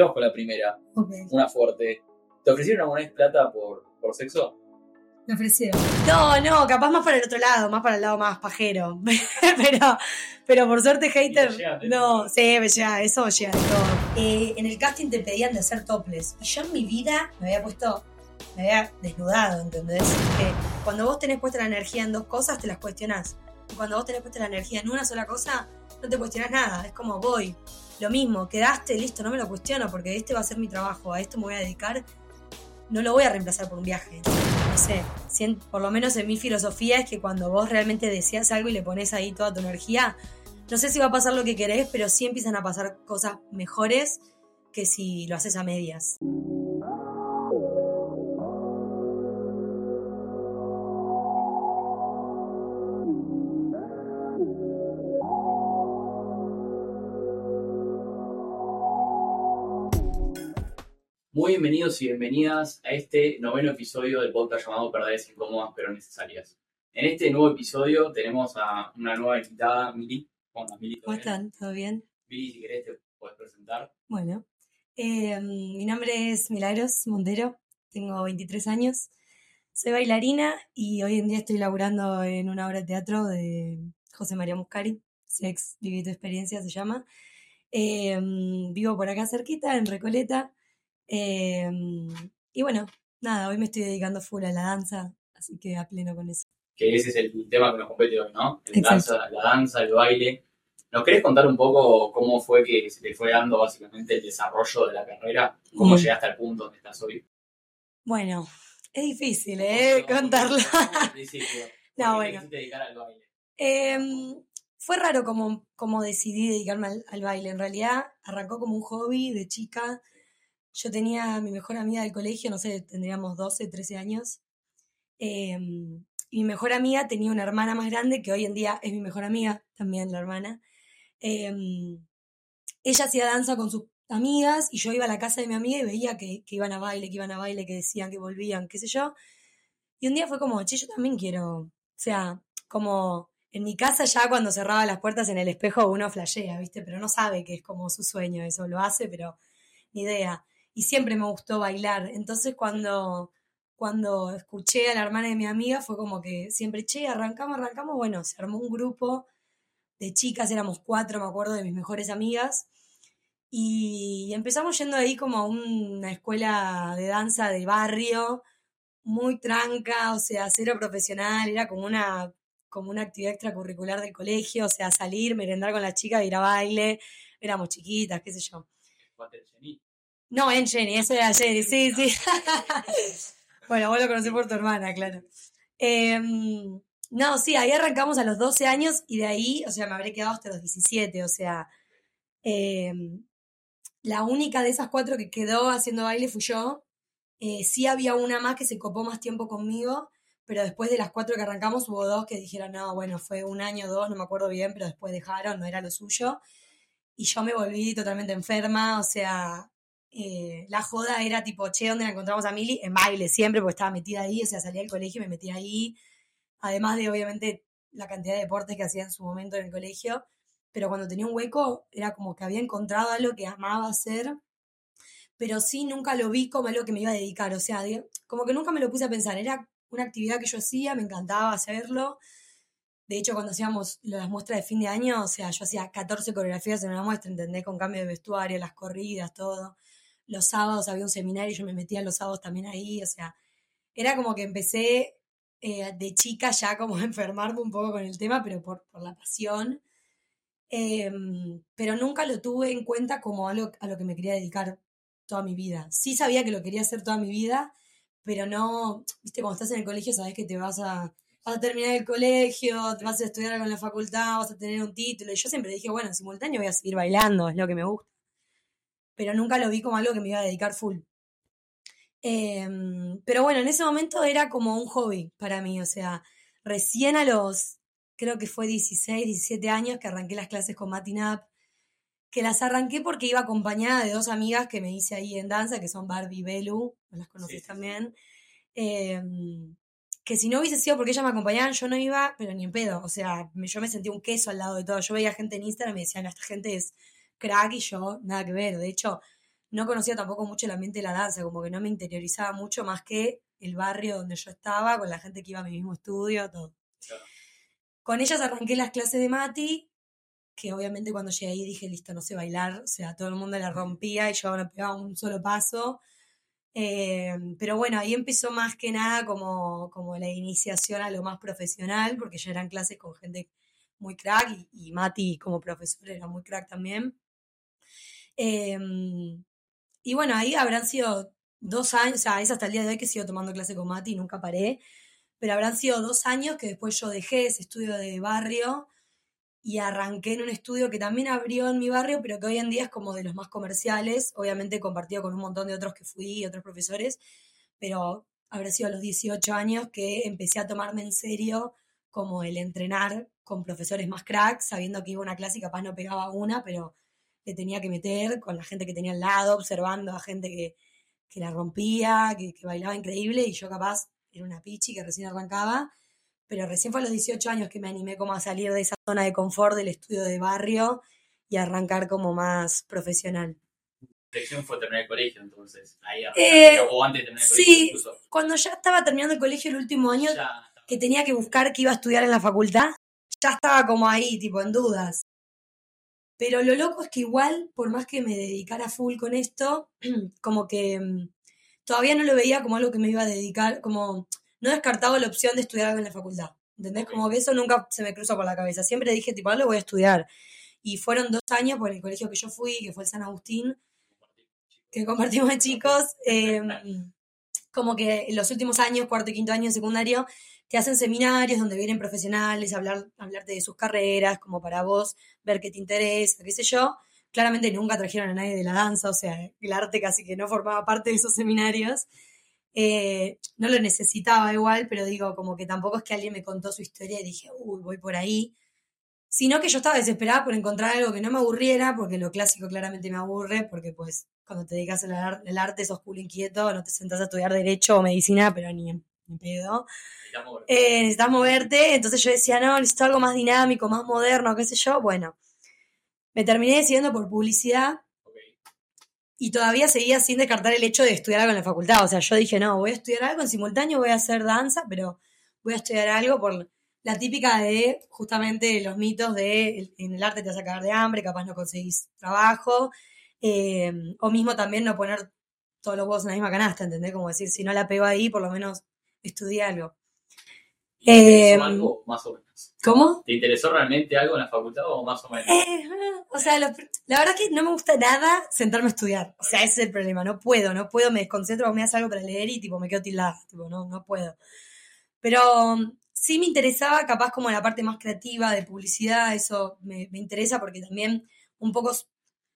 Vamos con la primera, una fuerte. ¿Te ofrecieron alguna vez plata por, por sexo? Me ofrecieron. No, no, capaz más para el otro lado, más para el lado más pajero. pero, pero por suerte, hater. No, sí, me llega, eso llega de todo. Eh, en el casting te pedían de hacer topless. Y yo en mi vida me había puesto, me había desnudado, ¿entendés? Que cuando vos tenés puesta la energía en dos cosas, te las cuestionás. Y cuando vos tenés puesta la energía en una sola cosa, no te cuestionás nada. Es como voy. Lo mismo, quedaste, listo, no me lo cuestiono porque este va a ser mi trabajo, a esto me voy a dedicar. No lo voy a reemplazar por un viaje. No sé, por lo menos en mi filosofía es que cuando vos realmente deseas algo y le pones ahí toda tu energía, no sé si va a pasar lo que querés, pero sí empiezan a pasar cosas mejores que si lo haces a medias. Muy bienvenidos y bienvenidas a este noveno episodio del podcast llamado Verdades Incómodas pero Necesarias. En este nuevo episodio tenemos a una nueva invitada, Mili. Hola, Mili. ¿todo ¿Cómo están? ¿Todo bien? Mili, si querés te puedes presentar. Bueno, eh, mi nombre es Milagros Montero, tengo 23 años, soy bailarina y hoy en día estoy laburando en una obra de teatro de José María Muscari, Sex, Viví tu experiencia se llama. Eh, vivo por acá cerquita, en Recoleta. Eh, y bueno, nada, hoy me estoy dedicando full a la danza, así que a pleno con eso. Que ese es el tema que nos compete hoy, ¿no? El Exacto. danza, la danza, el baile. ¿Nos querés contar un poco cómo fue que se te fue dando básicamente el desarrollo de la carrera? ¿Cómo llegaste al punto donde estás hoy? Bueno, es difícil, ¿eh? Al principio. No, ¿Por qué bueno. te quisiste dedicar al baile? Em, fue raro como, como decidí dedicarme al, al baile. En realidad arrancó como un hobby de chica. Yo tenía a mi mejor amiga del colegio, no sé, tendríamos 12, 13 años. Em, y mi mejor amiga tenía una hermana más grande que hoy en día es mi mejor amiga, también la hermana. Em, ella hacía danza con sus amigas y yo iba a la casa de mi amiga y veía que, que iban a baile, que iban a baile, que decían que volvían, qué sé yo. Y un día fue como, che, yo también quiero, o sea, como en mi casa ya cuando cerraba las puertas en el espejo uno flashea, ¿viste? Pero no sabe que es como su sueño, eso lo hace, pero ni idea. Y siempre me gustó bailar. Entonces cuando, cuando escuché a la hermana de mi amiga fue como que siempre, che, arrancamos, arrancamos. Bueno, se armó un grupo de chicas, éramos cuatro, me acuerdo, de mis mejores amigas. Y empezamos yendo ahí como a una escuela de danza de barrio, muy tranca, o sea, cero profesional, era como una, como una actividad extracurricular del colegio, o sea, salir, merendar con las chicas, ir a baile, éramos chiquitas, qué sé yo. No, en Jenny, eso era Jenny, sí, sí. bueno, vos lo conocés por tu hermana, claro. Em, no, sí, ahí arrancamos a los 12 años y de ahí, o sea, me habré quedado hasta los 17, o sea, em, la única de esas cuatro que quedó haciendo baile fui yo. Eh, sí había una más que se copó más tiempo conmigo, pero después de las cuatro que arrancamos hubo dos que dijeron, no, bueno, fue un año o dos, no me acuerdo bien, pero después dejaron, no era lo suyo. Y yo me volví totalmente enferma, o sea, eh, la joda era tipo, che, ¿dónde la encontramos a Mili? En baile siempre, porque estaba metida ahí, o sea, salía del colegio y me metía ahí. Además de, obviamente, la cantidad de deportes que hacía en su momento en el colegio. Pero cuando tenía un hueco, era como que había encontrado algo que amaba hacer, pero sí nunca lo vi como algo que me iba a dedicar. O sea, como que nunca me lo puse a pensar. Era una actividad que yo hacía, me encantaba hacerlo. De hecho, cuando hacíamos las muestras de fin de año, o sea, yo hacía 14 coreografías en una muestra, ¿entendés? Con cambio de vestuario, las corridas, todo. Los sábados había un seminario y yo me metía los sábados también ahí, o sea, era como que empecé eh, de chica ya como a enfermarme un poco con el tema, pero por, por la pasión. Em, pero nunca lo tuve en cuenta como algo a lo que me quería dedicar toda mi vida. Sí sabía que lo quería hacer toda mi vida, pero no, viste, cuando estás en el colegio sabes que te vas a, a terminar el colegio, te vas a estudiar algo en la facultad, vas a tener un título. Y yo siempre dije, bueno, en simultáneo voy a seguir bailando, es lo que me gusta. Pero nunca lo vi como algo que me iba a dedicar full. Em, pero bueno, en ese momento era como un hobby para mí, o sea, recién a los, creo que fue 16, 17 años que arranqué las clases con Matinap, que las arranqué porque iba acompañada de dos amigas que me hice ahí en danza, que son Barbie y Belu, las conocés Sí, también. Em, que si no hubiese sido porque ellas me acompañaban, yo no iba, pero ni en pedo. O sea, yo me sentía un queso al lado de todo. Yo veía gente en Instagram y me decían, esta gente es crack y yo, nada que ver. De hecho, no conocía tampoco mucho el ambiente de la danza, como que no me interiorizaba mucho más que el barrio donde yo estaba, con la gente que iba a mi mismo estudio, todo. Claro. Con ellas arranqué las clases de Mati, que obviamente cuando llegué ahí dije, listo, no sé bailar, o sea, todo el mundo la rompía y yo no pegaba un solo paso. Eh, pero bueno, ahí empezó más que nada como, como la iniciación a lo más profesional, porque ya eran clases con gente muy crack y, y Mati como profesor era muy crack también. Eh, y bueno, ahí habrán sido dos años, o sea, es hasta el día de hoy que sigo tomando clase con Mati nunca paré, pero habrán sido dos años que después yo dejé ese estudio de barrio y arranqué en un estudio que también abrió en mi barrio, pero que hoy en día es como de los más comerciales, obviamente compartido con un montón de otros que fui otros profesores, pero habrá sido a los 18 años que empecé a tomarme en serio como el entrenar con profesores más cracks, sabiendo que iba a una clase y capaz no pegaba una, pero le tenía que meter con la gente que tenía al lado, observando a gente que, que la rompía, que, que bailaba increíble y yo capaz era una pichi que recién arrancaba, pero recién fue a los 18 años que me animé como a salir de esa zona de confort del estudio de barrio y arrancar como más profesional. La fue terminar el colegio, entonces. Ahí Eh, o antes de terminar el colegio, Sí, incluso. cuando ya estaba terminando el colegio el último año, que tenía que buscar qué iba a estudiar en la facultad, ya estaba como ahí, tipo, en dudas. Pero lo loco es que igual, por más que me dedicara full con esto, como que mm, todavía no lo veía como algo que me iba a dedicar, como no descartaba la opción de estudiar algo en la facultad. ¿Entendés? Como que eso nunca se me cruzó por la cabeza. Siempre dije, tipo, algo voy a estudiar. Y fueron dos años por el colegio que yo fui, que fue el San Agustín, que compartimos chicos, eh, como que en los últimos años, cuarto y quinto año de secundario, te hacen seminarios donde vienen profesionales a hablar, hablarte de sus carreras, como para vos ver qué te interesa, qué sé yo. Claramente nunca trajeron a nadie de la danza, o sea, el arte casi que no formaba parte de esos seminarios. Eh, no lo necesitaba igual, pero digo, como que tampoco es que alguien me contó su historia y dije, uy, voy por ahí. Sino que yo estaba desesperada por encontrar algo que no me aburriera, porque lo clásico claramente me aburre, porque pues cuando te dedicas al ar- al arte sos culo inquieto, no te sentás a estudiar derecho o medicina, pero ni en, pedo. Eh, necesitas moverte, entonces yo decía, no, necesito algo más dinámico, más moderno, qué sé yo. Bueno, me terminé decidiendo por publicidad y todavía seguía sin descartar el hecho de estudiar algo en la facultad. O sea, yo dije, no, voy a estudiar algo en simultáneo, voy a hacer danza, pero voy a estudiar algo por la típica de justamente los mitos de en el arte te vas a cagar de hambre, capaz no conseguís trabajo, eh, o mismo también no poner todos los huevos en la misma canasta, ¿entendés? Como decir, si no la pego ahí, por lo menos estudié algo. ¿Te interesó Eh, algo más o menos? ¿Cómo? ¿Te interesó realmente algo en la facultad o más o menos? Eh, o sea, lo- la verdad que no me gusta nada sentarme a estudiar. O sea, ese es el problema. No puedo, no puedo, me desconcentro, me hace algo para leer y tipo me quedo tildada. Tipo, no, no puedo. Pero sí me interesaba capaz como la parte más creativa de publicidad, eso me, me interesa porque también un poco,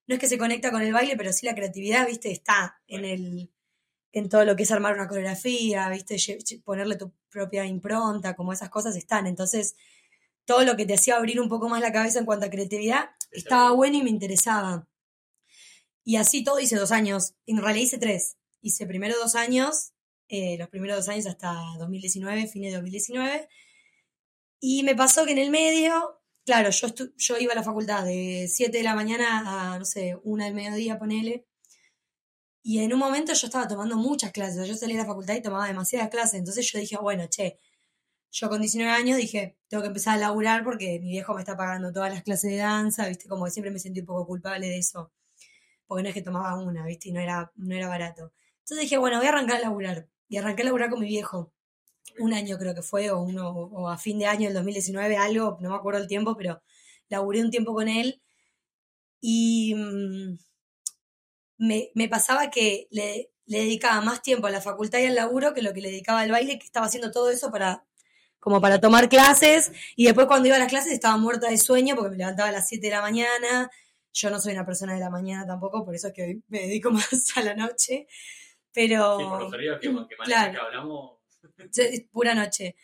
no es que se conecta con el baile, pero sí la creatividad, viste, está en el en todo lo que es armar una coreografía, viste, ponerle tu propia impronta, como esas cosas están. Entonces, todo lo que te hacía abrir un poco más la cabeza en cuanto a creatividad estaba bueno y me interesaba. Y así todo hice dos años. En realidad hice tres. Hice primero dos años, eh, los primeros dos años hasta 2019, fines de 2019. Y me pasó que en el medio, claro, yo, yo iba a la facultad de 7 de la mañana a, no sé, una del mediodía, ponele. Y en un momento yo estaba tomando muchas clases. Yo salí de la facultad y tomaba demasiadas clases. Entonces yo dije, bueno, che, yo con 19 años dije, tengo que empezar a laburar porque mi viejo me está pagando todas las clases de danza, ¿viste? Como siempre me sentí un poco culpable de eso. Porque no es que tomaba una, ¿viste? Y no era, no era barato. Entonces dije, bueno, voy a arrancar a laburar. Y arranqué a laburar con mi viejo. Un año creo que fue, o, uno, o a fin de año del 2019, algo, no me acuerdo el tiempo, pero laburé un tiempo con él. Y mm, me, me pasaba que le, le dedicaba más tiempo a la facultad y al laburo que lo que le dedicaba al baile, que estaba haciendo todo eso para como para tomar clases y después cuando iba a las clases estaba muerta de sueño porque me levantaba a las 7 de la mañana. Yo no soy una persona de la mañana tampoco, por eso es que hoy me dedico más a la noche. Pero Sí, por los horarios que, que claro. que hablamos. Pura noche.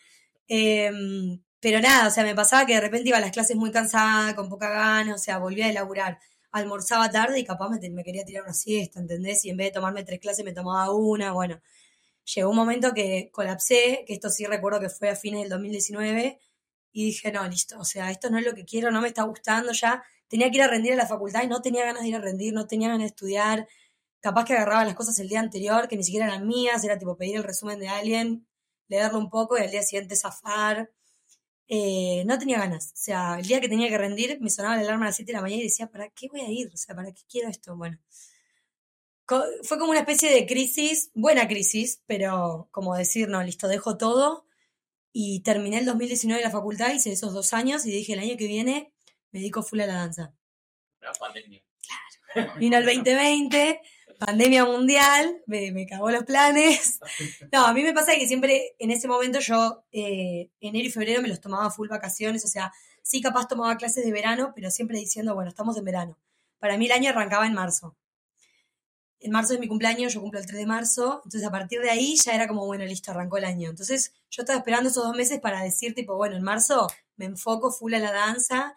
Em, pero nada, o sea, me pasaba que de repente iba a las clases muy cansada, con poca gana, o sea, volvía de laburar, almorzaba tarde y capaz me, me quería tirar una siesta, ¿entendés? Y en vez de tomarme tres clases me tomaba una, bueno. Llegó un momento que colapsé, que esto sí recuerdo que fue a fines del 2019, y dije, no, listo, o sea, esto no es lo que quiero, no me está gustando ya. Tenía que ir a rendir a la facultad y no tenía ganas de ir a rendir, no tenía ganas de estudiar. Capaz que agarraba las cosas el día anterior, que ni siquiera eran mías, era tipo pedir el resumen de alguien, leerlo un poco y al día siguiente zafar. Eh, no tenía ganas. O sea, el día que tenía que rendir, me sonaba la alarma a las 7 de la mañana y decía, ¿para qué voy a ir? O sea, ¿para qué quiero esto? Bueno. Fue como una especie de crisis, buena crisis, pero como decir, no, listo, dejo todo. Y terminé el 2019 en la facultad, hice esos dos años y dije, el año que viene me dedico full a la danza. La pandemia. Claro. Vino el 2020, pandemia mundial, me, me, cagó los planes. No, a mí me pasa que siempre en ese momento yo, eh, enero y febrero me los tomaba full vacaciones, o sea, sí capaz tomaba clases de verano, pero siempre diciendo, bueno, estamos en verano. Para mí el año arrancaba en marzo. En marzo es mi cumpleaños, yo cumplo el 3 de marzo, entonces a partir de ahí ya era como, bueno, listo, arrancó el año. Entonces yo estaba esperando esos dos meses para decir, tipo, bueno, en marzo me enfoco full a la danza,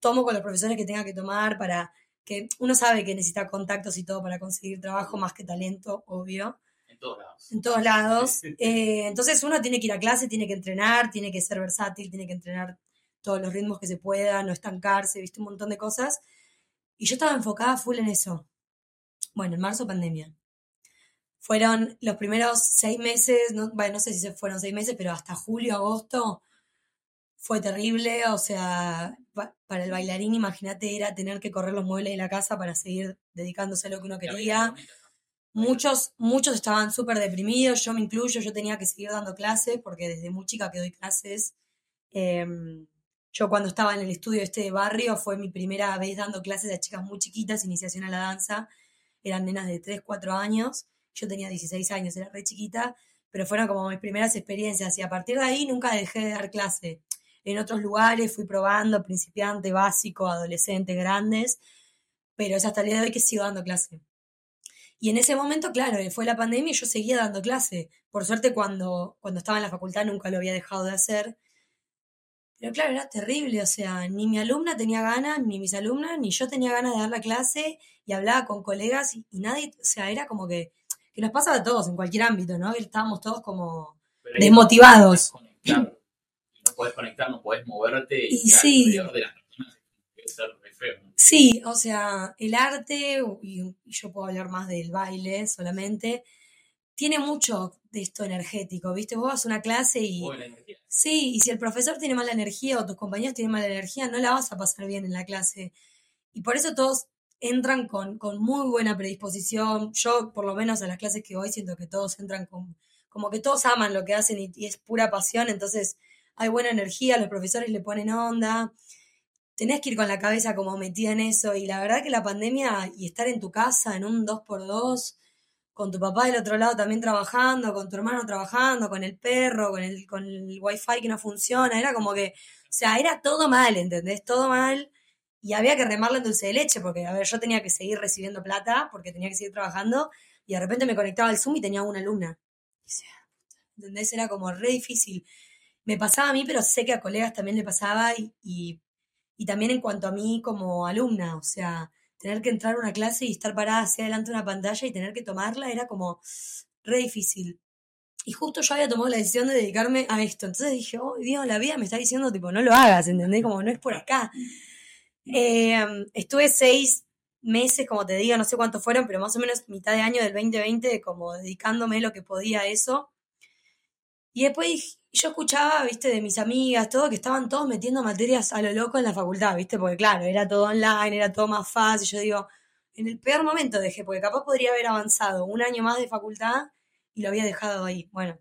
tomo con los profesores que tenga que tomar para que uno sabe que necesita contactos y todo para conseguir trabajo más que talento, obvio. En todos lados. En todos lados. Eh, entonces uno tiene que ir a clase, tiene que entrenar, tiene que ser versátil, tiene que entrenar todos los ritmos que se pueda, no estancarse, viste un montón de cosas. Y yo estaba enfocada full en eso. Bueno, en marzo pandemia. Fueron los primeros seis meses, no, bueno, no sé si se fueron seis meses, pero hasta julio, agosto, fue terrible, o sea, para el bailarín, imagínate, era tener que correr los muebles de la casa para seguir dedicándose a lo que uno quería. Muchos, muchos estaban súper deprimidos, yo me incluyo, yo tenía que seguir dando clases, porque desde muy chica que doy clases. Em, yo cuando estaba en el estudio este de barrio fue mi primera vez dando clases a chicas muy chiquitas, iniciación a la danza. Eran nenas de 3, 4 años. Yo tenía 16 años, era re chiquita, pero fueron como mis primeras experiencias. Y a partir de ahí nunca dejé de dar clase en otros lugares, fui probando, principiante, básico, adolescente, grandes, pero es hasta el día de hoy que sigo dando clase. Y en ese momento, claro, fue la pandemia y yo seguía dando clase. Por suerte, cuando, cuando estaba en la facultad nunca lo había dejado de hacer. Pero claro, era terrible, o sea, ni mi alumna tenía ganas, ni mis alumnas, ni yo tenía ganas de dar la clase y hablaba con colegas y, nadie, o sea, era como que, que nos pasaba a todos en cualquier ámbito, ¿no? Estábamos todos como desmotivados no puedes conectar, no puedes moverte. Y, sí. de las ser feo. Sí, o sea, el arte, y, yo puedo hablar más del baile solamente, tiene mucho de esto energético, ¿viste? Vos vas a una clase y... Sí, y si el profesor tiene mala energía o tus compañeros tienen mala energía, no la vas a pasar bien en la clase. Y por eso todos entran con, con muy buena predisposición. Yo, por lo menos a las clases que voy, siento que todos entran con... Como que todos aman lo que hacen y es pura pasión, entonces hay buena energía, los profesores le ponen onda, tenés que ir con la cabeza como metida en eso. Y la verdad que la pandemia y estar en tu casa en un 2x2, con tu papá del otro lado también trabajando, con tu hermano trabajando, con el perro, con el, con el wifi que no funciona, era como que, o sea, era todo mal, ¿entendés? Todo mal. Y había que remarlo en dulce de leche porque, a ver, yo tenía que seguir recibiendo plata porque tenía que seguir trabajando y de repente me conectaba al Zoom y tenía una sea, ¿entendés? Era como re difícil me pasaba a mí, pero sé que a colegas también le pasaba y, también en cuanto a mí como alumna, o sea, tener que entrar a una clase y estar parada hacia adelante de una pantalla y tener que tomarla era como re difícil. Y justo yo había tomado la decisión de dedicarme a esto. Entonces dije, oh Dios, la vida me está diciendo, tipo, no lo hagas, ¿entendés? Como no es por acá. Em, estuve seis meses, como te digo, no sé cuántos fueron, pero más o menos mitad de año del 2020, como dedicándome lo que podía a eso. Y después yo escuchaba, viste, de mis amigas, todo, que estaban todos metiendo materias a lo loco en la facultad, viste, porque claro, era todo online, era todo más fácil. Yo digo, en el peor momento dejé, porque capaz podría haber avanzado un año más de facultad y lo había dejado ahí. Bueno.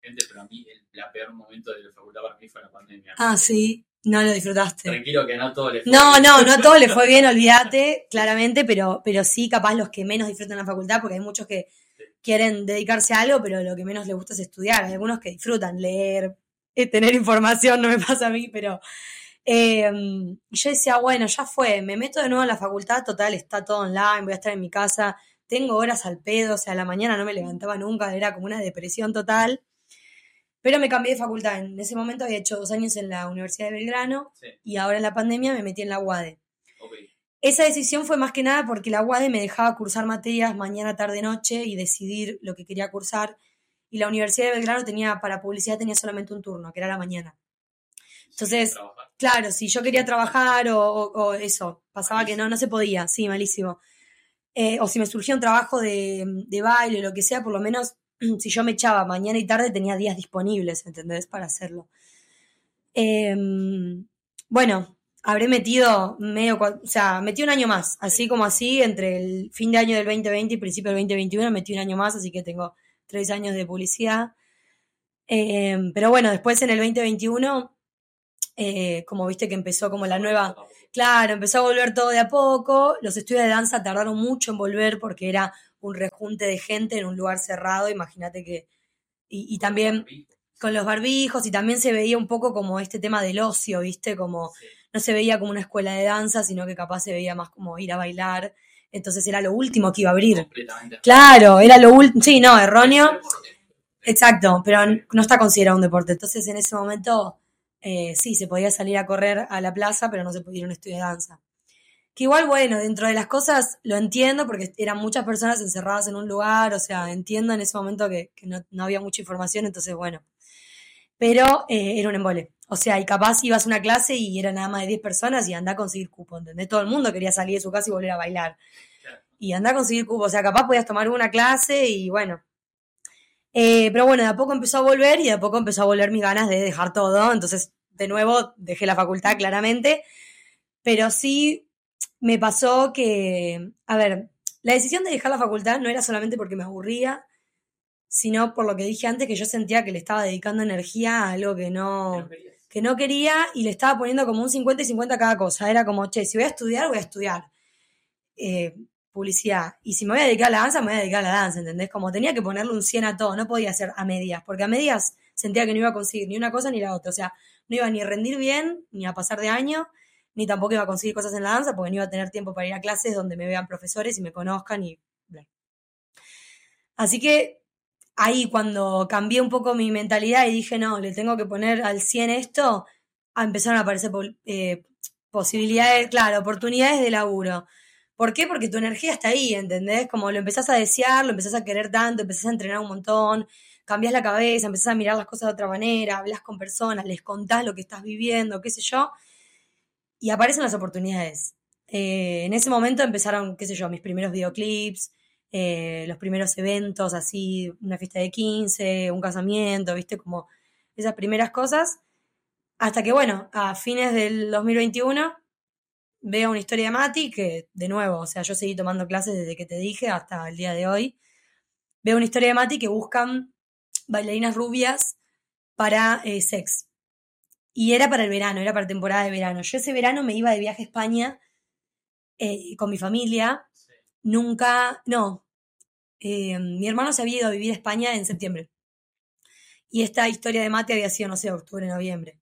pero a mí el peor momento de la facultad para mí fue la pandemia. Ah, sí. No lo disfrutaste. Tranquilo que no todo le fue no, bien. No, no, no todo le fue bien, olvídate, claramente, pero, pero sí, capaz los que menos disfrutan la facultad, porque hay muchos que quieren dedicarse a algo, pero lo que menos les gusta es estudiar. Hay algunos que disfrutan leer, eh, tener información, no me pasa a mí, pero em, yo decía, bueno, ya fue, me meto de nuevo en la facultad, total, está todo online, voy a estar en mi casa, tengo horas al pedo, o sea, a la mañana no me levantaba nunca, era como una depresión total. Pero me cambié de facultad. En ese momento había hecho dos años en la Universidad de Belgrano y ahora en la pandemia me metí en la UADE. Esa decisión fue más que nada porque la UADE me dejaba cursar materias mañana, tarde, noche y decidir lo que quería cursar. Y la Universidad de Belgrano tenía, para publicidad tenía solamente un turno, que era la mañana. Entonces, claro, si yo quería trabajar o, eso, pasaba que no, no se podía, sí, malísimo. eh, o si me surgía un trabajo de, de baile, lo que sea, por lo menos si yo me echaba mañana y tarde tenía días disponibles, ¿entendés? Para hacerlo. Em, bueno, habré metido medio, o sea, metí un año más, así como así, entre el fin de año del 2020 y principio del 2021 metí un año más, así que tengo tres años de publicidad. Em, pero bueno, después en el 2021, eh, como viste que empezó como la nueva, claro, empezó a volver todo de a poco, los estudios de danza tardaron mucho en volver porque era un rejunte de gente en un lugar cerrado, imagínate que, y, también con los barbijos, y también se veía un poco como este tema del ocio, viste, como no se veía como una escuela de danza, sino que capaz se veía más como ir a bailar. Entonces era lo último que iba a abrir. Claro, era lo último. Sí, no, erróneo. Exacto, pero no está considerado un deporte. Entonces en ese momento eh, sí, se podía salir a correr a la plaza, pero no se podía ir a un estudio de danza. Que igual, bueno, dentro de las cosas lo entiendo porque eran muchas personas encerradas en un lugar, o sea, entiendo en ese momento que, no, había mucha información, entonces bueno. Pero eh, era un embole. O sea, y capaz ibas a una clase y era nada más de 10 personas y anda a conseguir cupo, ¿entendés? Todo el mundo quería salir de su casa y volver a bailar. Y anda a conseguir cupo, o sea, capaz podías tomar una clase y bueno. Eh, pero bueno, de a poco empezó a volver y de a poco empezó a volver mis ganas de dejar todo. Entonces, de nuevo, dejé la facultad claramente. Pero sí me pasó que, a ver, la decisión de dejar la facultad no era solamente porque me aburría, sino por lo que dije antes, que yo sentía que le estaba dedicando energía a algo que no, que no quería y le estaba poniendo como un 50 y 50 a cada cosa. Era como, che, si voy a estudiar, voy a estudiar eh, publicidad. Y si me voy a dedicar a la danza, me voy a dedicar a la danza, ¿entendés? Como tenía que ponerle un 100 a todo, no podía ser a medias, porque a medias sentía que no iba a conseguir ni una cosa ni la otra. O sea, no iba ni a rendir bien, ni a pasar de año, ni tampoco iba a conseguir cosas en la danza, porque no iba a tener tiempo para ir a clases donde me vean profesores y me conozcan y Así que ahí cuando cambié un poco mi mentalidad y dije, no, le tengo que poner al 100 esto, empezaron a aparecer eh, posibilidades, claro, oportunidades de laburo. ¿Por qué? Porque tu energía está ahí, ¿entendés? Como lo empezás a desear, lo empezás a querer tanto, empezás a entrenar un montón, cambias la cabeza, empezás a mirar las cosas de otra manera, hablas con personas, les contás lo que estás viviendo, qué sé yo, y aparecen las oportunidades. Eh, en ese momento empezaron, qué sé yo, mis primeros videoclips, eh, los primeros eventos, así, una fiesta de 15, un casamiento, viste, como esas primeras cosas. Hasta que, bueno, a fines del 2021 veo una historia de Mati que, de nuevo, o sea, yo seguí tomando clases desde que te dije hasta el día de hoy. Veo una historia de Mati que buscan bailarinas rubias para eh, sex. Y era para el verano, era para temporada de verano. Yo ese verano me iba de viaje a España eh, con mi familia. Nunca, no. Eh, mi hermano se había ido a vivir a España en septiembre. Y esta historia de mate había sido, no sé, octubre, noviembre.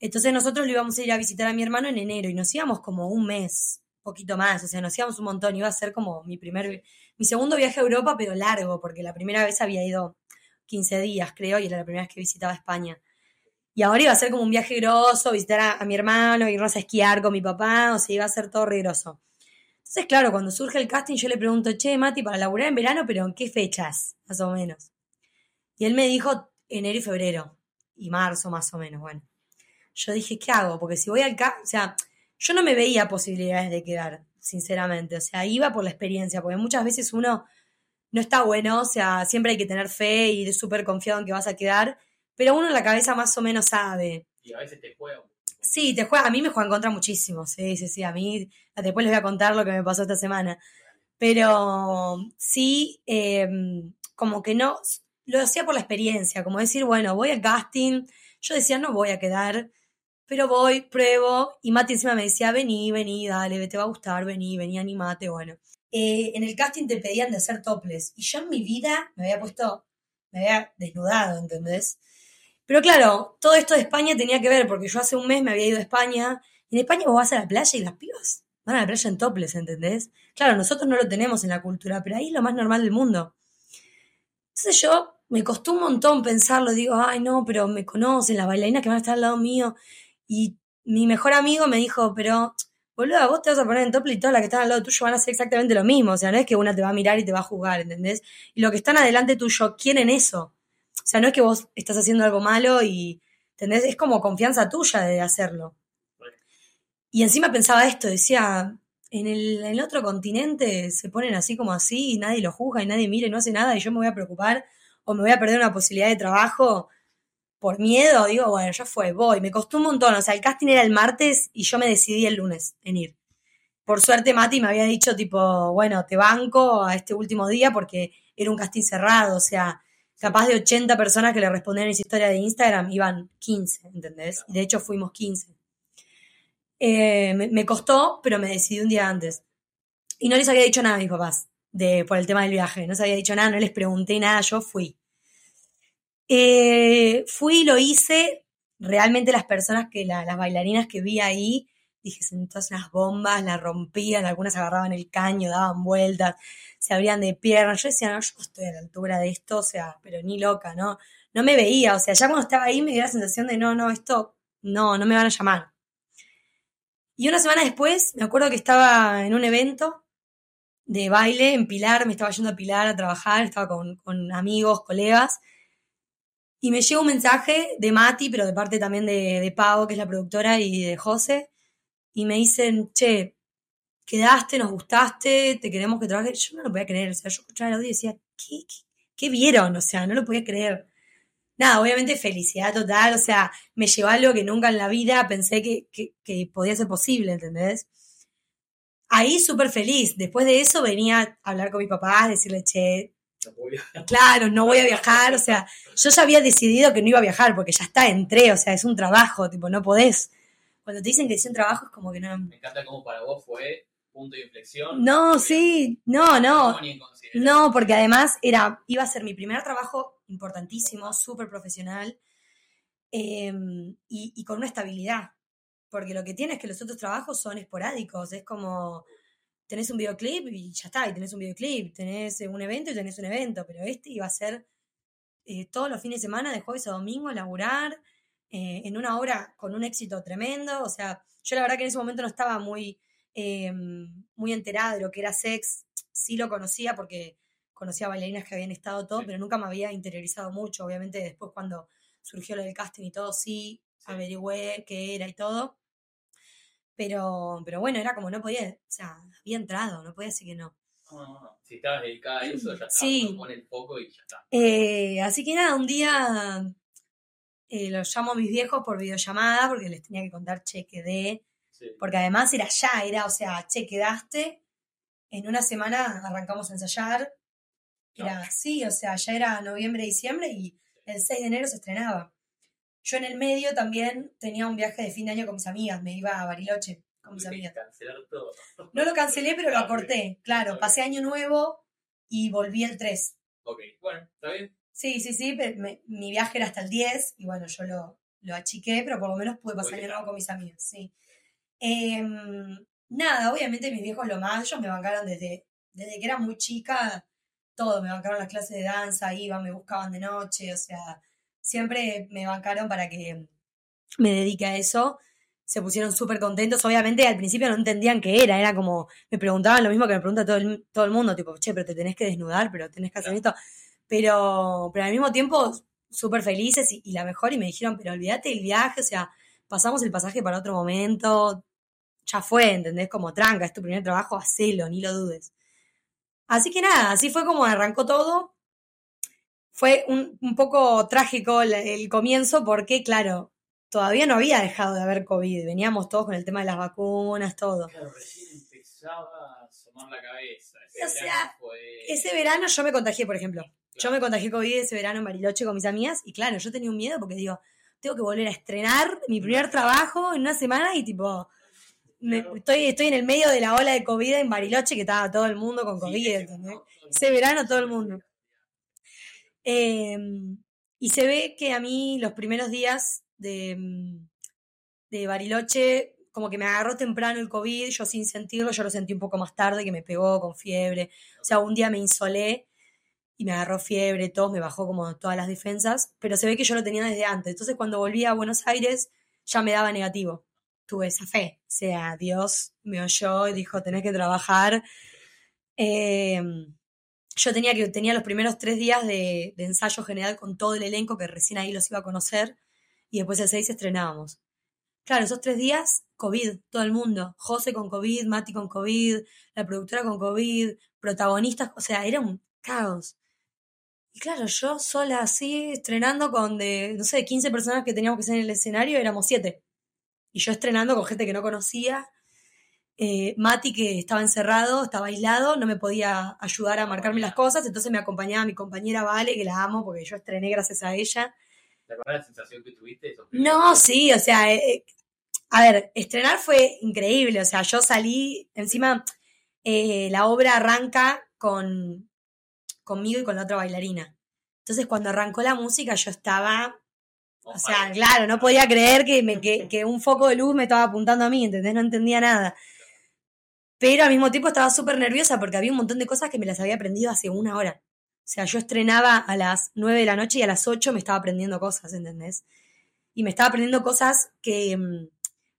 Entonces nosotros lo íbamos a ir a visitar a mi hermano en enero y nos íbamos como un mes, poquito más, o sea, nos íbamos un montón. Iba a ser como mi primer, mi segundo viaje a Europa, pero largo, porque la primera vez había ido 15 días, creo, y era la primera vez que visitaba España. Y ahora iba a ser como un viaje grosso, visitar a, mi hermano, irnos a esquiar con mi papá, o sea, iba a ser todo rigroso. Entonces, claro, cuando surge el casting, yo le pregunto, che, Mati, para laburar en verano, pero ¿en qué fechas? Más o menos. Y él me dijo enero y febrero, y marzo más o menos, bueno. Yo dije, ¿qué hago? Porque si voy al casting, o sea, yo no me veía posibilidades de quedar, sinceramente. O sea, iba por la experiencia, porque muchas veces uno no está bueno, o sea, siempre hay que tener fe y súper confiado en que vas a quedar pero uno en la cabeza más o menos sabe. Y a veces te juega. Sí, te juega, a mí me juega en contra muchísimo, sí, sí, sí, a mí, después les voy a contar lo que me pasó esta semana. Pero sí, em, como que no, lo hacía por la experiencia, como decir, bueno, voy al casting, yo decía, no voy a quedar, pero voy, pruebo, y Mati encima me decía, vení, vení, dale, te va a gustar, vení, vení, animate, bueno. Eh, en el casting te pedían de hacer toples, y yo en mi vida me había puesto, me había desnudado, ¿entendés? Pero claro, todo esto de España tenía que ver, porque yo hace un mes me había ido a España, y en España vos vas a la playa y las pibas van a la playa en toples, ¿entendés? Claro, nosotros no lo tenemos en la cultura, pero ahí es lo más normal del mundo. Entonces yo me costó un montón pensarlo, digo, ay no, pero me conocen las bailarinas que van a estar al lado mío. Y mi mejor amigo me dijo, pero boludo, vos te vas a poner en tople y todas las que están al lado tuyo van a hacer exactamente lo mismo. O sea, no es que una te va a mirar y te va a jugar, ¿entendés? Y lo que están adelante tuyo quieren eso. O sea, no es que vos estás haciendo algo malo y. Es como confianza tuya de hacerlo. Y encima pensaba esto, decía, en el, en otro continente se ponen así como así y nadie lo juzga y nadie mira y no hace nada y yo me voy a preocupar o me voy a perder una posibilidad de trabajo por miedo, digo, bueno, ya fue, voy. Me costó un montón, o sea, el casting era el martes y yo me decidí el lunes en ir. Por suerte Mati me había dicho tipo, bueno, te banco a este último día porque era un casting cerrado, o sea, capaz de 80 personas que le respondían esa historia de Instagram, iban 15, ¿entendés? De hecho fuimos 15. Eh, me, costó, pero me decidí un día antes. Y no les había dicho nada a mis papás de, por el tema del viaje, no les había dicho nada, no les pregunté nada, yo fui. Eh, fui y lo hice. Realmente las personas que, la, las bailarinas que vi ahí, dije, todas unas bombas, las rompían, algunas agarraban el caño, daban vueltas, se abrían de piernas. Yo decía, no, yo estoy a la altura de esto, o sea, pero ni loca, ¿no? No me veía, o sea, ya cuando estaba ahí me dio la sensación de, no, no, esto, no, no me van a llamar. Y una semana después, me acuerdo que estaba en un evento de baile en Pilar, me estaba yendo a Pilar a trabajar, estaba con, con amigos, colegas, y me llega un mensaje de Mati, pero de parte también de, de Pau, que es la productora, y de José, y me dicen, che, quedaste, nos gustaste, te queremos que trabajes. Yo no lo podía creer, o sea, yo escuchaba el audio y decía, ¿qué, qué, qué vieron? O sea, no lo podía creer. Nada, obviamente felicidad total, o sea, me llevó algo que nunca en la vida pensé que, que, que podía ser posible, ¿entendés? Ahí súper feliz. Después de eso venía a hablar con mi papá, decirle, che, no claro, no voy a viajar, o sea, yo ya había decidido que no iba a viajar porque ya está, entré, o sea, es un trabajo, tipo, no podés. Cuando te dicen que es un trabajo es como que no... Me encanta cómo para vos fue punto de inflexión. No, sí, no, no. No, porque además era, iba a ser mi primer trabajo importantísimo, súper profesional eh, y, y, con una estabilidad. Porque lo que tiene es que los otros trabajos son esporádicos, es como tenés un videoclip y ya está, y tenés un videoclip, tenés un evento y tenés un evento, pero este iba a ser eh, todos los fines de semana, de jueves a domingo, laburar eh, en una hora con un éxito tremendo, o sea, yo la verdad que en ese momento no estaba muy, eh, muy enterada de lo que era sex, sí lo conocía porque conocía bailarinas que habían estado todo, pero nunca me había interiorizado mucho, obviamente después cuando surgió lo del casting y todo, sí, sí. averigüé qué era y todo, pero, pero bueno, era como no podía, o sea, había entrado, no podía decir que no. Si estabas dedicada a eso, ya está. Sí. Pone el foco y ya está. Eh, así que nada, un día eh, los llamo a mis viejos por videollamada porque les tenía que contar, che, quedé. Sí. Porque además era ya, era, o sea, che, quedaste. En una semana arrancamos a ensayar. Era así, o sea, ya era noviembre, diciembre y el 6 de enero se estrenaba. Yo en el medio también tenía un viaje de fin de año con mis amigas, me iba a Bariloche con mis amigas. Cancelar todo. No lo cancelé, pero lo acorté, claro. Okay. Pasé año nuevo y volví el 3. Ok, bueno, ¿está bien? Sí, sí, sí, pero me, mi viaje era hasta el 10 y bueno, yo lo, lo achiqué, pero por lo menos pude pasar año nuevo con mis amigas, sí. Eh, nada, obviamente mis viejos lo más, ellos me bancaron desde, desde que era muy chica, todo, me bancaron las clases de danza, iban, me buscaban de noche, o sea, siempre me bancaron para que me dedique a eso. Se pusieron súper contentos. Obviamente al principio no entendían qué era. Era como, me preguntaban lo mismo que me pregunta todo el, todo el mundo. Tipo, che, pero te tenés que desnudar, pero tenés que hacer esto. Pero, pero al mismo tiempo súper felices y, y, la mejor. Y me dijeron, pero olvídate del viaje. O sea, pasamos el pasaje para otro momento. Ya fue, ¿entendés? Como tranca, es tu primer trabajo, hacelo, ni lo dudes. Así que nada, así fue como arrancó todo fue un, un poco trágico el, el, comienzo porque, claro, todavía no había dejado de haber COVID. Veníamos todos con el tema de las vacunas, todo. Claro, recién empezaba a asomar la cabeza. Ese o sea, fue... ese verano yo me contagié, por ejemplo. Yo me contagié COVID ese verano en Bariloche con mis amigas y claro, yo tenía un miedo porque digo, tengo que volver a estrenar mi primer trabajo en una semana y tipo... Me, estoy, estoy en el medio de la ola de COVID en Bariloche, que estaba todo el mundo con COVID, sí, ¿entendés? Ese verano todo el mundo. Eh, y se ve que a mí los primeros días de, de, Bariloche, como que me agarró temprano el COVID, yo sin sentirlo, yo lo sentí un poco más tarde, que me pegó con fiebre. O sea, un día me insolé y me agarró fiebre, todo, me bajó como todas las defensas, pero se ve que yo lo tenía desde antes. Entonces cuando volví a Buenos Aires ya me daba negativo. Tuve esa fe. O sea, Dios me oyó y dijo, tenés que trabajar. Eh, yo tenía que tenía los primeros tres días de, de, ensayo general con todo el elenco que recién ahí los iba a conocer y después el 6 estrenábamos. Claro, esos tres días, COVID, todo el mundo. José con COVID, Mati con COVID, la productora con COVID, protagonistas, o sea, era un caos. Y claro, yo sola así, estrenando con de, no sé, 15 personas que teníamos que ser en el escenario, éramos siete. Y yo estrenando con gente que no conocía. Eh, Mati, que estaba encerrado, estaba aislado, no me podía ayudar a marcarme las cosas, entonces me acompañaba mi compañera Vale, que la amo porque yo estrené gracias a ella. ¿Te acuerdas la sensación que tuviste? No, sí, o sea, eh, a ver, estrenar fue increíble, o sea, yo salí, encima eh, la obra arranca con conmigo y con la otra bailarina. Entonces cuando arrancó la música yo estaba, o sea, claro, no podía creer que, me, que, que un foco de luz me estaba apuntando a mí, ¿entendés? No entendía nada. Pero al mismo tiempo estaba súper nerviosa porque había un montón de cosas que me las había aprendido hace una hora. O sea, yo estrenaba a las 9 de la noche y a las 8 me estaba aprendiendo cosas, ¿entendés? Y me estaba aprendiendo cosas que, mm,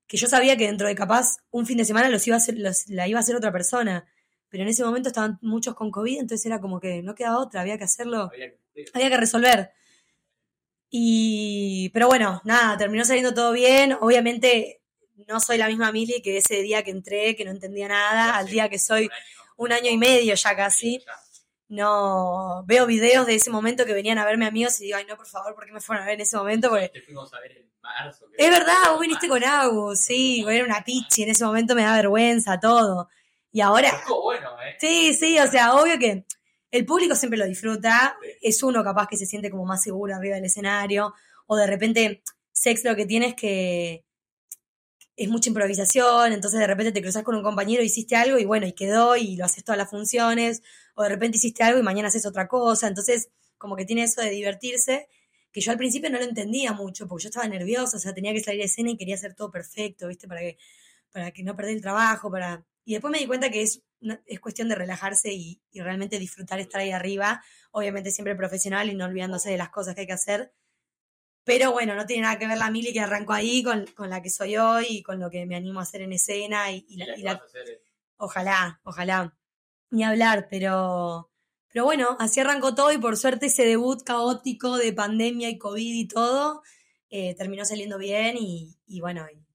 que yo sabía que dentro de capaz un fin de semana los iba a hacer, los, la iba a hacer otra persona. Pero en ese momento estaban muchos con COVID, entonces era como que no quedaba otra, había que hacerlo, Había que- había que resolver. Y, pero bueno, nada, terminó saliendo todo bien. Obviamente no soy la misma Mili que ese día que entré, que no entendía nada, al día que soy un año. y medio ya casi. No veo videos de ese momento que venían a verme amigos y digo, ay no, por favor, ¿por qué me fueron a ver en ese momento? Porque Te fuimos a ver en marzo. es verdad, vos viniste con Agus, sí, era una pichi, en ese momento me da vergüenza todo. Y ahora, Estuvo bueno, ¿eh? sí, sí, o sea, obvio que el público siempre lo disfruta, es uno capaz que se siente como más seguro arriba del escenario, o de repente Sex lo que tiene es que es mucha improvisación, entonces de repente te cruzas con un compañero, hiciste algo y bueno, y quedó y lo haces todas las funciones, o de repente hiciste algo y mañana haces otra cosa, entonces como que tiene eso de divertirse, que yo al principio no lo entendía mucho, porque yo estaba nerviosa, o sea, tenía que salir de escena y quería hacer todo perfecto, ¿viste? Para que, para que no perder el trabajo, para... Y después me di cuenta que es, una- es cuestión de relajarse y, y realmente disfrutar estar ahí arriba, obviamente siempre profesional y no olvidándose de las cosas que hay que hacer. Pero bueno, no tiene nada que ver la Mili que arrancó ahí con, con la que soy hoy y con lo que me animo a hacer en escena y, y la- la- Ojalá, ojalá. Ni hablar, pero, pero bueno, así arrancó todo y por suerte ese debut caótico de pandemia y COVID y todo eh, terminó saliendo bien y, y bueno, y,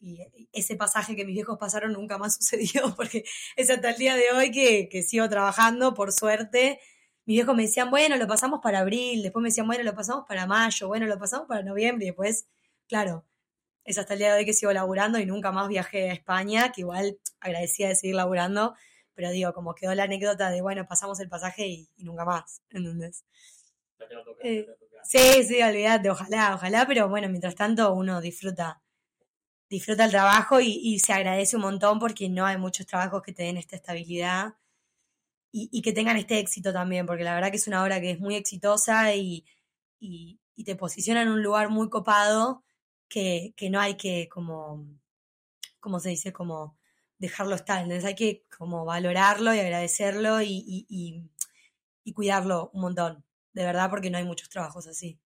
y ese pasaje que mis viejos pasaron nunca más sucedió porque es hasta el día de hoy que, que sigo trabajando, por suerte. Mis viejos me decían, bueno, lo pasamos para abril, después me decían, bueno, lo pasamos para mayo, bueno, lo pasamos para noviembre y después, claro, es hasta el día de hoy que sigo laburando y nunca más viajé a España, que igual agradecida de seguir laburando, pero digo, como quedó la anécdota de, bueno, pasamos el pasaje y, y nunca más, ¿entendés? Eh. Sí, sí, olvídate, ojalá, ojalá, pero bueno, mientras tanto uno disfruta, disfruta el trabajo y, se agradece un montón porque no hay muchos trabajos que te den esta estabilidad y, que tengan este éxito también, porque la verdad que es una obra que es muy exitosa y, te posiciona en un lugar muy copado que, no hay que como, ¿cómo se dice? Como dejarlo estar, entonces hay que como valorarlo y agradecerlo y cuidarlo un montón, de verdad, porque no hay muchos trabajos así.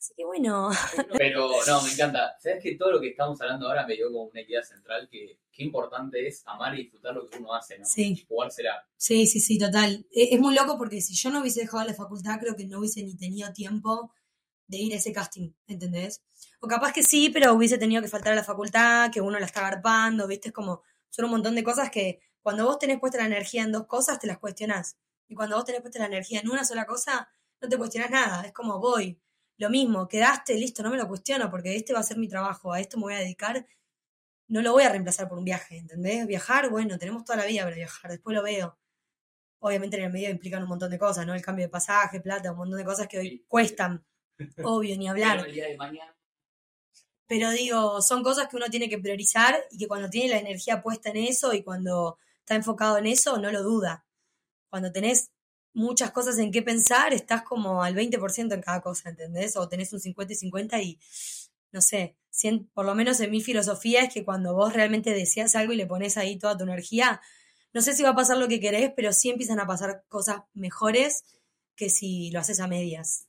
Así que bueno, Pero no, me encanta. Sabes que todo lo que estamos hablando ahora me dio como una idea central que qué importante es amar y disfrutar lo que uno hace, ¿no? sí. Jugársela. Sí, sí, sí, total. E- Es muy loco porque si yo no hubiese dejado la facultad, creo que no hubiese ni tenido tiempo de ir a ese casting, ¿entendés? O capaz que sí, pero hubiese tenido que faltar a la facultad, que uno la está agarpando, ¿viste? Es como, son un montón de cosas que cuando vos tenés puesta la energía en dos cosas, te las cuestionás. Y cuando vos tenés puesta la energía en una sola cosa, no te cuestionás nada. Es como, voy, lo mismo, quedaste, listo, no me lo cuestiono porque este va a ser mi trabajo, a esto me voy a dedicar. No lo voy a reemplazar por un viaje, ¿entendés? Viajar, bueno, tenemos toda la vida para viajar, después lo veo obviamente en el medio implican un montón de cosas, ¿no? El cambio de pasaje, plata, un montón de cosas que hoy cuestan, obvio, ni hablar. Pero el día de mañana. Pero digo, son cosas que uno tiene que priorizar y que cuando tiene la energía puesta en eso y cuando está enfocado en eso, no lo duda. Cuando tenés muchas cosas en qué pensar, estás como al 20% en cada cosa, ¿entendés? O tenés un 50 y 50 y, no sé, por lo menos en mi filosofía es que cuando vos realmente deseas algo y le pones ahí toda tu energía, no sé si va a pasar lo que querés, pero sí empiezan a pasar cosas mejores que si lo haces a medias.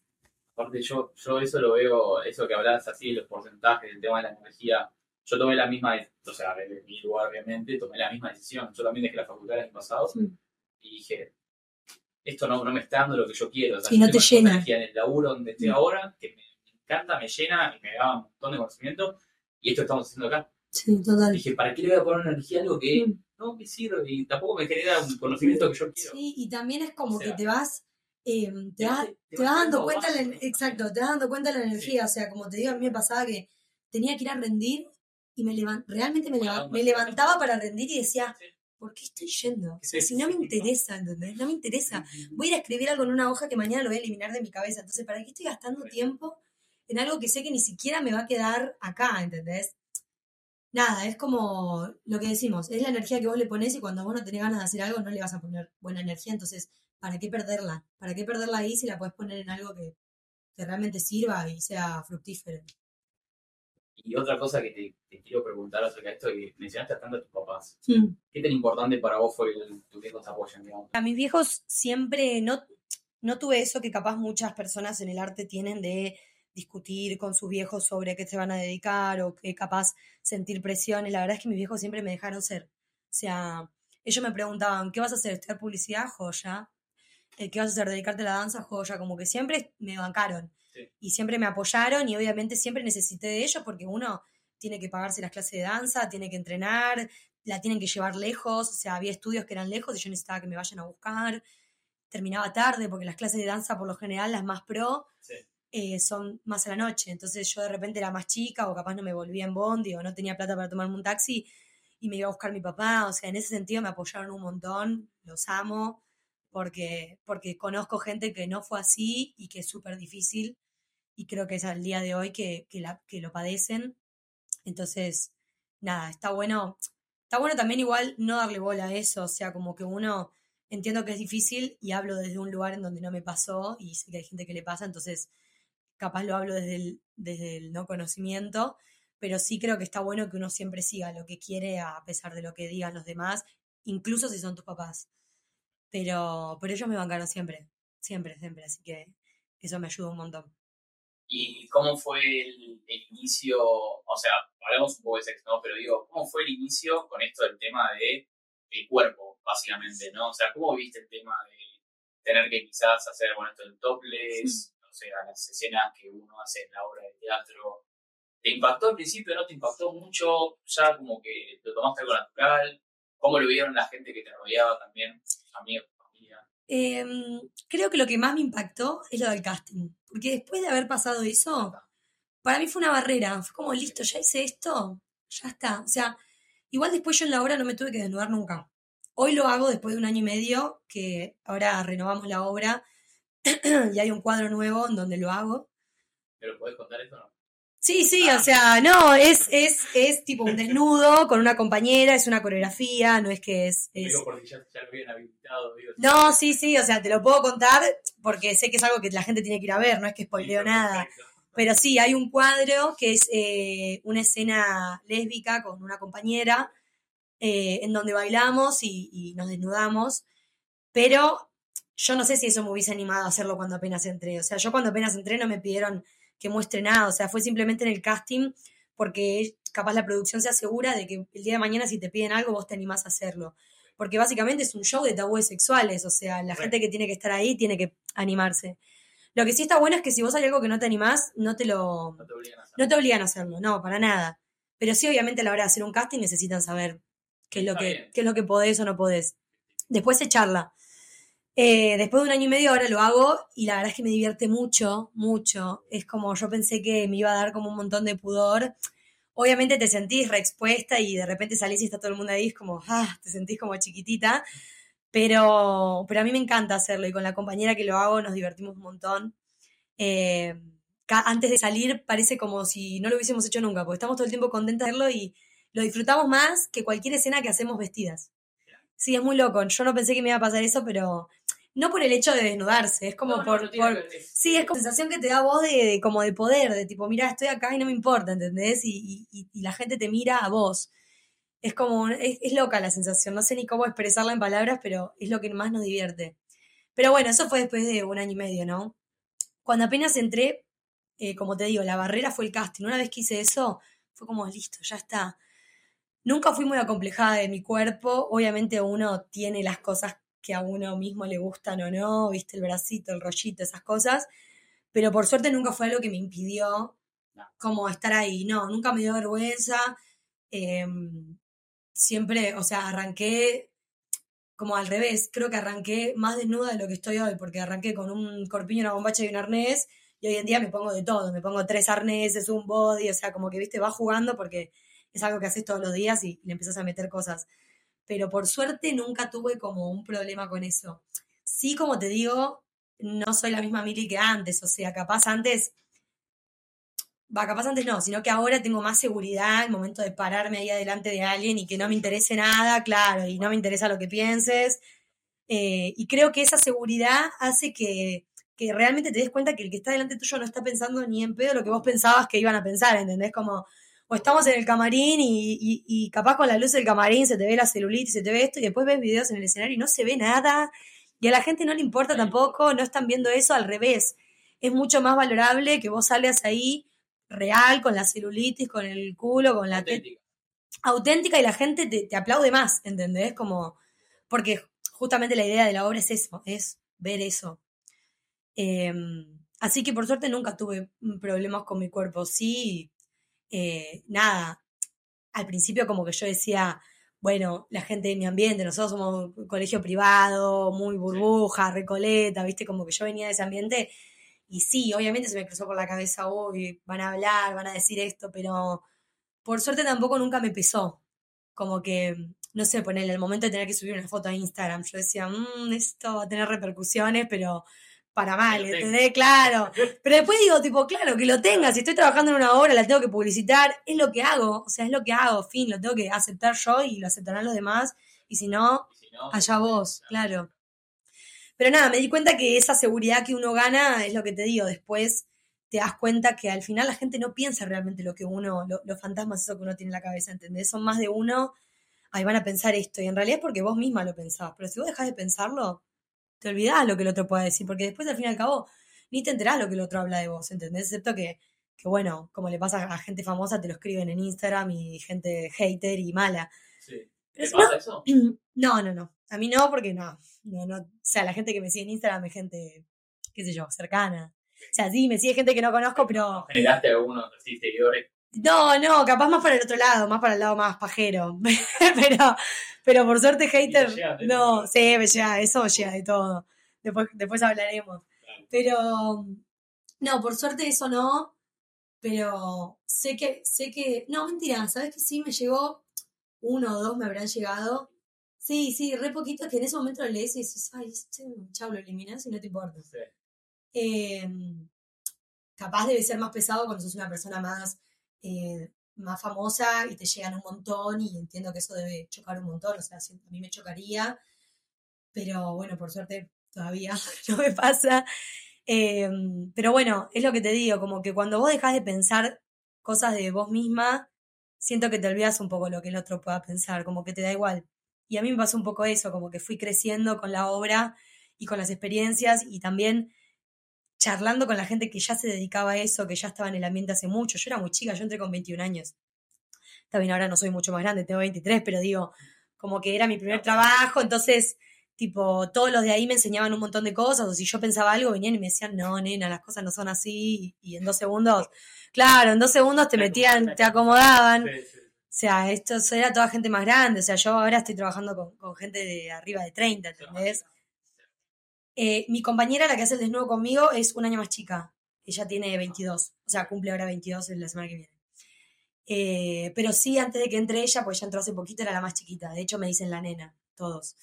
Aparte, yo, yo eso lo veo, eso que hablabas así, los porcentajes, el tema de la energía. Yo tomé la misma, o sea, desde mi lugar, obviamente, tomé la misma decisión. Yo también dejé la facultad el año pasado Sí. y dije, esto no, no me está dando lo que yo quiero. O sea, yo no te llena. energía en el laburo donde estoy Mm. ahora, que me encanta, me llena y me da un montón de conocimiento. Y esto estamos haciendo acá. Sí, total. Dije, ¿para qué le voy a poner energía a algo que Mm. no me sirve y tampoco me genera un conocimiento que yo quiero? Sí, y también es como O sea, que te vas, eh, te, vas, te- te te vas vas dando cuenta, la, exacto, te vas dando cuenta de la energía, o sea, como te digo, a mí me pasaba que tenía que ir a rendir y me levan- realmente me, Bueno, leva- me levantaba para rendir y decía, Sí. ¿Por qué estoy yendo? Sí, si no me interesa, ¿entendés? No me interesa. Voy a ir a escribir algo en una hoja que mañana lo voy a eliminar de mi cabeza, entonces, ¿para qué estoy gastando tiempo en algo que sé que ni siquiera me va a quedar acá, ¿entendés? Nada, es como lo que decimos, es la energía que vos le pones y cuando vos no tenés ganas de hacer algo no le vas a poner buena energía, entonces, ¿para qué perderla? ¿Para qué perderla ahí si la podés poner en algo que, que realmente sirva y sea fructífero? Y otra cosa que te, te quiero preguntar acerca de esto, que mencionaste tanto a tus papás. ¿Qué tan importante para vos fue que tus viejos te apoyen, digamos? A mis viejos siempre no, no tuve eso que capaz muchas personas en el arte tienen de discutir con sus viejos sobre qué se van a dedicar o que capaz sentir presiones. La verdad es que mis viejos siempre me dejaron ser. O sea, ellos me preguntaban, ¿qué vas a hacer? ¿Estudiar publicidad? Joya. Eh, ¿Qué vas a hacer? ¿Dedicarte a la danza? Joya. Como que siempre me bancaron. Sí. Y siempre me apoyaron y obviamente siempre necesité de ellos porque uno tiene que pagarse las clases de danza, tiene que entrenar, la tienen que llevar lejos, o sea, había estudios que eran lejos y yo necesitaba que me vayan a buscar. Terminaba tarde porque las clases de danza, por lo general, las más pro, Sí. eh, son más a la noche. Entonces yo de repente era más chica o capaz no me volvía en bondi o no tenía plata para tomarme un taxi y me iba a buscar mi papá. O sea, en ese sentido me apoyaron un montón, los amo, porque, porque conozco gente que no fue así y que es súper difícil y creo que es al día de hoy que, que, la, que lo padecen. Entonces, nada, está bueno. Está bueno también igual no darle bola a eso, o sea, como que uno entiendo que es difícil y hablo desde un lugar en donde no me pasó y sé que hay gente que le pasa, entonces capaz lo hablo desde el, desde el no conocimiento, pero sí creo que está bueno que uno siempre siga lo que quiere a pesar de lo que digan los demás, incluso si son tus papás. Pero, pero ellos me bancaron siempre, siempre, siempre, así que eso me ayuda un montón. ¿Y cómo fue el, inicio? O sea, hablamos un poco de sexo, ¿no? Pero digo, ¿cómo fue el inicio con esto del tema de el cuerpo, básicamente, ¿no? O sea, ¿cómo viste el tema de tener que quizás hacer, bueno, esto del topless, o sea, las escenas que uno hace en la obra de teatro? ¿Te impactó al principio? ¿No te impactó mucho? ¿Ya como que lo tomaste algo natural? ¿Cómo lo vieron la gente que te rodeaba también? Amigos, familia. Eh, creo que lo que más me impactó es lo del casting. Porque después de haber pasado eso, para mí fue una barrera. Fue como, listo, ya hice esto, ya está. O sea, igual después yo en la obra no me tuve que desnudar nunca. Hoy lo hago después de un año y medio, que ahora renovamos la obra y hay un cuadro nuevo en donde lo hago. ¿Pero podés contar esto o no? Sí, sí, o sea, no, es, es, es tipo un desnudo con una compañera, es una coreografía, no es que es... es- Digo, porque ya, ya lo habían habilitado. Digo, No, sí, sí, o sea, te lo puedo contar porque sé que es algo que la gente tiene que ir a ver, no es que spoileo nada. Pero sí, hay un cuadro que es eh, una escena lésbica con una compañera eh, en donde bailamos y, y nos desnudamos, pero yo no sé si eso me hubiese animado a hacerlo cuando apenas entré. O sea, yo cuando apenas entré no me pidieron que muestre nada, o sea, fue simplemente en el casting porque capaz la producción se asegura de que el día de mañana si te piden algo vos te animás a hacerlo. Porque básicamente es un show de tabúes sexuales, o sea, la gente que tiene que estar ahí tiene que animarse. Lo que sí está bueno es que si vos hay algo que no te animás, no te lo, No te obligan a hacer. no te obligan a hacerlo, no, para nada. Pero sí, obviamente, a la hora de hacer un casting necesitan saber qué es lo, Está que, bien. qué es lo que podés o no podés. Después se charla. Eh, después de un año y medio ahora lo hago y la verdad es que me divierte mucho, mucho. Es como yo pensé que me iba a dar como un montón de pudor. Obviamente te sentís reexpuesta y de repente salís y está todo el mundo ahí, es como, ah, te sentís como chiquitita. Pero, pero a mí me encanta hacerlo y con la compañera que lo hago nos divertimos un montón. Eh, antes de salir parece como si no lo hubiésemos hecho nunca, porque estamos todo el tiempo contentas de hacerlo y lo disfrutamos más que cualquier escena que hacemos vestidas. Sí, es muy loco. Yo no pensé que me iba a pasar eso, pero no por el hecho de desnudarse, es como No, por, no Sí, es como sensación que te da voz de, de- como de poder, de tipo, mira, estoy acá y no me importa, ¿entendés? Y, y- y la gente te mira a vos. Es como, es loca la sensación, no sé ni cómo expresarla en palabras, pero es lo que más nos divierte. Pero bueno, eso fue después de un año y medio, ¿no? Cuando apenas entré, eh, como te digo, la barrera fue el casting. Una vez que hice eso, fue como, listo, ya está. Nunca fui muy acomplejada de mi cuerpo. Obviamente uno tiene las cosas que a uno mismo le gustan o no, viste, el bracito, el rollito, esas cosas. Pero por suerte nunca fue algo que me impidió como estar ahí. No, nunca me dio vergüenza. em, siempre, o sea, arranqué como al revés. Creo que arranqué más desnuda de lo que estoy hoy, porque arranqué con un corpiño, una bombacha y un arnés. Y hoy en día me pongo de todo. Me pongo tres arneses, un body, o sea, como que, viste, vas jugando porque es algo que haces todos los días y le empiezas a meter cosas. Pero por suerte nunca tuve como un problema con eso. Sí, como te digo, no soy la misma Mili que antes. O sea, capaz antes va, capaz antes no, sino que ahora tengo más seguridad al momento de pararme ahí adelante de alguien y que no me interese nada, claro, y no me interesa lo que pienses. Eh, y creo que esa seguridad hace que, que realmente te des cuenta que el que está delante tuyo no está pensando ni en pedo lo que vos pensabas que iban a pensar, ¿entendés? Como, o estamos en el camarín y, y, y capaz con la luz del camarín se te ve la celulitis, se te ve esto, y después ves videos en el escenario y no se ve nada, y a la gente no le importa tampoco, no están viendo eso, al revés. Es mucho más valorable que vos salgas ahí real, con la celulitis, con el culo, con la Auténtica. auténtica y la gente te, te aplaude más, ¿entendés? Como, porque justamente la idea de la obra es eso, es ver eso. Eh, así que por suerte nunca tuve problemas con mi cuerpo. Sí, eh, nada, al principio como que yo decía, bueno, la gente de mi ambiente, nosotros somos un colegio privado, muy burbuja, recoleta, viste, como que yo venía de ese ambiente y sí, obviamente se me cruzó por la cabeza, uy, van a hablar, van a decir esto, pero por suerte tampoco nunca me pesó. Como que, no sé, ponerle el momento de tener que subir una foto a Instagram, yo decía, mmm, esto va a tener repercusiones, pero para mal. ¿entendés? Claro. Pero después digo, tipo, claro, que lo tenga, si estoy trabajando en una obra, la tengo que publicitar, es lo que hago, o sea, es lo que hago, fin, lo tengo que aceptar yo y lo aceptarán los demás, y si no, Y si no, allá vos, claro. Pero nada, me di cuenta que esa seguridad que uno gana es lo que te digo. Después te das cuenta que al final la gente no piensa realmente lo que uno, lo- los fantasmas, eso que uno tiene en la cabeza, ¿entendés? Son más de uno, ahí van a pensar esto. Y en realidad es porque vos misma lo pensás. Pero si vos dejás de pensarlo, te olvidás lo que el otro pueda decir. Porque después, al fin y al cabo, ni te enterás lo que el otro habla de vos, ¿entendés? Excepto que, que bueno, como le pasa a gente famosa, te lo escriben en Instagram y gente hater y mala. Sí. ¿Te si no, pasa eso? no, no, no. A mí no, porque no. no, no. O sea, la gente que me sigue en Instagram es gente, qué sé yo, cercana. O sea, sí, me sigue gente que no conozco, pero. ¿Generaste algunos así seguidores? No, no, capaz más para el otro lado, más para el lado más pajero. pero, pero por suerte, hater. No, sí, me llega, eso llega de todo. Después, después hablaremos. Claro. Pero. No, por suerte eso no. Pero sé que, sé que. No, mentira, ¿sabes que sí me llegó? Uno o dos me habrán llegado. Sí, sí, re poquito que en ese momento lo lees y dices, ay, este chau, lo eliminas y no te importa. Sí. Eh, capaz debe ser más pesado cuando sos una persona más, eh, más famosa y te llegan un montón y entiendo que eso debe chocar un montón, o sea, a mí me chocaría, pero bueno, por suerte todavía no me pasa. Eh, pero bueno, es lo que te digo, como que cuando vos dejás de pensar cosas de vos misma, siento que te olvidas un poco lo que el otro pueda pensar, como que te da igual. Y a mí me pasó un poco eso, como que fui creciendo con la obra y con las experiencias y también charlando con la gente que ya se dedicaba a eso, que ya estaba en el ambiente hace mucho. Yo era muy chica, yo entré con 21 años. Está bien, ahora no soy mucho más grande, tengo 23, pero digo, como que era mi primer trabajo, entonces, tipo, todos los de ahí me enseñaban un montón de cosas, o si yo pensaba algo, venían y me decían, no, nena, las cosas no son así, y en dos segundos, claro, en dos segundos te metían, te acomodaban. O sea, esto era toda gente más grande. O sea, yo ahora estoy trabajando con, con gente de arriba de 30, ¿entendés? Eh, mi compañera, la que hace el desnudo conmigo, es un año más chica. Ella tiene 22. O sea, cumple ahora 22 en la semana que viene. Eh, pero sí, antes de que entre ella, pues ella entró hace poquito, era la más chiquita. De hecho, me dicen la nena, todos.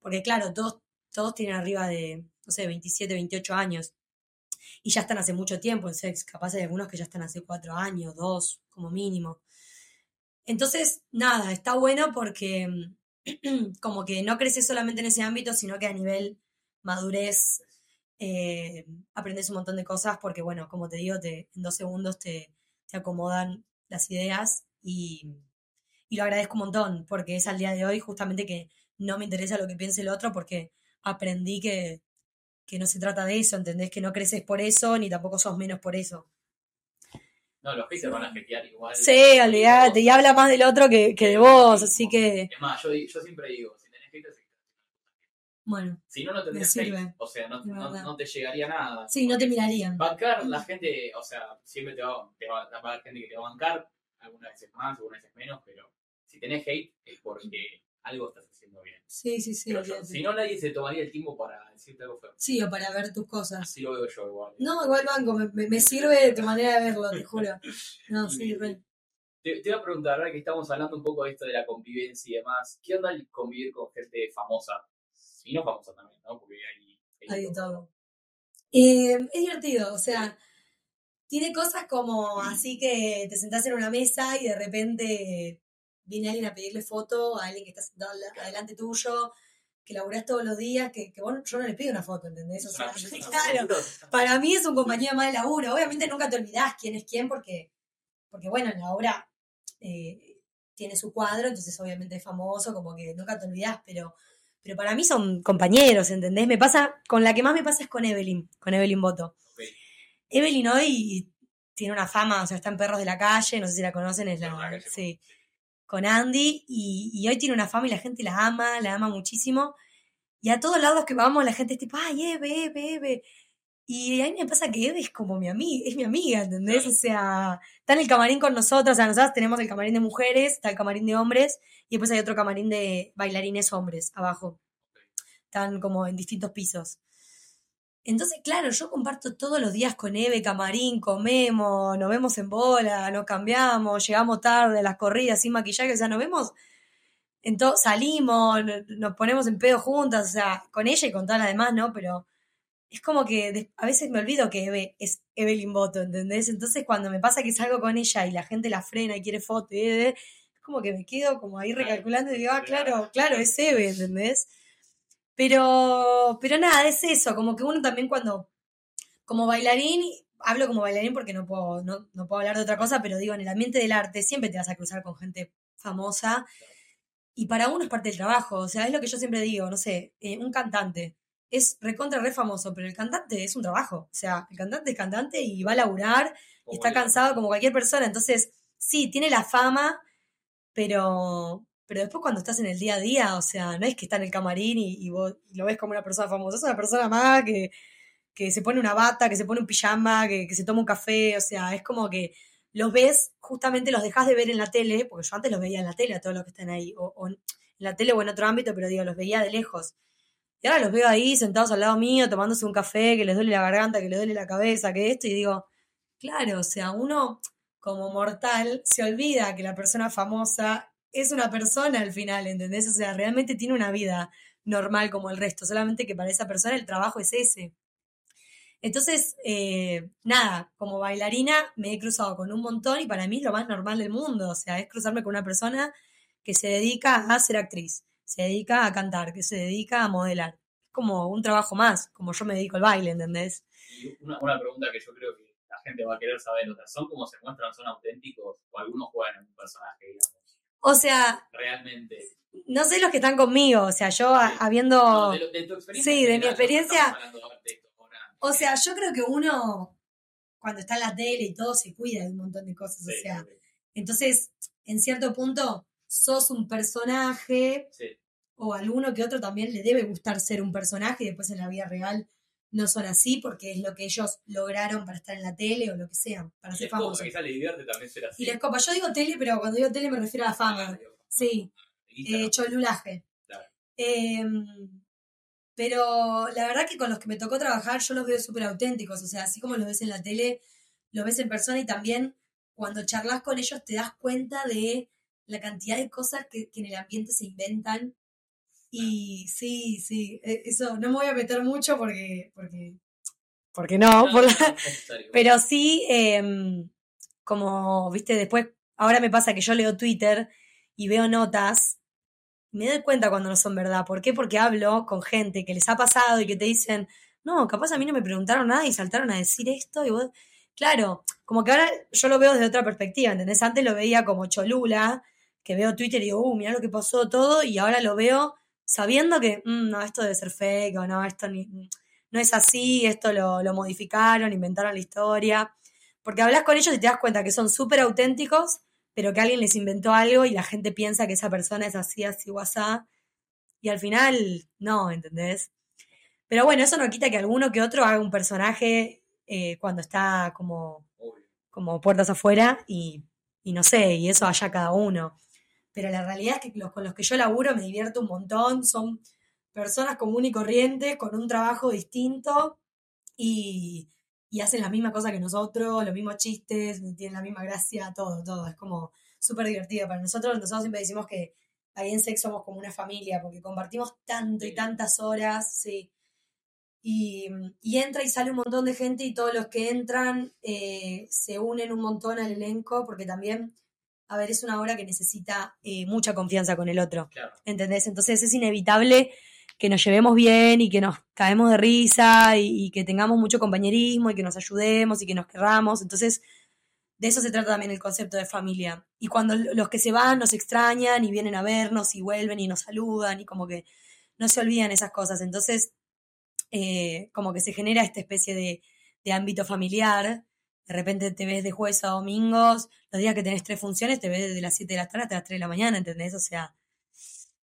Porque claro, todos, todos tienen arriba de, no sé, 27, 28 años. Y ya están hace mucho tiempo en sex. Capaz hay algunos que ya están hace 4 años, 2, como mínimo. Entonces, nada, está bueno porque como que no creces solamente en ese ámbito, sino que a nivel madurez eh, aprendes un montón de cosas porque, bueno, como te digo, te, en dos segundos te, te acomodan las ideas y, y lo agradezco un montón porque es al día de hoy justamente que no me interesa lo que piense el otro porque aprendí que, que no se trata de eso, ¿entendés? Que no creces por eso ni tampoco sos menos por eso. No, los haters van a jetear igual. Sí, olvídate, y habla más del otro que, que de vos, así que Es más, yo, yo siempre digo, Bueno, Si no, no tendrías sirve, hate. O sea, no, te llegaría nada. sí, no te mirarían. Bancar, la gente, o sea, siempre te va, te va, va a haber gente que te va a bancar, algunas veces más, algunas veces menos, pero si tenés hate es porque algo estás haciendo bien. Sí, sí, sí. Yo. Si no, nadie se tomaría el tiempo para decirte algo feo. Sí, o para ver tus cosas. Así lo veo yo igual. No, igual banco, me, me- sirve tu manera de verlo, te juro. No, sí, re. Te, te iba a preguntar, ahora que estamos hablando un poco de esto de la convivencia y demás, ¿qué onda el convivir con gente famosa? Y no famosa también, ¿no? Porque hay... Hay de todo. Eh, es divertido, o sea, tiene cosas como así que te sentás en una mesa y de repente viene alguien a pedirle foto a alguien que está sentado adelante tuyo, que laburás todos los días, que, que vos, yo no le pido una foto, ¿entendés? O sea, claro, para mí es un compañero más de laburo. Obviamente nunca te olvidás quién es quién porque, porque bueno, en la obra eh, tiene su cuadro, entonces obviamente es famoso, como que nunca te olvidás, pero, pero para mí son compañeros, ¿entendés? Me pasa, con la que más me pasa es con Evelyn, con Evelyn Boto. Evelyn hoy tiene una fama, o sea, está en Perros de la Calle, no sé si la conocen, es la sí, con Andy, y, y hoy tiene una fama y la gente la ama, la ama muchísimo. Y a todos lados que vamos, la gente es tipo, ay, Eve, Eve, Eve. Y a mí me pasa que Eve es como mi amiga, es mi amiga, ¿entendés? O sea, está en el camarín con nosotros, o sea, nosotros tenemos el camarín de mujeres, está el camarín de hombres, y después hay otro camarín de bailarines hombres abajo. Están como en distintos pisos. Entonces, claro, yo comparto todos los días con Eve, camarín, comemos, nos vemos en bola, nos cambiamos, llegamos tarde las corridas sin maquillaje, o sea, nos vemos, en salimos, nos ponemos en pedo juntas, o sea, con ella y con todas las demás, ¿no? Pero es como que a veces me olvido que Eve es Evelyn Boto, ¿entendés? Entonces cuando me pasa que salgo con ella y la gente la frena y quiere foto, es como que me quedo como ahí recalculando y digo, ah, claro, claro, es Eve, ¿entendés? Pero, pero nada, es eso, como que uno también cuando, como bailarín, hablo como bailarín porque no puedo, no, no puedo hablar de otra cosa, pero digo, en el ambiente del arte siempre te vas a cruzar con gente famosa y para uno es parte del trabajo, o sea, es lo que yo siempre digo, no sé, eh, un cantante es recontra re famoso, pero el cantante es un trabajo, o sea, el cantante es cantante y va a laburar y está el- cansado como cualquier persona, entonces sí, tiene la fama, pero, pero después cuando estás en el día a día, o sea, no es que está en el camarín y, y vos lo ves como una persona famosa, es una persona más que, que se pone una bata, que se pone un pijama, que, que se toma un café, o sea, es como que los ves, justamente los dejas de ver en la tele, porque yo antes los veía en la tele a todos los que están ahí, o, o en la tele o en otro ámbito, pero digo, los veía de lejos. Y ahora los veo ahí sentados al lado mío, tomándose un café, que les duele la garganta, que les duele la cabeza, que esto, y digo, claro, o sea, uno como mortal se olvida que la persona famosa es una persona al final, ¿entendés? O sea, realmente tiene una vida normal como el resto, solamente que para esa persona el trabajo es ese. Entonces, eh, nada, como bailarina me he cruzado con un montón y para mí es lo más normal del mundo, o sea, es cruzarme con una persona que se dedica a ser actriz, se dedica a cantar, que se dedica a modelar. Es como un trabajo más, como yo me dedico al baile, ¿entendés? Y una, una pregunta que yo creo que la gente va a querer saber, o sea, ¿son como se muestran, son auténticos o algunos juegan en un personaje, digamos? O sea, Realmente. no sé los que están conmigo, o sea, yo Sí. habiendo... No, de, lo- de tu experiencia. Sí, de mi experiencia- de. O sea, yo creo que uno, cuando está en la tele y todo, se cuida de un montón de cosas, Sí, o sea, entonces, en cierto punto, sos un personaje, Sí, o alguno que otro también le debe gustar ser un personaje y después en la vida real no son así porque es lo que ellos lograron para estar en la tele o lo que sea, para y ser famosos. que quizá le divierte también ser así. Y les copa, yo digo tele, pero cuando digo tele me refiero a la fama. Sí, eh, cholulaje. Claro. Em, pero la verdad que con los que me tocó trabajar yo los veo súper auténticos, o sea, así como los ves en la tele, los ves en persona y también cuando charlas con ellos te das cuenta de la cantidad de cosas que, que en el ambiente se inventan. Y sí, sí, e- eso no me voy a meter mucho porque, porque, porque no, No, por la- no, no es necesario. pero sí, em, como, viste, después, ahora me pasa que yo leo Twitter y veo notas, y me doy cuenta cuando no son verdad. ¿Por qué? Porque hablo con gente que les ha pasado y que te dicen, no, capaz a mí no me preguntaron nada y saltaron a decir esto y vos, claro, como que ahora yo lo veo desde otra perspectiva, ¿entendés? Antes lo veía como cholula, que veo Twitter y digo, uh, mirá lo que pasó todo, y ahora lo veo sabiendo que, "Mm, no, esto debe ser fake, o no, esto ni, no es así, esto lo, lo modificaron, inventaron la historia. Porque hablas con ellos y te das cuenta que son súper auténticos, pero que alguien les inventó algo y la gente piensa que esa persona es así, así o asá. Y al final, no, ¿entendés? Pero bueno, eso no quita que alguno que otro haga un personaje eh, cuando está como, como puertas afuera y, y no sé, y eso haya cada uno. Pero la realidad es que los con los que yo laburo me divierto un montón, son personas comunes y corrientes, con un trabajo distinto y, y hacen la misma cosa que nosotros, los mismos chistes, tienen la misma gracia, todo, todo. Es como súper divertido para nosotros. Nosotros siempre decimos que ahí en Sex somos como una familia, porque compartimos tanto y tantas horas, sí. Y, y, entra y sale un montón de gente y todos los que entran eh, se unen un montón al elenco, porque también, a ver, es una obra que necesita eh, mucha confianza con el otro. ¿Entendés? Entonces es inevitable que nos llevemos bien y que nos caemos de risa y, y, que tengamos mucho compañerismo y que nos ayudemos y que nos querramos. Entonces, de eso se trata también el concepto de familia. Y cuando los que se van nos extrañan y vienen a vernos y vuelven y nos saludan y como que no se olvidan esas cosas. Entonces, eh, como que se genera esta especie de, de, ámbito familiar. De repente te ves de jueves a domingos, los días que tenés tres funciones, te ves desde las 7 de la tarde hasta las 3 de la mañana, ¿entendés? O sea,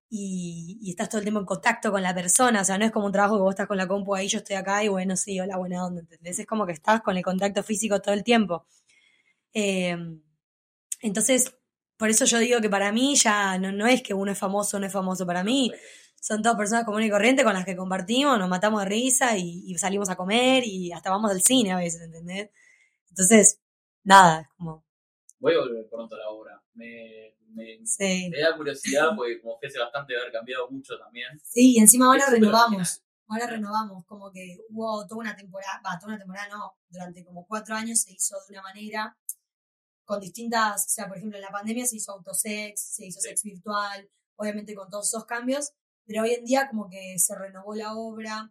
y, estás todo el tiempo en contacto con la persona, o sea, no es como un trabajo que vos estás con la compu ahí, yo estoy acá y bueno, sí, hola, buena onda, ¿entendés? Es como que estás con el contacto físico todo el tiempo. Eh, entonces, por eso yo digo que para mí ya no, no es que uno es famoso o no es famoso, para mí son todas personas comunes y corrientes con las que compartimos, nos matamos de risa y, y, salimos a comer y hasta vamos al cine a veces, ¿entendés? Entonces, nada, es como... Voy a volver pronto a la obra. Me, me, sí. me da curiosidad porque como que hace bastante haber cambiado mucho también. Sí, y encima ahora renovamos. Ahora renovamos, como que hubo toda una temporada, va, toda una temporada no, durante como cuatro años se hizo de una manera con distintas, o sea, por ejemplo, en la pandemia se hizo autosex, se hizo sex virtual, obviamente con todos esos cambios, pero hoy en día como que se renovó la obra,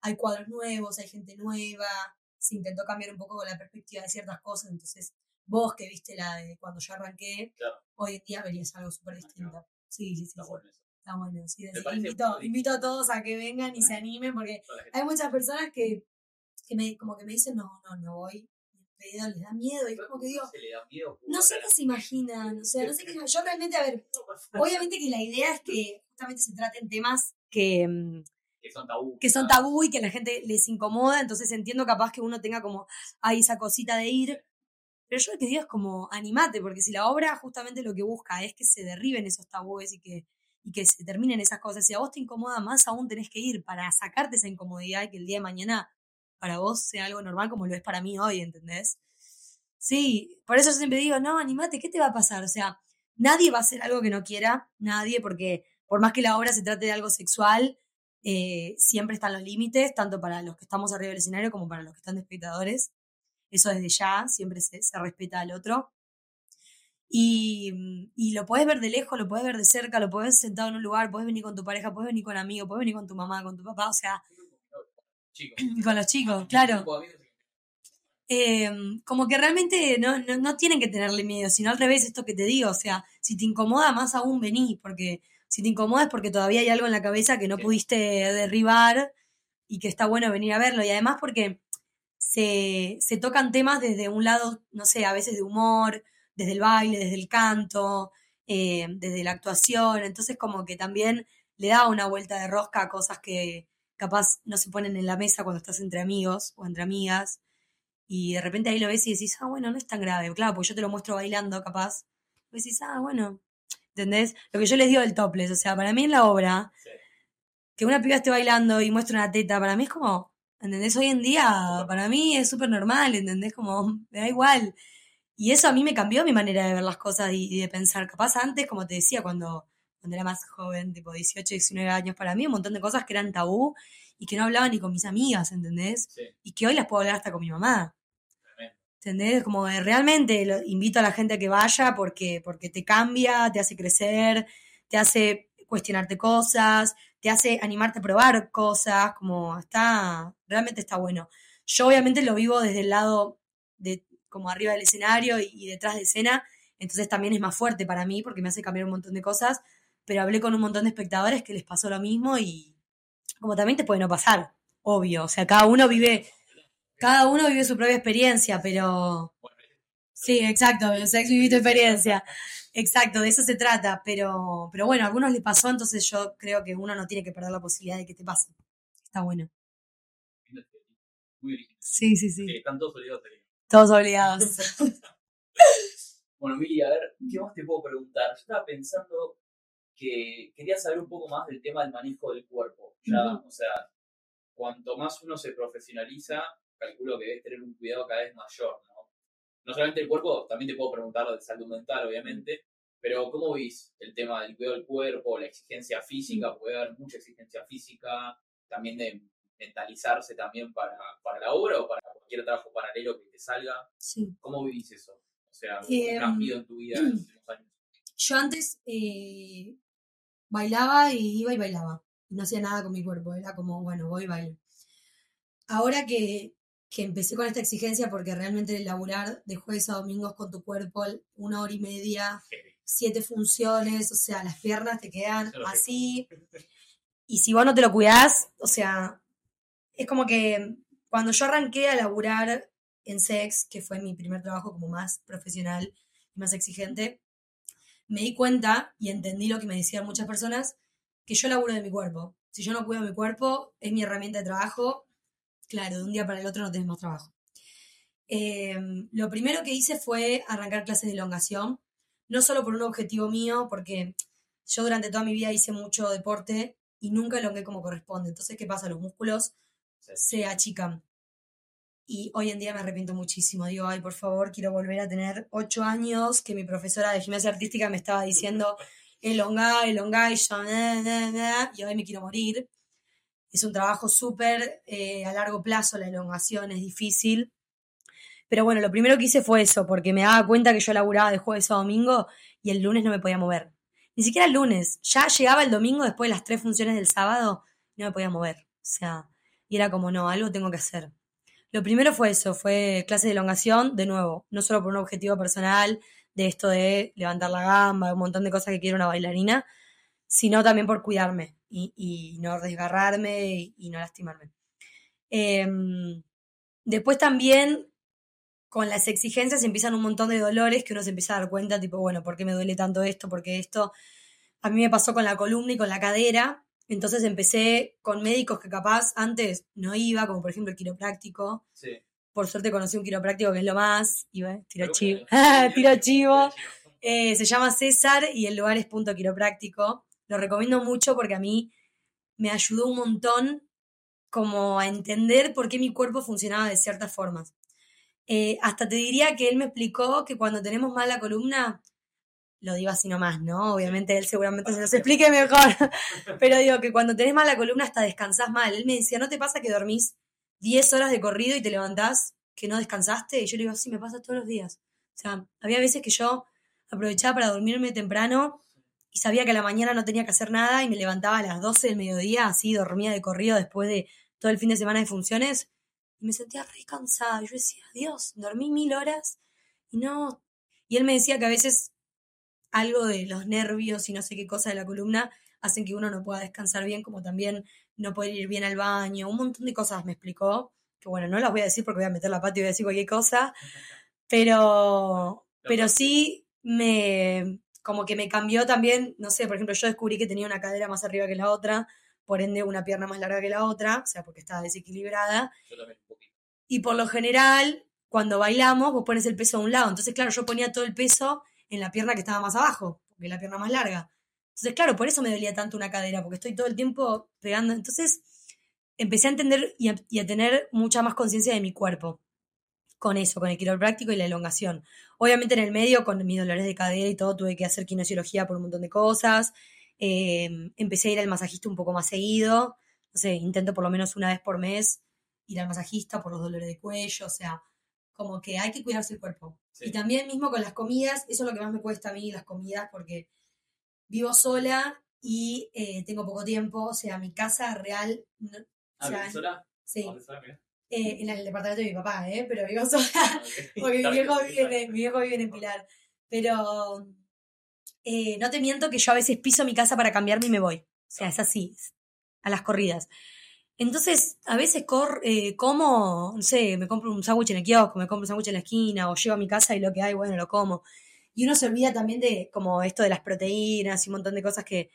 hay cuadros nuevos, hay gente nueva, se intentó cambiar un poco la perspectiva de ciertas cosas, entonces vos que viste la de cuando yo arranqué, claro. hoy en día verías algo súper distinto. Sí, sí, sí. Está sí. bueno eso. Está bueno, sí. Invito, invito, a todos a que vengan y se animen porque hay muchas personas que, que me, como que me dicen, no, no, no voy, pedo, les da miedo. Y como que digo, no sé qué se imaginan. O sea, no sé qué Yo realmente, a ver, obviamente que la idea es que justamente se traten temas que. Que son tabú. Que son tabú y que la gente les incomoda. Entonces entiendo capaz que uno tenga como ahí esa cosita de ir. Pero yo lo que digo es como animate, porque si la obra justamente lo que busca es que se derriben esos tabúes y que, y que se terminen esas cosas. Si a vos te incomoda más, aún tenés que ir para sacarte esa incomodidad y que el día de mañana para vos sea algo normal como lo es para mí hoy, ¿entendés? Sí, por eso yo siempre digo, no, animate, ¿qué te va a pasar? O sea, nadie va a hacer algo que no quiera, nadie, porque por más que la obra se trate de algo sexual, eh, siempre están los límites, tanto para los que estamos arriba del escenario como para los que están de espectadores. Eso desde ya, siempre se, se respeta al otro. Y, y, lo puedes ver de lejos, lo puedes ver de cerca, lo puedes sentado en un lugar, puedes venir con tu pareja, puedes venir con amigos, puedes venir con tu mamá, con tu papá, o sea, chicos. con los chicos, claro. Eh, como que realmente no, no, no, tienen que tenerle miedo, sino al revés, esto que te digo, o sea, si te incomoda más aún vení, porque si te incomoda es porque todavía hay algo en la cabeza que no sí. pudiste derribar y que está bueno venir a verlo, y además porque se, se tocan temas desde un lado, no sé, a veces de humor, desde el baile, desde el canto, eh, desde la actuación, entonces como que también le da una vuelta de rosca a cosas que capaz no se ponen en la mesa cuando estás entre amigos o entre amigas y de repente ahí lo ves y decís, ah, bueno, no es tan grave. Claro, porque yo te lo muestro bailando, capaz. Y decís, ah, bueno, ¿entendés? Lo que yo les digo del topless, o sea, para mí en la obra, sí. que una piba esté bailando y muestre una teta, para mí es como, ¿entendés? Hoy en día, para mí es súper normal, ¿entendés? Como, me da igual. Y eso a mí me cambió mi manera de ver las cosas y, y de pensar. Capaz antes, como te decía, cuando, cuando era más joven, tipo 18, 19 años, para mí un montón de cosas que eran tabú y que no hablaba ni con mis amigas, ¿entendés? Sí. Y que hoy las puedo hablar hasta con mi mamá. ¿Entendés? Como de, realmente invito a la gente a que vaya porque, porque te cambia, te hace crecer, te hace cuestionarte cosas, te hace animarte a probar cosas, como está, realmente está bueno. Yo obviamente lo vivo desde el lado de como arriba del escenario y, y detrás de escena, entonces también es más fuerte para mí porque me hace cambiar un montón de cosas, pero hablé con un montón de espectadores que les pasó lo mismo y como también te puede no pasar, obvio, o sea, cada uno vive cada uno vive su propia experiencia, pero... Sí, exacto, el sex viví tu experiencia. Exacto, de eso se trata, pero, pero bueno, a algunos les pasó, entonces yo creo que uno no tiene que perder la posibilidad de que te pase. Está bueno. Muy original. Sí, sí, sí. Están todos obligados a. Todos obligados. Bueno, Mili, a ver, ¿qué más te puedo preguntar? Yo estaba pensando que quería saber un poco más del tema del manejo del cuerpo. Ya, o sea, cuanto más uno se profesionaliza, calculo que debes tener un cuidado cada vez mayor, ¿no? No solamente el cuerpo, también te puedo preguntar lo de salud mental, obviamente, pero ¿cómo ves el tema del cuidado del cuerpo, la exigencia física? Puede haber mucha exigencia física, también de mentalizarse también para, para la obra o para cualquier trabajo paralelo que te salga. Sí. ¿Cómo vivís eso? O sea, Eh, ¿qué cambio en tu vida en los últimos años? Yo antes eh, bailaba y iba y bailaba. No hacía nada con mi cuerpo, era como, bueno, voy y bailo. Ahora que, que empecé con esta exigencia, porque realmente laburar de jueves a domingos con tu cuerpo, una hora y media, siete funciones, o sea, las piernas te quedan así. Y si vos no te lo cuidás, o sea, es como que cuando yo arranqué a laburar en sex, que fue mi primer trabajo como más profesional y más exigente, me di cuenta y entendí lo que me decían muchas personas, que yo laburo de mi cuerpo. Si yo no cuido mi cuerpo, es mi herramienta de trabajo. Claro, de un día para el otro no tenés más trabajo. Eh, lo primero que hice fue arrancar clases de elongación, no solo por un objetivo mío, porque yo durante toda mi vida hice mucho deporte y nunca elongué como corresponde. Entonces, ¿qué pasa? Los músculos se achican. Y hoy en día me arrepiento muchísimo. Digo, ay, por favor, quiero volver a tener ocho años, que mi profesora de gimnasia artística me estaba diciendo, elongá, elongá, y yo, y hoy me quiero morir. Es un trabajo súper eh, a largo plazo, la elongación es difícil. Pero bueno, lo primero que hice fue eso, porque me daba cuenta que yo laburaba de jueves a domingo y el lunes no me podía mover. Ni siquiera el lunes, ya llegaba el domingo después de las tres funciones del sábado, no me podía mover. O sea, y era como, no, algo tengo que hacer. Lo primero fue eso, fue clase de elongación, de nuevo, no solo por un objetivo personal, de esto de levantar la gamba, un montón de cosas que quiere una bailarina, sino también por cuidarme y, y no desgarrarme y, y no lastimarme. Em, después también, con las exigencias empiezan un montón de dolores que uno se empieza a dar cuenta, tipo, bueno, ¿por qué me duele tanto esto? ¿Por qué esto? A mí me pasó con la columna y con la cadera, entonces empecé con médicos que capaz antes no iba, como por ejemplo el quiropráctico. Sí. Por suerte conocí un quiropráctico que es lo más. Iba, tiro Pero chivo. tiro chivo. Eh, se llama César y el lugar es punto quiropráctico. Lo recomiendo mucho porque a mí me ayudó un montón como a entender por qué mi cuerpo funcionaba de ciertas formas. Eh, hasta te diría que él me explicó que cuando tenemos mal la columna, lo digo así nomás, ¿no? Obviamente él seguramente se los explique mejor, pero digo que cuando tenés mal la columna hasta descansás mal. Él me decía, ¿no te pasa que dormís 10 horas de corrido y te levantás que no descansaste? Y yo le digo, sí, me pasa todos los días. O sea, había veces que yo aprovechaba para dormirme temprano y sabía que a la mañana no tenía que hacer nada y me levantaba a las 12 del mediodía, así dormía de corrido después de todo el fin de semana de funciones y me sentía re cansada. Y yo decía, Dios, dormí mil horas y no. Y él me decía que a veces algo de los nervios y no sé qué cosa de la columna hacen que uno no pueda descansar bien, como también no poder ir bien al baño, un montón de cosas me explicó, que bueno, no las voy a decir porque voy a meter la pata y voy a decir cualquier cosa, pero, pero sí me, como que me cambió también, no sé, por ejemplo, yo descubrí que tenía una cadera más arriba que la otra, por ende una pierna más larga que la otra, o sea, porque estaba desequilibrada, Yo también un poquito. y por lo general, cuando bailamos, vos pones el peso a un lado. Entonces, claro, yo ponía todo el peso en la pierna que estaba más abajo, porque es la pierna más larga. Entonces, claro, por eso me dolía tanto una cadera, porque estoy todo el tiempo pegando. Entonces, empecé a entender y a, y a tener mucha más conciencia de mi cuerpo con eso, con el quiropráctico y la elongación. Obviamente en el medio, con mis dolores de cadera y todo, tuve que hacer kinesiología por un montón de cosas. Eh, empecé a ir al masajista un poco más seguido. No sé, intento por lo menos una vez por mes ir al masajista por los dolores de cuello. O sea, como que hay que cuidarse el cuerpo. Sí. Y también mismo con las comidas, eso es lo que más me cuesta a mí, las comidas, porque vivo sola y eh, tengo poco tiempo. O sea, mi casa real, no- Ah, o sea, ¿vivís sola? sí. Eh, en el departamento de mi papá, ¿eh? pero vivo sola. Porque mi viejo, vive, mi viejo vive en Pilar. Pero eh, no te miento que yo a veces piso mi casa para cambiarme y me voy. O sea, es así, a las corridas. Entonces, a veces cor, eh, como, no sé, me compro un sándwich en el kiosco, me compro un sándwich en la esquina, o llego a mi casa y lo que hay, bueno, lo como. Y uno se olvida también de como esto de las proteínas y un montón de cosas que,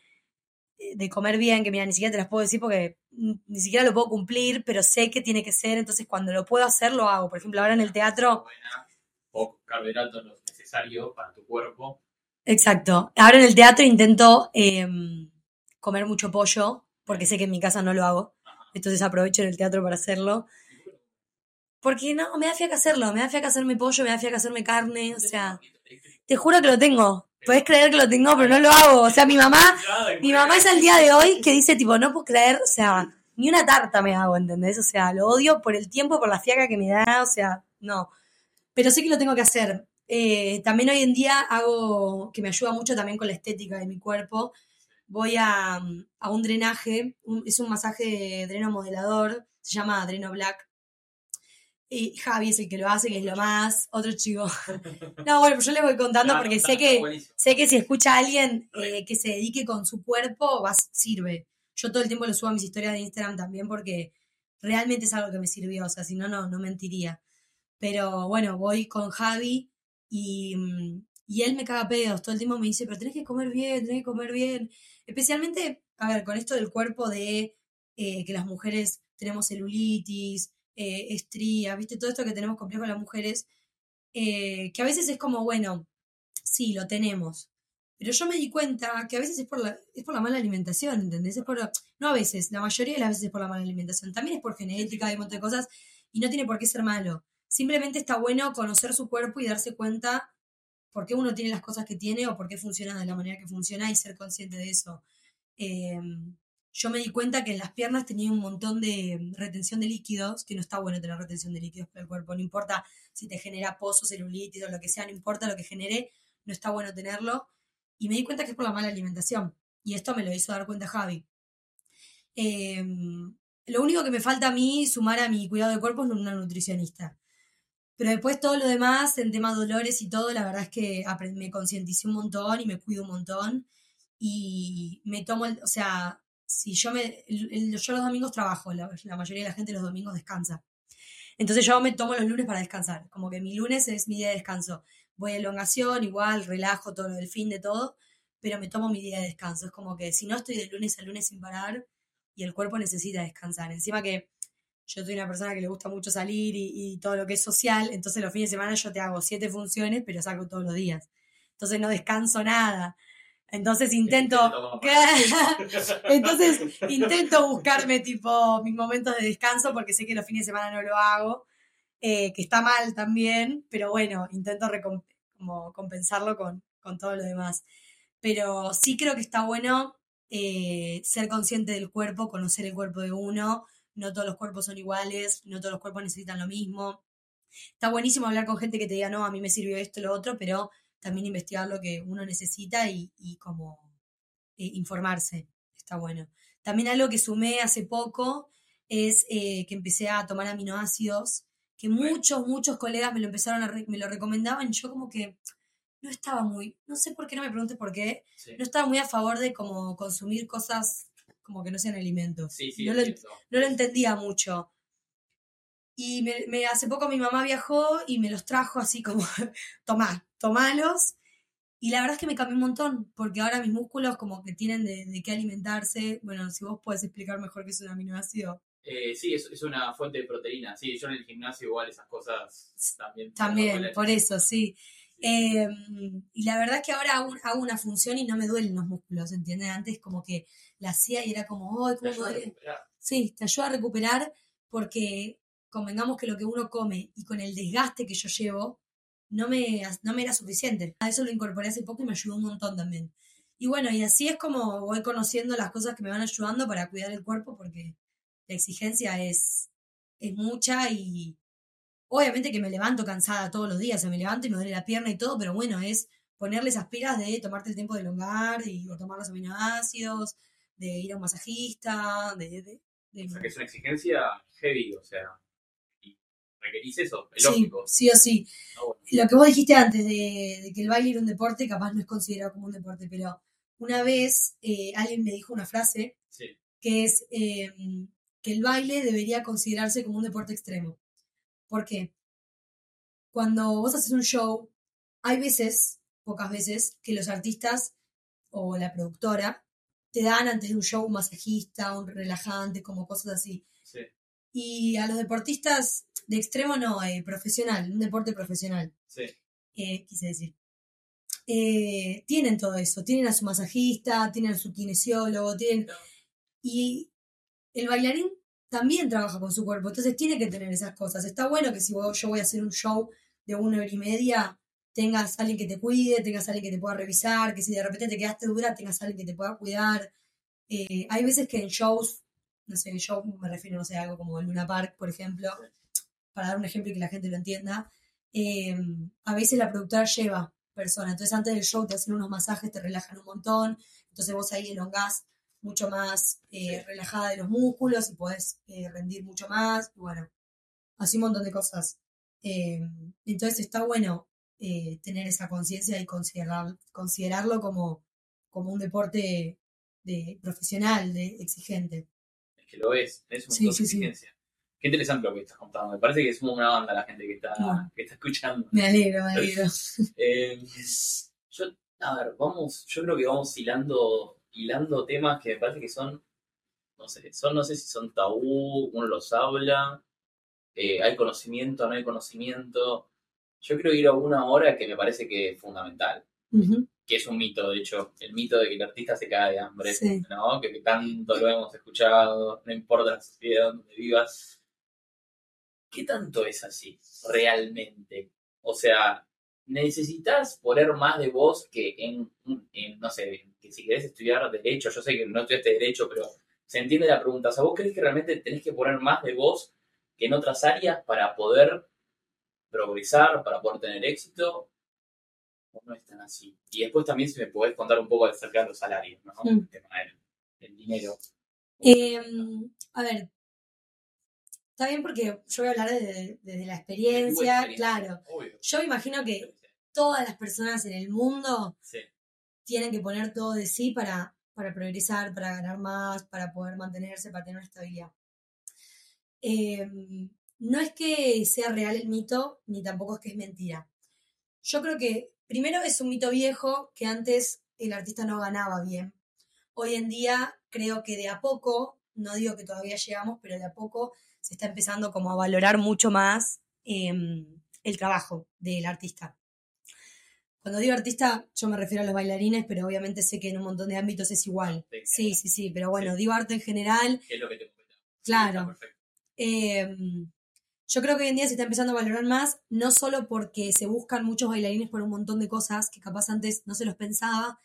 de comer bien, que mira, ni siquiera te las puedo decir porque ni siquiera lo puedo cumplir, pero sé que tiene que ser, entonces cuando lo puedo hacer, lo hago. Por ejemplo, ahora en el teatro... O carbohidratos necesario para tu cuerpo. Exacto. Ahora en el teatro intento em, comer mucho pollo, porque sé que en mi casa no lo hago. Entonces aprovecho en el teatro para hacerlo. Porque no, me da fiaca hacerlo, me da fiaca hacerme pollo, me da fiaca hacerme carne, o sea, te juro que lo tengo. Puedes creer que lo tengo, pero no lo hago. O sea, mi mamá, mi mamá es el día de hoy que dice, tipo, no puedo creer, o sea, ni una tarta me hago, ¿entendés? O sea, lo odio por el tiempo, por la fiaca que me da, o sea, no. Pero sé que lo tengo que hacer. Eh, también hoy en día hago, que me ayuda mucho también con la estética de mi cuerpo, voy a, a un drenaje, es un masaje dreno modelador, se llama Dreno Black, y Javi es el que lo hace, que es lo más. Otro chico. No, bueno, pues yo le voy contando porque sé que, sé que si escucha a alguien eh, que se dedique con su cuerpo, va, sirve. Yo todo el tiempo lo subo a mis historias de Instagram también porque realmente es algo que me sirvió. O sea, si no, no, no mentiría. Pero bueno, voy con Javi y, mm, y él me caga pedos. Todo el tiempo me dice, pero tenés que comer bien, tenés que comer bien. Especialmente, a ver, con esto del cuerpo de eh, que las mujeres tenemos celulitis, eh, estría, ¿viste? Todo esto que tenemos complejo las mujeres, eh, que a veces es como, bueno, sí, lo tenemos. Pero yo me di cuenta que a veces es por la, es por la mala alimentación, ¿entendés? Es por, no a veces, la mayoría de las veces es por la mala alimentación. También es por genética y un montón de cosas y no tiene por qué ser malo. Simplemente está bueno conocer su cuerpo y darse cuenta por qué uno tiene las cosas que tiene o por qué funciona de la manera que funciona y ser consciente de eso. Eh, yo me di cuenta que en las piernas tenía un montón de retención de líquidos, que no está bueno tener retención de líquidos para el cuerpo, no importa si te genera pozos, celulitis o lo que sea, no importa lo que genere, no está bueno tenerlo. Y me di cuenta que es por la mala alimentación. Y esto me lo hizo dar cuenta Javi. Em, lo único que me falta a mí sumar a mi cuidado de cuerpo es una nutricionista. Pero después todo lo demás, en temas dolores y todo, la verdad es que me concienticé un montón y me cuido un montón. Y me tomo, o sea, si yo me, yo los domingos trabajo, la, mayoría de la gente los domingos descansa. Entonces yo me tomo los lunes para descansar, como que mi lunes es mi día de descanso. Voy a elongación, igual, relajo todo lo del fin de todo, pero me tomo mi día de descanso. Es como que si no estoy de lunes a lunes sin parar y el cuerpo necesita descansar. Encima que yo soy una persona que le gusta mucho salir y, y todo lo que es social, entonces los fines de semana yo te hago siete funciones, pero saco todos los días. Entonces no descanso nada. Entonces intento, entonces intento buscarme tipo mis momentos de descanso porque sé que los fines de semana no lo hago, eh, que está mal también, pero bueno, intento como compensarlo con, con, todo lo demás. Pero sí creo que está bueno eh, ser consciente del cuerpo, conocer el cuerpo de uno, no todos los cuerpos son iguales, no todos los cuerpos necesitan lo mismo. Está buenísimo hablar con gente que te diga, no, a mí me sirvió esto, lo otro, pero también investigar lo que uno necesita y, y como eh, informarse. Está bueno. También algo que sumé hace poco es eh, que empecé a tomar aminoácidos, que muchos, muchos colegas me lo empezaron a, me lo recomendaban y yo como que no estaba muy, no sé por qué, no me preguntes por qué, no estaba muy a favor de como consumir cosas como que no sean alimentos. no, lo, no, lo, entendía mucho. Y me, hace poco mi mamá viajó y me los trajo así como, tomá, tomalos. Y la verdad es que me cambió un montón, porque ahora mis músculos como que tienen de, qué alimentarse. Bueno, si vos puedes explicar mejor qué es un aminoácido. Eh, sí, es, es, una fuente de proteína. Sí, yo en el gimnasio igual esas cosas también. También, por eso, sí. Em, y la verdad es que ahora hago, una función y no me duelen los músculos, ¿entiendes? Antes como que la hacía y era como, ¡ay, cómo duele! Sí, te ayuda a recuperar porque convengamos que lo que uno come y con el desgaste que yo llevo, no me, no me era suficiente. A eso lo incorporé hace poco y me ayudó un montón también. Y bueno, y así es como voy conociendo las cosas que me van ayudando para cuidar el cuerpo porque la exigencia es, es mucha y obviamente que me levanto cansada todos los días, se me levanto y me duele la pierna y todo, pero bueno, es ponerle esas pilas de tomarte el tiempo de elongar y, o tomar los aminoácidos, de ir a un masajista, de... O sea, que es una exigencia heavy, o sea, requerís eso, es lógico. Sí, o sí. Ah, Lo que vos dijiste antes de, que el baile era un deporte, capaz no es considerado como un deporte, pero una vez eh, alguien me dijo una frase que es em, que el baile debería considerarse como un deporte extremo. ¿Por qué? Cuando vos haces un show, hay veces pocas veces, que los artistas o la productora te dan antes de un show un masajista, un relajante, como cosas así. Sí. Y a los deportistas de extremo no, eh, profesional, un deporte profesional, Sí. eh, quise decir. Eh, tienen todo eso, tienen a su masajista, tienen a su kinesiólogo, tienen... Y el bailarín también trabaja con su cuerpo, entonces tiene que tener esas cosas. Está bueno que si vos- yo voy a hacer un show de una hora y media, tengas alguien que te cuide, tengas alguien que te pueda revisar, que si de repente te quedaste dura, tengas alguien que te pueda cuidar. Eh, hay veces que en shows, no sé, en show me refiero, no sé, a algo como el Luna Park, por ejemplo, para dar un ejemplo y que la gente lo entienda, eh, a veces la productora lleva personas, entonces antes del show te hacen unos masajes, te relajan un montón, entonces vos ahí elongás mucho más eh, Sí. relajada de los músculos y podés eh, rendir mucho más, y bueno, así un montón de cosas. Eh, entonces está bueno eh, tener esa conciencia y considerar, considerarlo como, como un deporte de, profesional, de exigente. Es que lo ves, es un Sí, montón de sí, exigencia. Qué interesante lo que estás contando. Me parece que somos una banda la gente que está, Bueno. que está escuchando. Me alegro, me alegro. Eh, yo, a ver, vamos, yo creo que vamos hilando, hilando temas que me parece que son, no sé, son, no sé si son tabú, uno los habla, eh, hay conocimiento, no hay conocimiento. Yo quiero ir a una hora que me parece que es fundamental, que es un mito, de hecho, el mito de que el artista se cae de hambre, Sí. ¿no? Que, que tanto lo hemos escuchado, no importa la sociedad donde vivas. ¿Qué tanto es así, realmente? O sea, necesitas poner más de vos que en, en, no sé, que si querés estudiar Derecho, yo sé que no estudiaste Derecho, pero se entiende la pregunta. O sea, ¿vos crees que realmente tenés que poner más de vos que en otras áreas para poder progresar, para poder tener éxito? ¿O no es tan así? Y después también si me podés contar un poco acerca de los salarios, ¿no? Mm. El tema del, del dinero. Em, a ver, está bien porque yo voy a hablar desde, desde la experiencia, experiencia, claro. Obvio. Yo me imagino que todas las personas en el mundo Sí, tienen que poner todo de sí para, para progresar, para ganar más, para poder mantenerse, para tener una estabilidad. Em, no es que sea real el mito, ni tampoco es que es mentira. Yo creo que primero es un mito viejo que antes el artista no ganaba bien. Hoy en día creo que de a poco, no digo que todavía llegamos, pero de a poco se está empezando como a valorar mucho más em, el trabajo del artista. Cuando digo artista, yo me refiero a los bailarines, pero obviamente sé que en un montón de ámbitos es igual. Sí, Sí, sí, sí, pero bueno, digo arte en general. ¿Qué es lo que te? Claro. Eh, yo creo que hoy en día se está empezando a valorar más, no solo porque se buscan muchos bailarines por un montón de cosas que capaz antes no se los pensaba,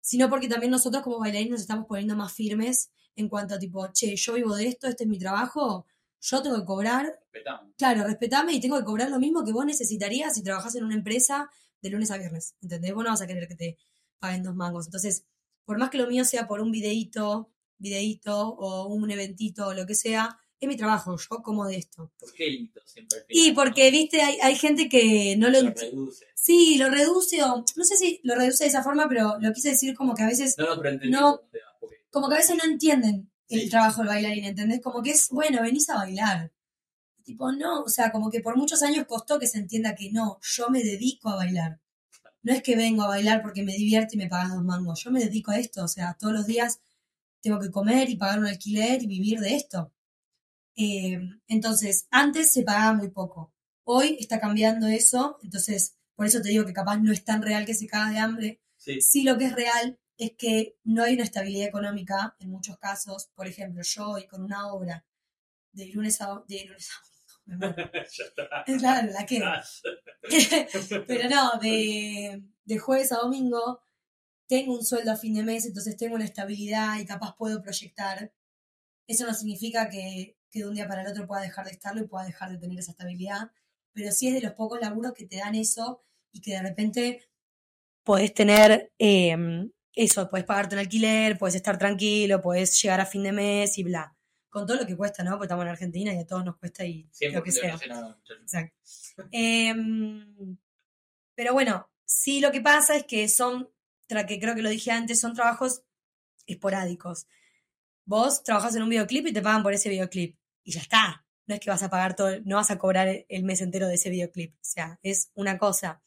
sino porque también nosotros como bailarines nos estamos poniendo más firmes en cuanto a tipo, che, yo vivo de esto, este es mi trabajo, yo tengo que cobrar, Respetamos. claro, respetame y tengo que cobrar lo mismo que vos necesitarías si trabajás en una empresa de lunes a viernes, ¿entendés? Vos no vas a querer que te paguen dos mangos. Entonces, por más que lo mío sea por un videíto, videíto o un eventito o lo que sea, es mi trabajo, yo como de esto. ¿Por qué hito siempre? Y porque, viste, hay, hay gente que no lo... Lo reduce. Sí, lo reduce o... No sé si lo reduce de esa forma, pero lo quise decir como que a veces... No, no, pero entendí No. Como que a veces no entienden el Sí. trabajo del bailarín, ¿entendés? Como que es, bueno, venís a bailar. Tipo, no, o sea, como que por muchos años costó que se entienda que no, yo me dedico a bailar. No es que vengo a bailar porque me divierte y me pagas dos mangos. Yo me dedico a esto, o sea, todos los días tengo que comer y pagar un alquiler y vivir de esto. Eh, entonces, antes se pagaba muy poco. Hoy está cambiando eso, entonces, por eso te digo que capaz no es tan real que se caga de hambre, Sí, sí lo que es real es que no hay una estabilidad económica en muchos casos. Por ejemplo, yo hoy con una obra de lunes a, de lunes a ya. Claro, la que. Pero no, de, de jueves a domingo tengo un sueldo a fin de mes, entonces tengo una estabilidad y capaz puedo proyectar. Eso no significa que, que de un día para el otro pueda dejar de estarlo y pueda dejar de tener esa estabilidad, pero sí es de los pocos laburos que te dan eso y que de repente podés tener eh, eso, podés pagarte un alquiler, podés estar tranquilo, podés llegar a fin de mes y bla. Con todo lo que cuesta, ¿no? Porque estamos en Argentina y a todos nos cuesta y lo que 100% sea. nada. Exacto. Em, pero bueno, sí lo que pasa es que son, tra- que creo que lo dije antes, son trabajos esporádicos. Vos trabajás en un videoclip y te pagan por ese videoclip. Y ya está. No es que vas a pagar todo, no vas a cobrar el mes entero de ese videoclip. O sea, es una cosa.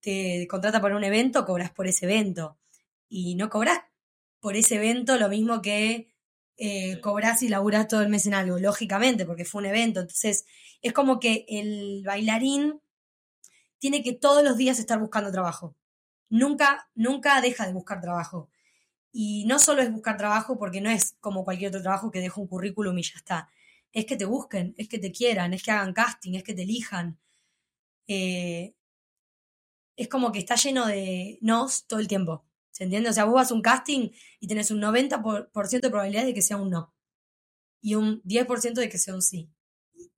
te contrata para un evento, cobras por ese evento. Y no cobras por ese evento lo mismo que eh, cobras y laburas todo el mes en algo, lógicamente, porque fue un evento. Entonces, es como que el bailarín tiene que todos los días estar buscando trabajo. Nunca, nunca deja de buscar trabajo. Y no solo es buscar trabajo porque no es como cualquier otro trabajo que deja un currículum y ya está. Es que te busquen, es que te quieran, es que hagan casting, es que te elijan. Eh, es como que está lleno de nos todo el tiempo. ¿Se entiende? O sea, vos vas a un casting y tenés un 90% de probabilidad de que sea un no. Y un 10% de que sea un sí.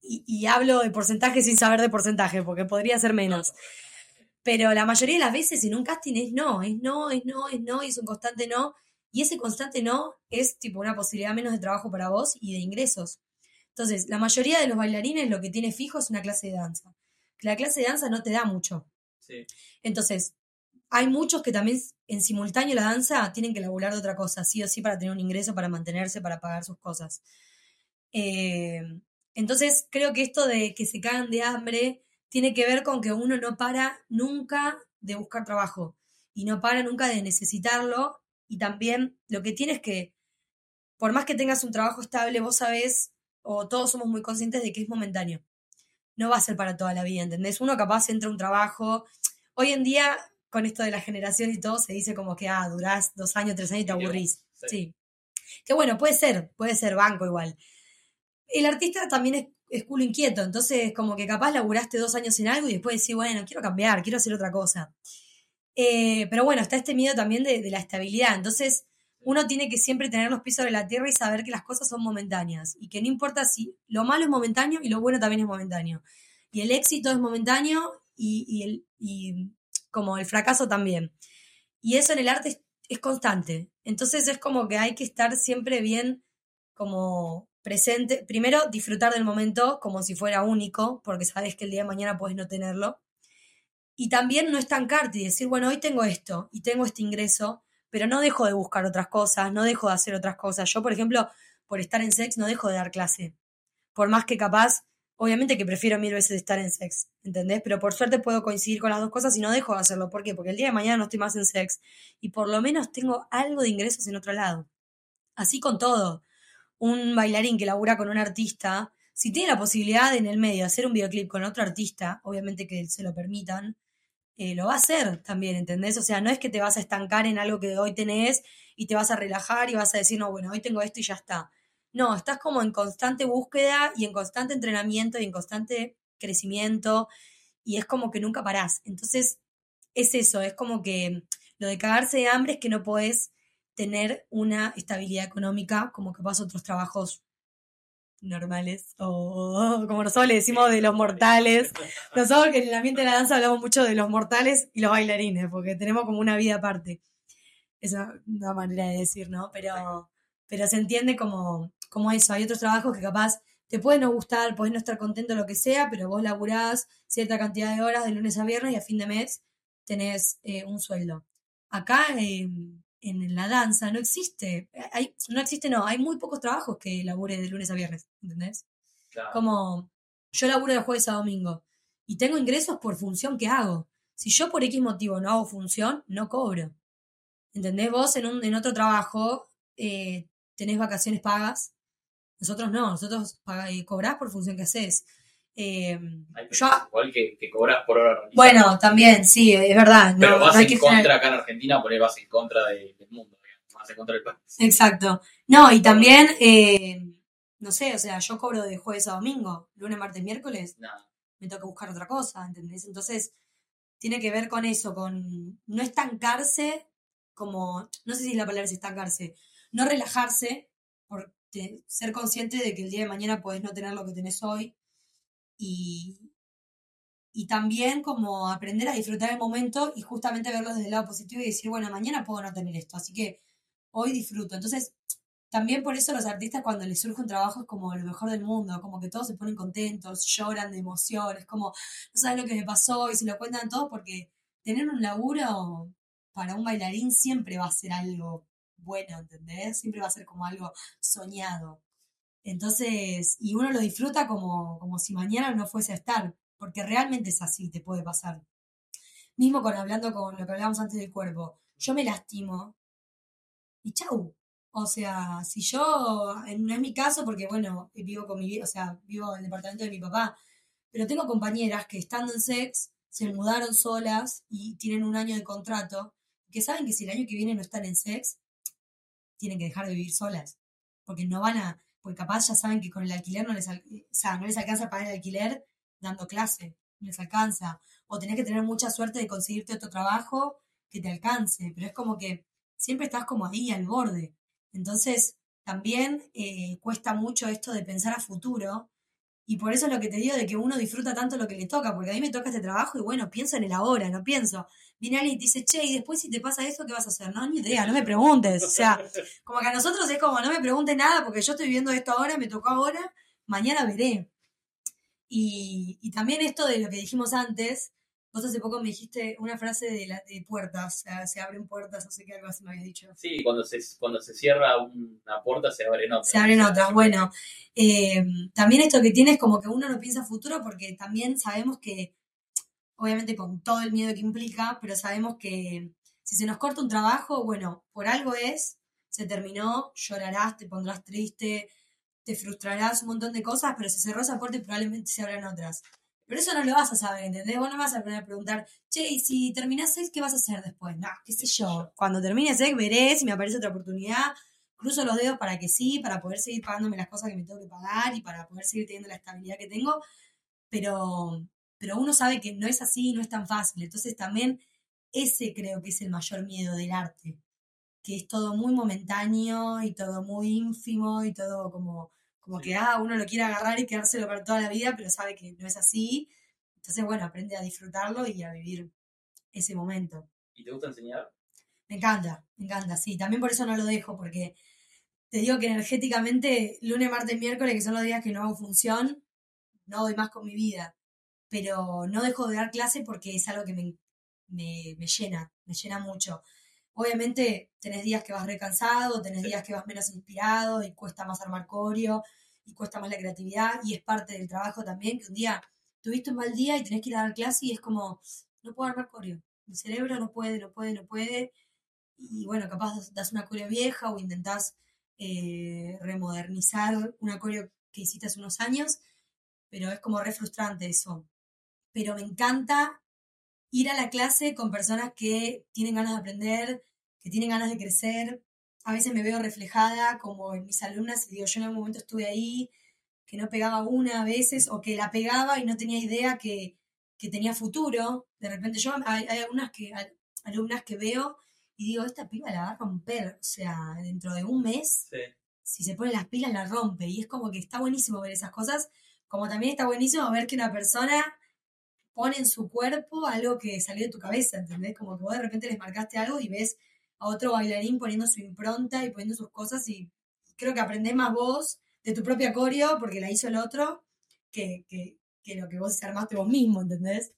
Y, y, hablo de porcentaje sin saber de porcentaje, porque podría ser menos. Pero la mayoría de las veces en un casting es no, es no, es no, es no, y es un constante no. Y ese constante no es tipo una posibilidad menos de trabajo para vos y de ingresos. Entonces, la mayoría de los bailarines lo que tiene fijo es una clase de danza. La clase de danza no te da mucho. Sí. Entonces, hay muchos que también en simultáneo la danza tienen que laburar de otra cosa, sí o sí, para tener un ingreso, para mantenerse, para pagar sus cosas. Eh, entonces, creo que esto de que se cagan de hambre tiene que ver con que uno no para nunca de buscar trabajo y no para nunca de necesitarlo. Y también lo que tienes que, por más que tengas un trabajo estable, vos sabés, o todos somos muy conscientes de que es momentáneo. No va a ser para toda la vida, ¿entendés? Uno capaz entra a un trabajo. Hoy en día con esto de la generación y todo, se dice como que, ah, durás dos años, tres años y te aburrís. Sí. Que bueno, puede ser, puede ser banco igual. El artista también es, es culo inquieto, entonces como que capaz laburaste dos años en algo y después decís, bueno, quiero cambiar, quiero hacer otra cosa. Eh, pero bueno, está este miedo también de, de la estabilidad, entonces uno tiene que siempre tener los pies sobre la tierra y saber que las cosas son momentáneas y que no importa si lo malo es momentáneo y lo bueno también es momentáneo. Y el éxito es momentáneo y, y, el, y como el fracaso también. Y eso en el arte es, constante. Entonces es como que hay que estar siempre bien como presente. Primero, disfrutar del momento como si fuera único, porque sabes que el día de mañana puedes no tenerlo. Y también no estancarte y decir, bueno, hoy tengo esto y tengo este ingreso, pero no dejo de buscar otras cosas, no dejo de hacer otras cosas. Yo, por ejemplo, por estar en sex, no dejo de dar clase. Por más que capaz Obviamente que prefiero mil veces estar en sex, ¿entendés? Pero por suerte puedo coincidir con las dos cosas y no dejo de hacerlo. ¿Por qué? Porque el día de mañana no estoy más en sex y por lo menos tengo algo de ingresos en otro lado. Así con todo. Un bailarín que labura con un artista, si tiene la posibilidad en el medio de hacer un videoclip con otro artista, obviamente que se lo permitan, eh, lo va a hacer también, ¿entendés? O sea, no es que te vas a estancar en algo que hoy tenés y te vas a relajar y vas a decir, no, bueno, hoy tengo esto y ya está no, estás como en constante búsqueda y en constante entrenamiento y en constante crecimiento y es como que nunca parás. Entonces, es eso, es como que lo de cagarse de hambre es que no podés tener una estabilidad económica como que pasa otros trabajos normales o como nosotros le decimos de los mortales. Nosotros que en el ambiente de la danza hablamos mucho de los mortales y los bailarines porque tenemos como una vida aparte. Esa es una manera de decir, ¿no? Pero, pero se entiende como como eso, hay otros trabajos que capaz te pueden no gustar, puedes no estar contento, lo que sea, pero vos laburás cierta cantidad de horas de lunes a viernes y a fin de mes tenés eh, un sueldo. Acá en la danza no existe, hay, no existe, no, hay muy pocos trabajos que labure de lunes a viernes, ¿entendés? Como yo laburo de jueves a domingo y tengo ingresos por función que hago. Si yo por X motivo no hago función, no cobro. ¿Entendés? Vos en, un, en otro trabajo eh, tenés vacaciones pagas nosotros no, nosotros eh, cobrás por función que haces. Eh, yo, igual que, que, cobras por hora Bueno, también, sí, es verdad. Pero vas en contra acá en Argentina, por ahí vas en contra del mundo, vas en contra del país. Exacto. No, y también, eh, no sé, o sea, yo cobro de jueves a domingo, lunes, martes, miércoles. Me toca buscar otra cosa, ¿entendés? Entonces, tiene que ver con eso, con no estancarse, como, no sé si la palabra es estancarse, no relajarse, por, ser consciente de que el día de mañana puedes no tener lo que tenés hoy y, y también como aprender a disfrutar el momento y justamente verlo desde el lado positivo y decir, bueno, mañana puedo no tener esto, así que hoy disfruto. Entonces, también por eso los artistas cuando les surge un trabajo es como lo mejor del mundo, como que todos se ponen contentos, lloran de emoción, es como, no sabes lo que me pasó y se lo cuentan todos porque tener un laburo para un bailarín siempre va a ser algo bueno, ¿entendés? Siempre va a ser como algo soñado. Entonces, y uno lo disfruta como, como si mañana no fuese a estar, porque realmente es así, te puede pasar. mismo con hablando con lo que hablábamos antes del cuerpo, yo me lastimo y chau. O sea, si yo, no es mi caso porque, bueno, vivo con mi, o sea, vivo en el departamento de mi papá, pero tengo compañeras que estando en sex se mudaron solas y tienen un año de contrato, que saben que si el año que viene no están en sex, tienen que dejar de vivir solas, porque no van a, porque capaz ya saben que con el alquiler no les, o sea, no les alcanza pagar el alquiler dando clase, no les alcanza, o tenés que tener mucha suerte de conseguirte otro trabajo que te alcance, pero es como que siempre estás como ahí al borde. Entonces, también eh, cuesta mucho esto de pensar a futuro. Y por eso es lo que te digo de que uno disfruta tanto lo que le toca, porque a mí me toca este trabajo y bueno, pienso en el ahora, no pienso. Viene alguien y te dice, che, y después si te pasa eso, ¿qué vas a hacer? No, ni idea, no me preguntes. O sea, como que a nosotros es como, no me preguntes nada porque yo estoy viviendo esto ahora, me tocó ahora, mañana veré. Y, y también esto de lo que dijimos antes, Vos hace poco me dijiste una frase de, la, de puertas, o sea, se abren puertas, no sé qué, algo así me habías dicho. Sí, cuando se, cuando se cierra una puerta se abren otras. Se abren otras, bueno. Eh, también esto que tiene es como que uno no piensa futuro porque también sabemos que, obviamente con todo el miedo que implica, pero sabemos que si se nos corta un trabajo, bueno, por algo es, se terminó, llorarás, te pondrás triste, te frustrarás un montón de cosas, pero se cerró esa puerta probablemente se abran otras. Pero eso no lo vas a saber, ¿entendés? Vos no vas a poner a preguntar, che, y si terminás sex, ¿qué vas a hacer después? No, qué sé yo. Cuando termine sex, veré si me aparece otra oportunidad. Cruzo los dedos para que sí, para poder seguir pagándome las cosas que me tengo que pagar y para poder seguir teniendo la estabilidad que tengo. Pero, pero uno sabe que no es así, no es tan fácil. Entonces también ese creo que es el mayor miedo del arte. Que es todo muy momentáneo y todo muy ínfimo y todo como como que, ah, uno lo quiere agarrar y quedárselo para toda la vida, pero sabe que no es así. Entonces, bueno, aprende a disfrutarlo y a vivir ese momento. ¿Y te gusta enseñar? Me encanta, me encanta, sí. También por eso no lo dejo, porque te digo que energéticamente, lunes, martes, miércoles, que son los días que no hago función, no doy más con mi vida. Pero no dejo de dar clase porque es algo que me, me, me llena, me llena mucho. Obviamente tenés días que vas recansado, tenés días que vas menos inspirado y cuesta más armar coreo y cuesta más la creatividad y es parte del trabajo también que un día tuviste un mal día y tenés que ir a dar clase y es como, no puedo armar coreo. Mi cerebro no puede, no puede, no puede. Y bueno, capaz das una coreo vieja o intentás eh, remodernizar una coreo que hiciste hace unos años, pero es como re frustrante eso. Pero me encanta ir a la clase con personas que tienen ganas de aprender, que tienen ganas de crecer. A veces me veo reflejada como en mis alumnas y digo, yo en algún momento estuve ahí, que no pegaba una a veces o que la pegaba y no tenía idea que, tenía futuro. De repente yo hay, algunas que, alumnas que veo y digo, esta piba la va a romper, o sea, dentro de un mes, si se pone las pilas la rompe. Y es como que está buenísimo ver esas cosas, como también está buenísimo ver que una persona pone en su cuerpo algo que salió de tu cabeza, ¿entendés? Como que vos de repente les marcaste algo y ves a otro bailarín poniendo su impronta y poniendo sus cosas y creo que aprendés más vos de tu propia coreo porque la hizo el otro que, lo que vos armaste vos mismo, ¿entendés?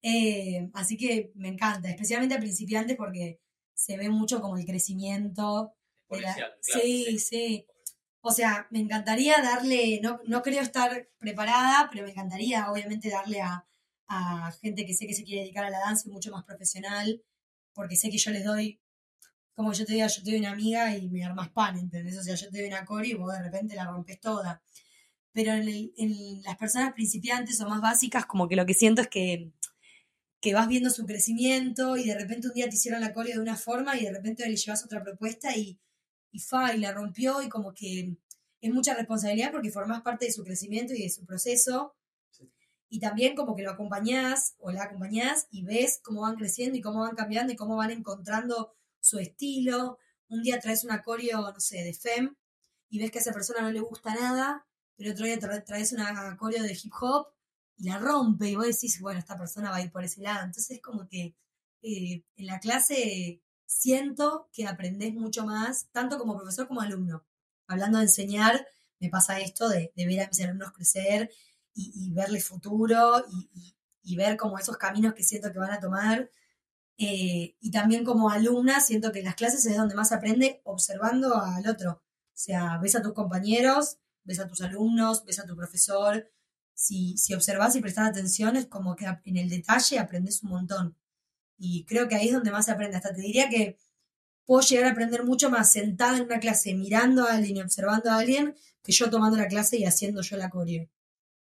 Eh, así que me encanta, especialmente a principiantes porque se ve mucho como el crecimiento. sí, sí. O sea, me encantaría darle, no, no creo estar preparada, pero me encantaría obviamente darle a, a gente que sé que se quiere dedicar a la danza y mucho más profesional, porque sé que yo les doy, como yo te digo, yo te doy una amiga y me armas pan, ¿entendés? O sea, yo te doy una core y vos de repente la rompes toda. Pero en, las personas principiantes o más básicas, como que lo que siento es que, que vas viendo su crecimiento y de repente un día te hicieron la core de una forma y de repente le llevas otra propuesta y, y fa, y la rompió y como que es mucha responsabilidad porque formás parte de su crecimiento y de su proceso y también como que lo acompañás o la acompañás y ves cómo van creciendo y cómo van cambiando y cómo van encontrando su estilo. Un día traes una coreo, no sé, de FEM y ves que a esa persona no le gusta nada, pero otro día traes una coreo de hip hop y la rompe y vos decís, bueno, esta persona va a ir por ese lado. Entonces es como que eh, en la clase siento que aprendés mucho más, tanto como profesor como alumno. Hablando de enseñar, me pasa esto de, de ver a mis alumnos crecer y, verle futuro y, ver como esos caminos que siento que van a tomar. Eh, y también como alumna siento que en las clases es donde más aprende observando al otro. O sea, ves a tus compañeros, ves a tus alumnos, ves a tu profesor, si, si observás y prestás atención, es como que en el detalle aprendes un montón. Y creo que ahí es donde más se aprende. Hasta te diría que puedo llegar a aprender mucho más sentada en una clase, mirando a alguien y observando a alguien, que yo tomando la clase y haciendo yo la coreo.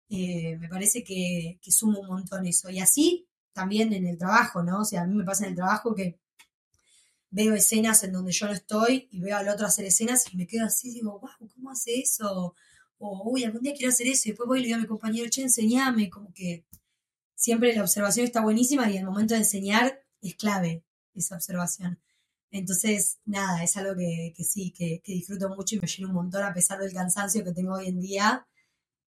Eh, me parece que, que suma un montón eso. Y así también en el trabajo, ¿no? O sea, a mí me pasa en el trabajo que veo escenas en donde yo no estoy y veo al otro hacer escenas y me quedo así, digo, wow, ¿cómo hace eso? O, uy, algún día quiero hacer eso y después voy y le digo a mi compañero, che, enseñame, como que siempre la observación está buenísima y el momento de enseñar es clave esa observación. Entonces, nada, es algo que, que sí, que, que, disfruto mucho y me llena un montón a pesar del cansancio que tengo hoy en día,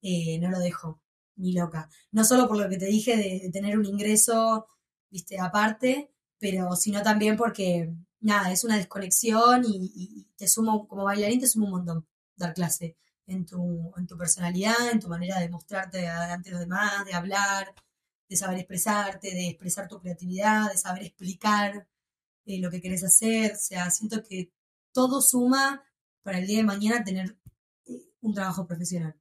eh, no lo dejo ni loca. No solo por lo que te dije de, tener un ingreso, viste, aparte, pero sino también porque nada, es una desconexión y, te sumo, como bailarín, te sumo un montón dar clase en tu, en tu personalidad, en tu manera de mostrarte ante los demás, de hablar, de saber expresarte, de expresar tu creatividad, de saber explicar eh, lo que querés hacer. O sea, siento que todo suma para el día de mañana tener eh, un trabajo profesional.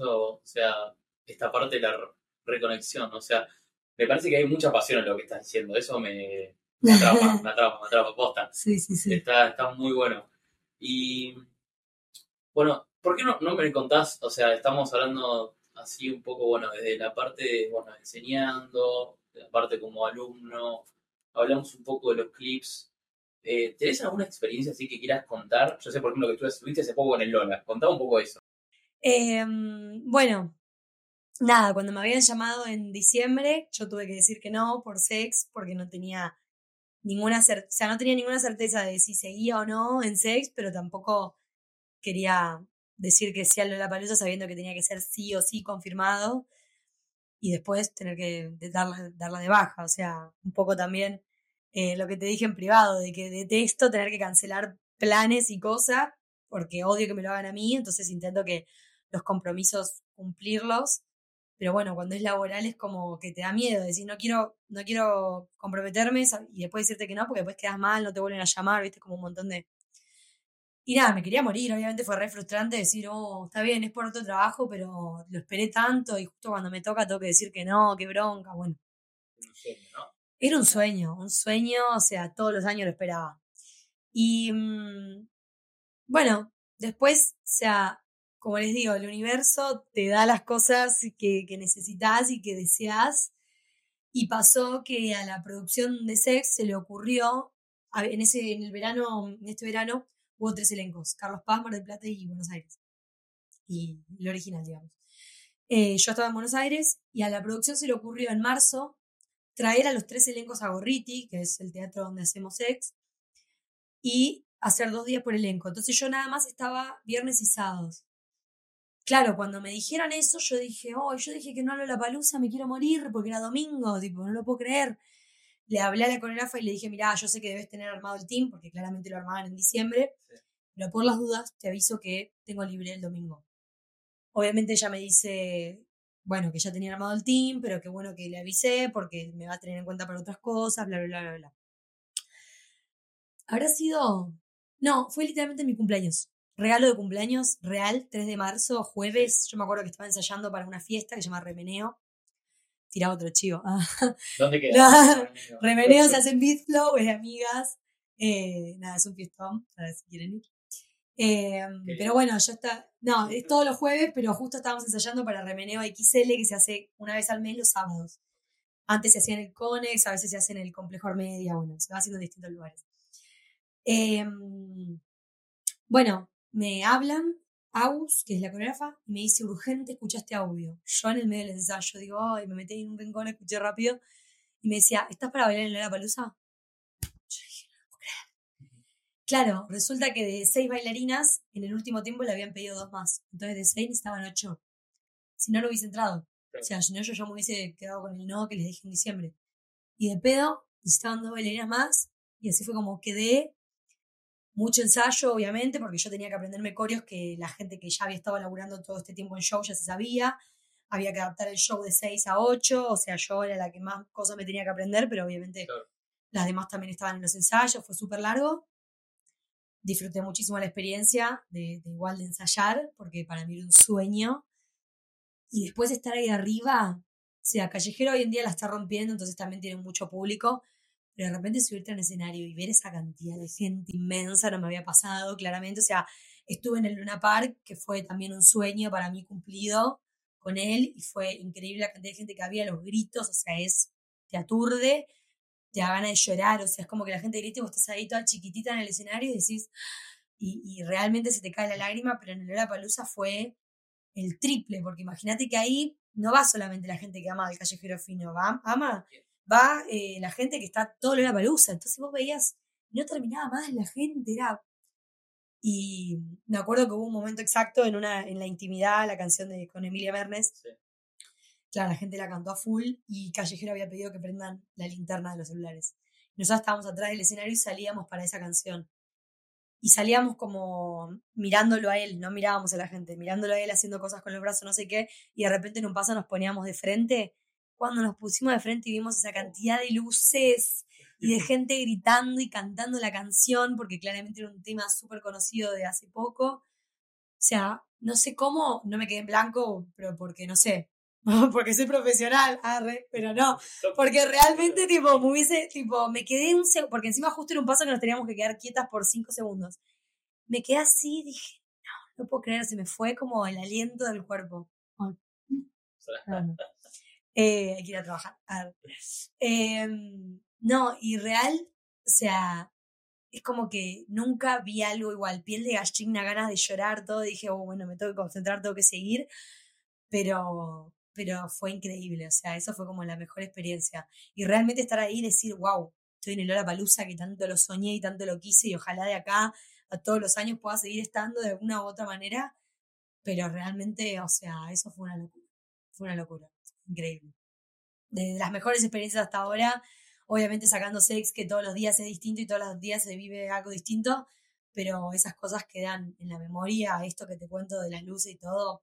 O sea, esta parte de la reconexión, o sea, me parece que hay mucha pasión en lo que estás diciendo. Eso me, me atrapa, me atrapa, me atrapa, posta. Sí, sí, sí. Está, está muy bueno. Y bueno, ¿por qué no, no me contás? O sea, estamos hablando así un poco, bueno, desde la parte, de, bueno, enseñando, de la parte como alumno, hablamos un poco de los clips. Eh, ¿Tenés alguna experiencia así que quieras contar? Yo sé, por ejemplo, que tú estuviste hace poco en el Lola. Contá un poco eso. Eh, bueno, nada, cuando me habían llamado en diciembre, yo tuve que decir que no por sex, porque no tenía ninguna o sea, no tenía ninguna certeza de si seguía o no en sex, pero tampoco quería decir que sí a la palusa sabiendo que tenía que ser sí o sí confirmado y después tener que darla, darla de baja. O sea, un poco también eh, lo que te dije en privado, de que detesto tener que cancelar planes y cosas porque odio que me lo hagan a mí, entonces intento que los compromisos cumplirlos pero bueno, cuando es laboral es como que te da miedo, decir, no quiero, no quiero comprometerme y después decirte que no, porque después quedas mal, no te vuelven a llamar, viste, como un montón de... Y nada, me quería morir, obviamente fue re frustrante decir, oh, está bien, es por otro trabajo, pero lo esperé tanto y justo cuando me toca tengo que decir que no, qué bronca, bueno. Era un sueño, un sueño, o sea, todos los años lo esperaba. Y mm, bueno, después, o sea, como les digo, el universo te da las cosas que, necesitas y que deseas. Y pasó que a la producción de Sex se le ocurrió, en, ese, en el verano, en este verano, hubo tres elencos, Carlos Paz, Mar del Plata y Buenos Aires. Y el original, digamos. Eh, yo estaba en Buenos Aires y a la producción se le ocurrió en marzo traer a los tres elencos a Gorriti, que es el teatro donde hacemos Sex, y hacer dos días por elenco. Entonces yo nada más estaba viernes y sábados. Claro, cuando me dijeron eso, yo dije, oh, yo dije que no hablo la palusa, me quiero morir porque era domingo, tipo, no lo puedo creer. Le hablé a la coreógrafa y le dije, mira, yo sé que debes tener armado el team, porque claramente lo armaban en diciembre, pero por las dudas te aviso que tengo libre el domingo. Obviamente ella me dice, bueno, que ya tenía armado el team, pero que bueno que le avisé porque me va a tener en cuenta para otras cosas, bla, bla, bla, bla, bla. Habrá sido... No, fue literalmente mi cumpleaños regalo de cumpleaños real, 3 de marzo, jueves. Yo me acuerdo que estaba ensayando para una fiesta que se llama Remeneo. Tiraba otro chivo. ¿Dónde queda? Remeneo se hace en Beatflow, es de amigas. Eh, nada, es un fiestón, a ver si quieren ir. Eh, pero bueno, ya está. No, es todos los jueves, pero justo estábamos ensayando para Remeneo XL, que se hace una vez al mes los sábados. Antes se hacía en el Conex, a veces se hace en el Complejo Armedia, bueno, se va haciendo en distintos lugares. Eh, bueno, me hablan, Aus, que es la coreógrafa, y me dice, urgente, escucha este audio. Yo en el medio del ensayo digo, ay, me metí en un rincón, escuché rápido, y me decía, ¿estás para bailar en la palusa? Claro, resulta que de seis bailarinas, en el último tiempo le habían pedido dos más. Entonces de seis necesitaban ocho. Si no, no hubiese entrado. O sea, si no, yo ya me hubiese quedado con el no que les dije en diciembre. Y de pedo, necesitaban dos bailarinas más, y así fue como quedé mucho ensayo, obviamente, porque yo tenía que aprenderme corios que la gente que ya había estado laburando todo este tiempo en show ya se sabía. Había que adaptar el show de 6 a 8, o sea, yo era la que más cosas me tenía que aprender, pero obviamente las demás también estaban en los ensayos, fue súper largo. Disfruté muchísimo la experiencia de, igual de ensayar, porque para mí era un sueño. y después estar ahí arriba, o sea, Callejero hoy en día la está rompiendo, entonces también tiene mucho público, pero de repente subirte al escenario y ver esa cantidad de gente inmensa no me había pasado, claramente, o sea, estuve en el Luna Park, que fue también un sueño para mí cumplido con él, y fue increíble la cantidad de gente que había, los gritos, o sea, es, te aturde, te da ganas de llorar, o sea, es como que la gente grita y vos estás ahí toda chiquitita en el escenario y decís, y, realmente se te cae la lágrima, pero en el Palusa fue el triple, porque imagínate que ahí no va solamente la gente que ama al callejero fino, va, ama, va eh, la gente que está todo la palusa. Entonces vos veías, no terminaba más la gente, era. Y me acuerdo que hubo un momento exacto en una, en la intimidad, la canción de con Emilia Mernes. Claro, la gente la cantó a full y Callejero había pedido que prendan la linterna de los celulares. Nosotros estábamos atrás del escenario y salíamos para esa canción y salíamos como mirándolo a él, no mirábamos a la gente, mirándolo a él haciendo cosas con los brazos, no sé qué, y de repente en un paso nos poníamos de frente. Cuando nos pusimos de frente y vimos esa cantidad de luces y de gente gritando y cantando la canción, porque claramente era un tema súper conocido de hace poco. O sea, no sé cómo, no me quedé en blanco, pero porque no sé, porque soy profesional, arre, pero no, porque realmente tipo me hubiese, tipo, me quedé un segundo, porque encima justo era un paso que nos teníamos que quedar quietas por cinco segundos. Me quedé así, dije, no, no puedo creer, se me fue como el aliento del cuerpo. Eh, hay que ir a trabajar. Em, no, y real, o sea, es como que nunca vi algo igual, piel de gallina, ganas de llorar, todo, dije, oh, bueno, me tengo que concentrar, tengo que seguir, pero pero fue increíble, o sea, eso fue como la mejor experiencia. Y realmente estar ahí y decir, wow, estoy en el Hora Palusa que tanto lo soñé y tanto lo quise y ojalá de acá a todos los años pueda seguir estando de alguna u otra manera, pero realmente, o sea, eso fue una locura, fue una locura, increíble. De las mejores experiencias hasta ahora, obviamente sacando sex, que todos los días es distinto y todos los días se vive algo distinto, pero esas cosas quedan en la memoria, esto que te cuento de las luces y todo, o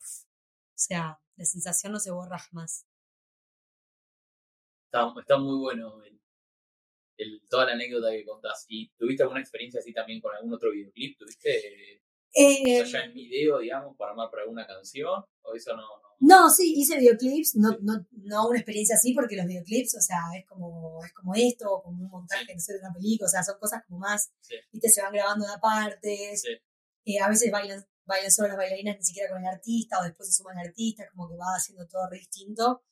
sea, la sensación no se borra jamás. Está, está muy bueno el, toda la anécdota que contás. ¿Y tuviste alguna experiencia así también con algún otro videoclip? ¿Tuviste eh, ya en video, digamos, para armar para alguna canción? ¿O eso no, no? Sí, hice videoclips, no, no, no una experiencia así, porque los videoclips, o sea, es como, es como esto, como un montaje, no sé, de una película, o sea, son cosas como más, viste, se van grabando de aparte, eh, a veces bailan bailan solo las bailarinas, ni siquiera con el artista, o después se suman artistas, como que va haciendo todo re distinto.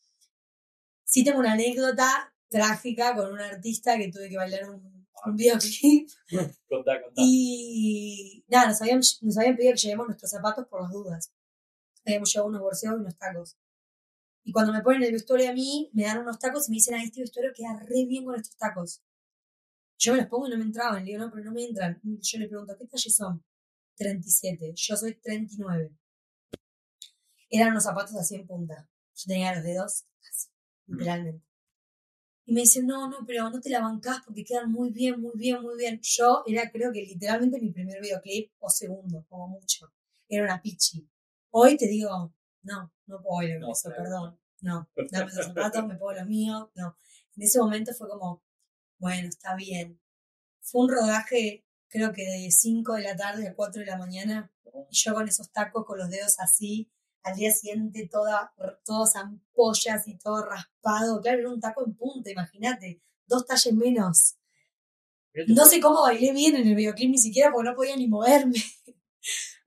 Sí tengo una anécdota trágica con un artista que tuve que bailar un, un videoclip. contá, contá. Y nada, nos habían, nos habían pedido que llevemos nuestros zapatos por las dudas. Habíamos llevado unos borseos y unos tacos. Y cuando me ponen el vestuario a mí, me dan unos tacos y me dicen, ah, este vestuario queda re bien con estos tacos. Yo me los pongo y no me entraban. Le digo, no, pero no me entran. yo le pregunto, ¿qué talles son? 37, yo soy 39. Eran unos zapatos así en punta. Yo tenía los dedos así, mm. literalmente. Y me dicen, no, no, pero no te la bancás porque quedan muy bien, muy bien, muy bien. Yo era, creo que literalmente mi primer videoclip o segundo, como mucho. Era una pichi. Hoy te digo, no, no puedo bailar con eso, perdón. No, dame esos zapatos, me pongo los míos. No. En ese momento fue como, bueno, está bien. Fue un rodaje creo que de 5 de la tarde a 4 de la mañana, y yo con esos tacos, con los dedos así, al día siguiente toda, todas ampollas y todo raspado, claro, era un taco en punta, imagínate, dos talles menos. No sé cómo bailé bien en el videoclip ni siquiera porque no podía ni moverme.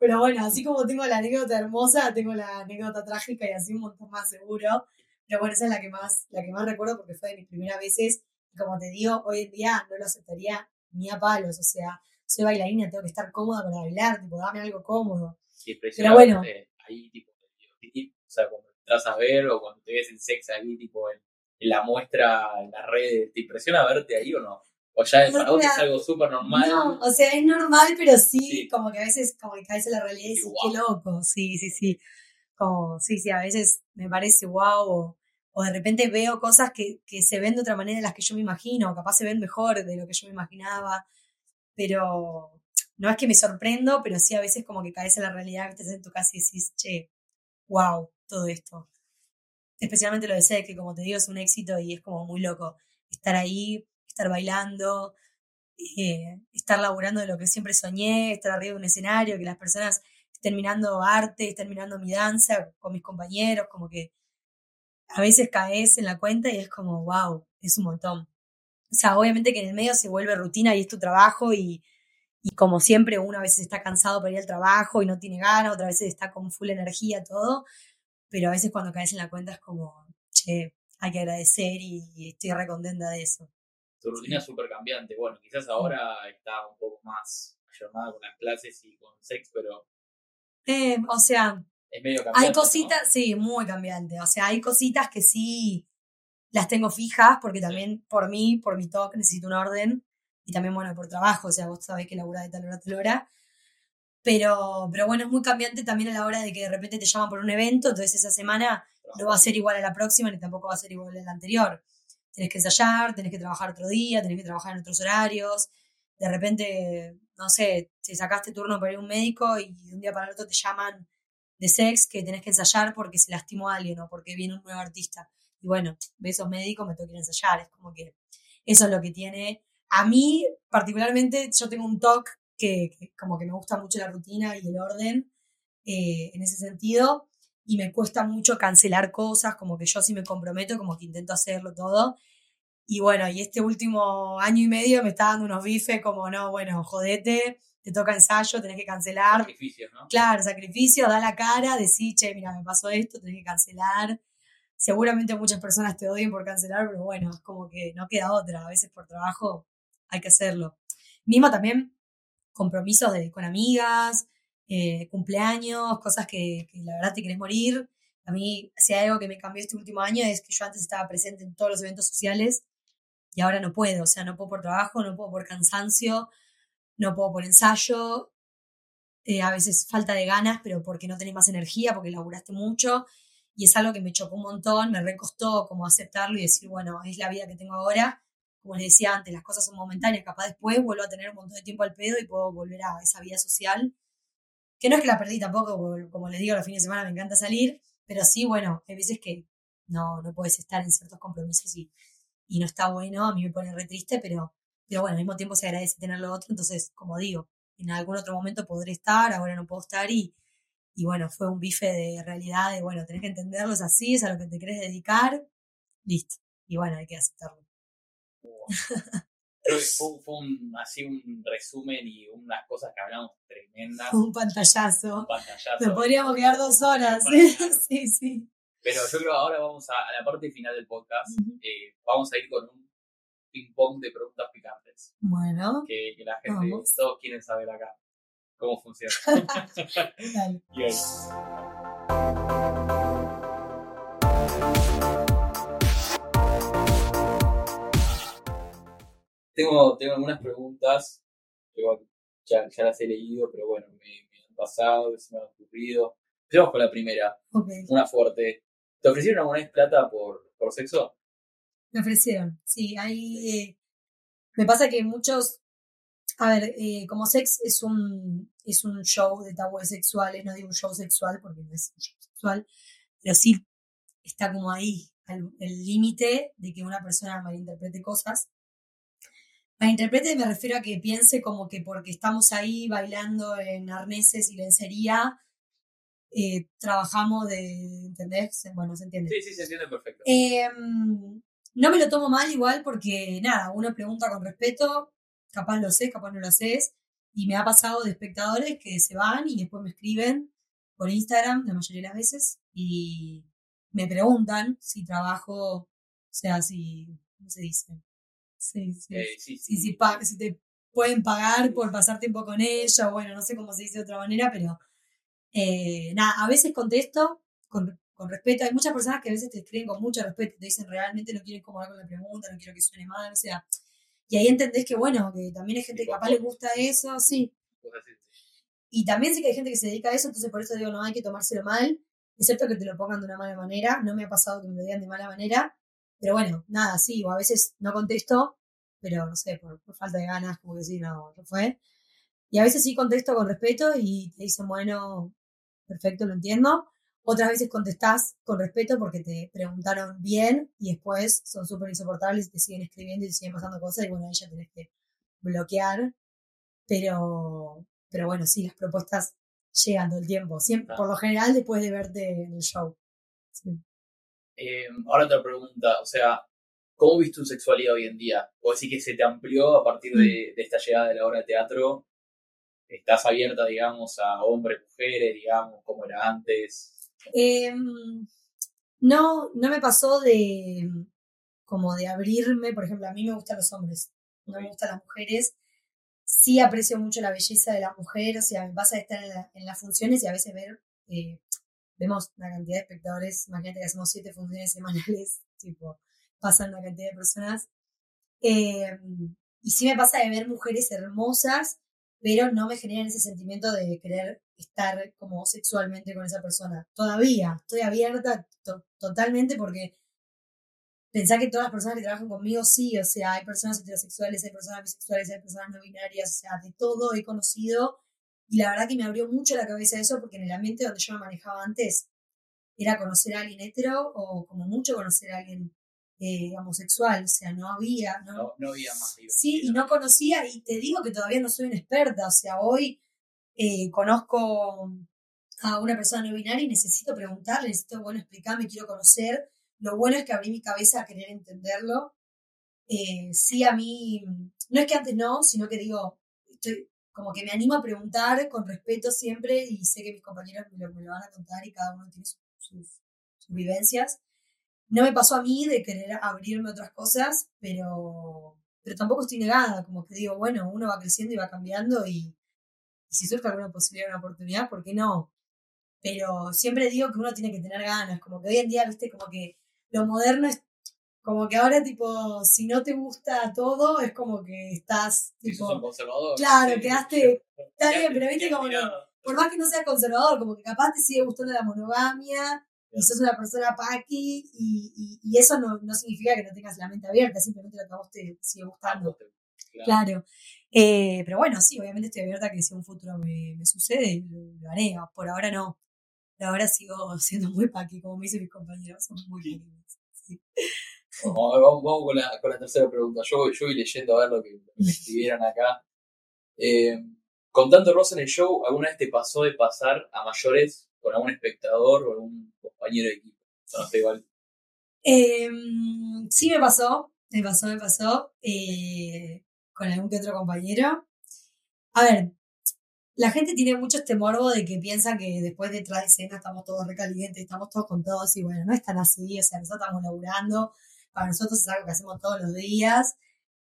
Pero bueno, así como tengo la anécdota hermosa, tengo la anécdota trágica y así un montón más seguro. Pero bueno, esa es la que más, la que más recuerdo porque fue de mis primeras veces. Y como te digo, hoy en día no lo aceptaría ni a palos. O sea, soy bailarina, tengo que estar cómoda para bailar, tipo, dame algo cómodo. Pero bueno. Ahí, tipo, o sea, cuando entras a ver o cuando te ves en sex ahí, tipo, en, la muestra, en la red, ¿te impresiona verte ahí o no? O ya es, para vos es algo súper normal. No, o sea, es normal, pero sí, como que a veces, como que caes en la realidad y dices, qué loco, sí, sí, sí. Como, sí, sí, a veces me parece wow, o, o de repente veo cosas que, que se ven de otra manera de las que yo me imagino, o capaz se ven mejor de lo que yo me imaginaba pero no es que me sorprendo, pero sí a veces como que caes en la realidad, estás en tu casa y decís, che, wow, todo esto. Especialmente lo de ser, que como te digo es un éxito y es como muy loco estar ahí, estar bailando, eh, estar laburando de lo que siempre soñé, estar arriba de un escenario, que las personas terminando arte, terminando mi danza con mis compañeros, como que a veces caes en la cuenta y es como, wow, es un montón. O sea, obviamente que en el medio se vuelve rutina y es tu trabajo y, y como siempre uno a veces está cansado para ir al trabajo y no tiene ganas, otra veces está con full energía, todo, pero a veces cuando caes en la cuenta es como, che, hay que agradecer y, estoy recontenta de eso. Tu rutina es súper cambiante, bueno, quizás ahora está un poco más ayornada con las clases y con sex, pero... Eh, o sea, es medio cambiante, hay cositas, sí, muy cambiante, o sea, hay cositas que sí las tengo fijas porque también por mí, por mi talk, necesito un orden. Y también, bueno, por trabajo, o sea, vos sabés que labura de tal hora a tal hora. Pero, pero bueno, es muy cambiante también a la hora de que de repente te llaman por un evento, entonces esa semana no va a ser igual a la próxima ni tampoco va a ser igual a la anterior. Tenés que ensayar, tenés que trabajar otro día, tenés que trabajar en otros horarios. De repente, no sé, te sacaste turno para ir a un médico y de un día para el otro te llaman de sex que tenés que ensayar porque se lastimó a alguien o porque viene un nuevo artista. Y bueno, besos médicos, me tengo que ir a ensayar. Es como que eso es lo que tiene. A mí, particularmente, yo tengo un toque que, como que me gusta mucho la rutina y el orden eh, en ese sentido. Y me cuesta mucho cancelar cosas, como que yo sí me comprometo, como que intento hacerlo todo. Y bueno, y este último año y medio me está dando unos bifes como, no, bueno, jodete, te toca ensayo, tenés que cancelar. Sacrificios, ¿no? Claro, sacrificio, da la cara, decir, che, mira, me pasó esto, tenés que cancelar seguramente muchas personas te odien por cancelar, pero bueno, es como que no queda otra. A veces por trabajo hay que hacerlo. Mismo también compromisos de, con amigas, eh, cumpleaños, cosas que, la verdad te querés morir. A mí, si algo que me cambió este último año es que yo antes estaba presente en todos los eventos sociales y ahora no puedo. O sea, no puedo por trabajo, no puedo por cansancio, no puedo por ensayo. Eh, a veces falta de ganas, pero porque no tenés más energía, porque laburaste mucho y es algo que me chocó un montón, me recostó como aceptarlo y decir, bueno, es la vida que tengo ahora. Como les decía antes, las cosas son momentáneas, capaz después vuelvo a tener un montón de tiempo al pedo y puedo volver a esa vida social. Que no es que la perdí tampoco, como les digo, los fines de semana me encanta salir, pero sí, bueno, hay veces que no, no puedes estar en ciertos compromisos y, y no está bueno, a mí me pone re triste, pero, pero bueno, al mismo tiempo se agradece tener lo otro, entonces, como digo, en algún otro momento podré estar, ahora no puedo estar y, y bueno, fue un bife de realidad, de bueno, tenés que entenderlo, es así, es a lo que te querés dedicar, listo. Y bueno, hay que aceptarlo. Creo que fue, un, así un resumen y unas cosas que hablamos tremendas. Un pantallazo. Un pantallazo. Nos podríamos quedar dos horas. sí, sí. Pero yo creo que ahora vamos a, la parte final del podcast. Eh, vamos a ir con un ping-pong de preguntas picantes. Bueno. Que, la gente, todos quieren saber acá cómo funciona. Tengo, tengo algunas preguntas, ya, ya las he leído, pero bueno, me, han pasado, se me han ocurrido. Empecemos con la primera, una fuerte. ¿Te ofrecieron alguna vez plata por, por sexo? Me ofrecieron, sí. Hay, eh, me pasa que muchos a ver, eh, como Sex es un, es un show de tabúes sexuales, no digo un show sexual porque no es un show sexual, pero sí está como ahí el límite de que una persona malinterprete cosas. Malinterprete me refiero a que piense como que porque estamos ahí bailando en arneses y lencería, eh, trabajamos de, ¿entendés? Bueno, se entiende. Sí, sí, se entiende perfecto. Em, no me lo tomo mal igual porque, nada, uno pregunta con respeto, capaz lo sé, capaz no lo sé, y me ha pasado de espectadores que se van y después me escriben por Instagram la mayoría de las veces y me preguntan si trabajo, o sea, si, ¿cómo se dice? Sí, sí, eh, sí, sí. Si, si, te pueden pagar por pasar tiempo con ella, bueno, no sé cómo se dice de otra manera, pero eh, nada, a veces contesto con, con, respeto. Hay muchas personas que a veces te escriben con mucho respeto, te dicen realmente no quiero incomodar con la pregunta, no quiero que suene mal, o sea, y ahí entendés que, bueno, que también hay gente que capaz le gusta eso, sí. Y también sé que hay gente que se dedica a eso, entonces por eso digo, no hay que tomárselo mal. Es cierto que te lo pongan de una mala manera, no me ha pasado que me lo digan de mala manera, pero bueno, nada, sí, o a veces no contesto, pero no sé, por, falta de ganas, como que sí, no, no fue. Y a veces sí contesto con respeto y te dicen, bueno, perfecto, lo entiendo. Otras veces contestás con respeto porque te preguntaron bien y después son súper insoportables y te siguen escribiendo y te siguen pasando cosas y bueno, ahí ya tenés que bloquear. Pero, pero bueno, sí, las propuestas llegan todo el tiempo. Siempre, Por lo general, después de verte en el show. Eh, ahora otra pregunta, o sea, ¿cómo viste tu sexualidad hoy en día? ¿O decir que se te amplió a partir de, esta llegada de la obra de teatro? ¿Estás abierta, digamos, a hombres, mujeres, digamos, como era antes? Em, no, no me pasó de como de abrirme, por ejemplo, a mí me gustan los hombres, no me gustan las mujeres. Sí aprecio mucho la belleza de la mujer, o sea, me pasa de estar en, las funciones y a veces ver, eh, vemos una cantidad de espectadores, imagínate que hacemos siete funciones semanales, tipo, pasan una cantidad de personas. Em, y sí me pasa de ver mujeres hermosas, pero no me generan ese sentimiento de querer estar como sexualmente con esa persona. Todavía estoy abierta totalmente porque pensar que todas las personas que trabajan conmigo, sí, o sea, hay personas heterosexuales, hay personas bisexuales, hay personas no binarias, o sea, de todo he conocido. Y la verdad que me abrió mucho la cabeza eso porque en el ambiente donde yo me manejaba antes era conocer a alguien hetero o como mucho conocer a alguien eh, homosexual, o sea, no había. No, no, había más. sí, y no conocía, y te digo que todavía no soy una experta, o sea, hoy eh, conozco a una persona no binaria y necesito preguntarle, necesito, bueno, explicarme, quiero conocer lo bueno es que abrí mi cabeza a querer entenderlo. Eh, sí, a mí, no es que antes no, sino que digo, estoy, como que me animo a preguntar con respeto siempre y sé que mis compañeros me lo, van a contar y cada uno tiene sus, vivencias. No me pasó a mí de querer abrirme a otras cosas, pero, pero tampoco estoy negada, como que digo, bueno, uno va creciendo y va cambiando y, y si surge alguna posibilidad, una oportunidad, ¿por qué no? Pero siempre digo que uno tiene que tener ganas, como que hoy en día, viste, como que lo moderno es como que ahora, tipo, si no te gusta todo, es como que estás, tipo... conservador. Claro, quedaste... Está bien, pero viste como que, por más que no seas conservador, como que capaz te sigue gustando la monogamia, y sos una persona paqui, y, y, eso no, no, significa que no tengas la mente abierta, simplemente lo que a vos te sigue gustando. Claro. Eh, pero bueno, sí, obviamente estoy abierta a que si un futuro me, me sucede, lo, haré. Por ahora no. Por ahora sigo siendo muy paqui, como me dicen mis compañeros, son muy sí. Vamos, con, la, con, la, tercera pregunta. Yo, yo voy leyendo a ver lo que, me escribieron acá. Eh, con tanto rosa en el show, ¿alguna vez te pasó de pasar a mayores con algún espectador o algún compañero de equipo? No, está igual. Em, sí me pasó, me pasó, me pasó. Eh, con algún que otro compañero. A ver, la gente tiene mucho este morbo de que piensa que después de de escena estamos todos recalientes, estamos todos con todos y bueno, no es tan así, o sea, nosotros estamos laburando, para nosotros es algo que hacemos todos los días.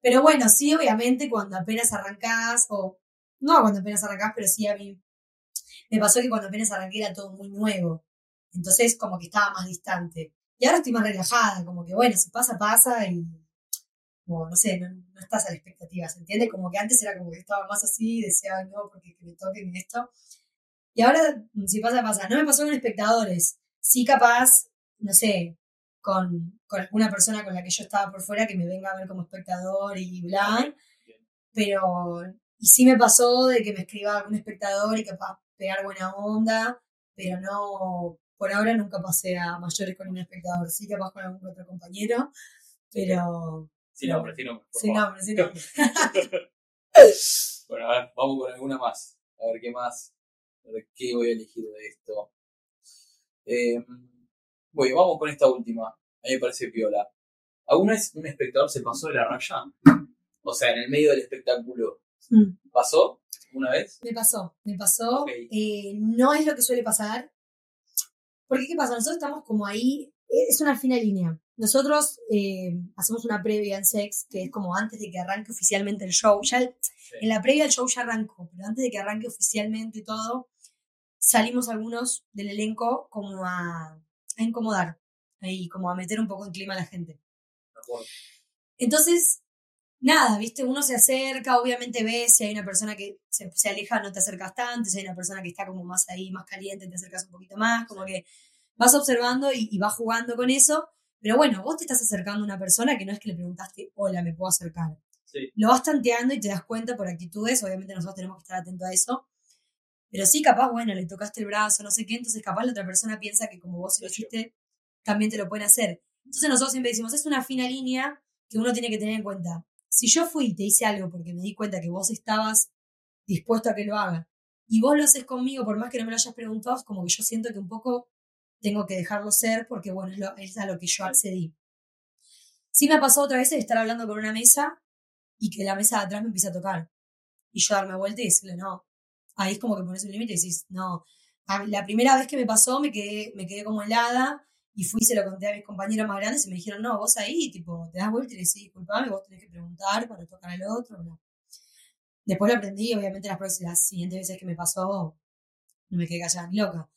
Pero bueno, sí, obviamente cuando apenas arrancás, o no cuando apenas arrancás, pero sí a mí me pasó que cuando apenas arranqué era todo muy nuevo. Entonces como que estaba más distante. Y ahora estoy más relajada, como que bueno, si pasa, pasa y como, no sé, no, estás a la expectativa, ¿se entiende? Como que antes era como que estaba más así, decía, no, porque que me toquen esto. Y ahora, si pasa, pasa. No me pasó con espectadores. Sí, capaz, no sé, con, con alguna persona con la que yo estaba por fuera que me venga a ver como espectador y bla. Pero, y sí me pasó de que me escriba algún espectador y capaz pegar buena onda, pero no, por ahora nunca pasé a mayores con un espectador. Sí, capaz con algún otro compañero, pero, sin nombre, sin nombre. Sin nombre, sin nombre. bueno, a ver, vamos con alguna más. A ver qué más. A ver qué voy a elegir de esto. Eh, bueno, vamos con esta última. A mí me parece piola. ¿Alguna vez un espectador se pasó de la raya? O sea, en el medio del espectáculo. Mm. ¿Pasó? ¿Una vez? Me pasó, me pasó. Eh, no es lo que suele pasar. Porque, ¿qué pasa? Nosotros estamos como ahí, es una fina línea. Nosotros eh, hacemos una previa en Sex, que es como antes de que arranque oficialmente el show. Ya En la previa el show ya arrancó, pero antes de que arranque oficialmente todo, salimos algunos del elenco como a, a incomodar, ahí, como a meter un poco en clima a la gente. Entonces, nada, viste, uno se acerca, obviamente ves si hay una persona que se, se, aleja, no te acercas tanto, si hay una persona que está como más ahí, más caliente, te acercas un poquito más, como que vas observando y, y vas jugando con eso. Pero bueno, vos te estás acercando a una persona que no es que le preguntaste, hola, ¿me puedo acercar? Lo vas tanteando y te das cuenta por actitudes, obviamente nosotros tenemos que estar atentos a eso. Pero sí, capaz, bueno, le tocaste el brazo, no sé qué, entonces capaz la otra persona piensa que como vos lo hiciste, también te lo pueden hacer. Entonces nosotros siempre decimos, es una fina línea que uno tiene que tener en cuenta. Si yo fui y te hice algo porque me di cuenta que vos estabas dispuesto a que lo haga, y vos lo haces conmigo, por más que no me lo hayas preguntado, es como que yo siento que un poco tengo que dejarlo ser porque, bueno, es, lo, es a lo que yo accedí. Sí me ha pasado otra vez de estar hablando con una mesa y que la mesa de atrás me empieza a tocar. Y yo darme vuelta y decirle, no. Ahí es como que pones un límite y decís, no. La primera vez que me pasó me quedé, me quedé como helada y fui y se lo conté a mis compañeros más grandes y me dijeron, no, vos ahí, tipo, te das vuelta y le decís, disculpame, vos tenés que preguntar para tocar al otro. No. Después lo aprendí, obviamente las, las siguientes veces que me pasó, no me quedé callada ni loca.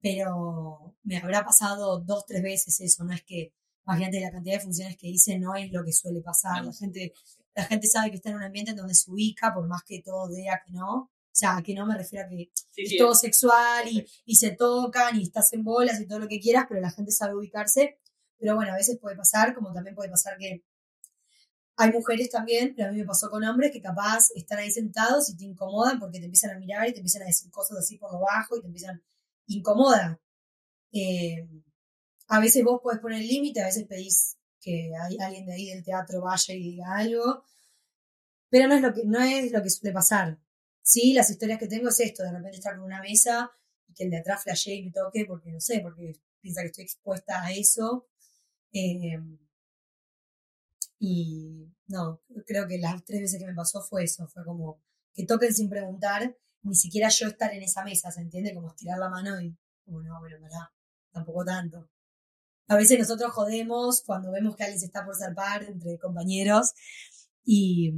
Pero me habrá pasado dos, tres veces eso, no es que, imagínate la cantidad de funciones que hice, no es lo que suele pasar. La gente, la gente sabe que está en un ambiente en donde se ubica, por más que todo diga que no. O sea, que no me refiero a que es todo sexual y, y, se tocan y estás en bolas y todo lo que quieras, pero la gente sabe ubicarse. Pero bueno, a veces puede pasar, como también puede pasar que hay mujeres también, pero a mí me pasó con hombres que capaz están ahí sentados y te incomodan porque te empiezan a mirar y te empiezan a decir cosas así por lo bajo y te empiezan incomoda. Eh, a veces vos podés poner el límite, a veces pedís que alguien de ahí del teatro vaya y diga algo, pero no es lo que, no es lo que suele pasar. Sí, las historias que tengo es esto, de repente estar con una mesa y que el de atrás flashee y me toque porque no sé, porque piensa que estoy expuesta a eso. Eh, y no, creo que las tres veces que me pasó fue eso, fue como que toquen sin preguntar, ni siquiera yo estar en esa mesa, ¿se entiende? Como estirar la mano y como no, bueno, verdad, tampoco tanto. A veces nosotros jodemos cuando vemos que alguien se está por zarpar entre compañeros y,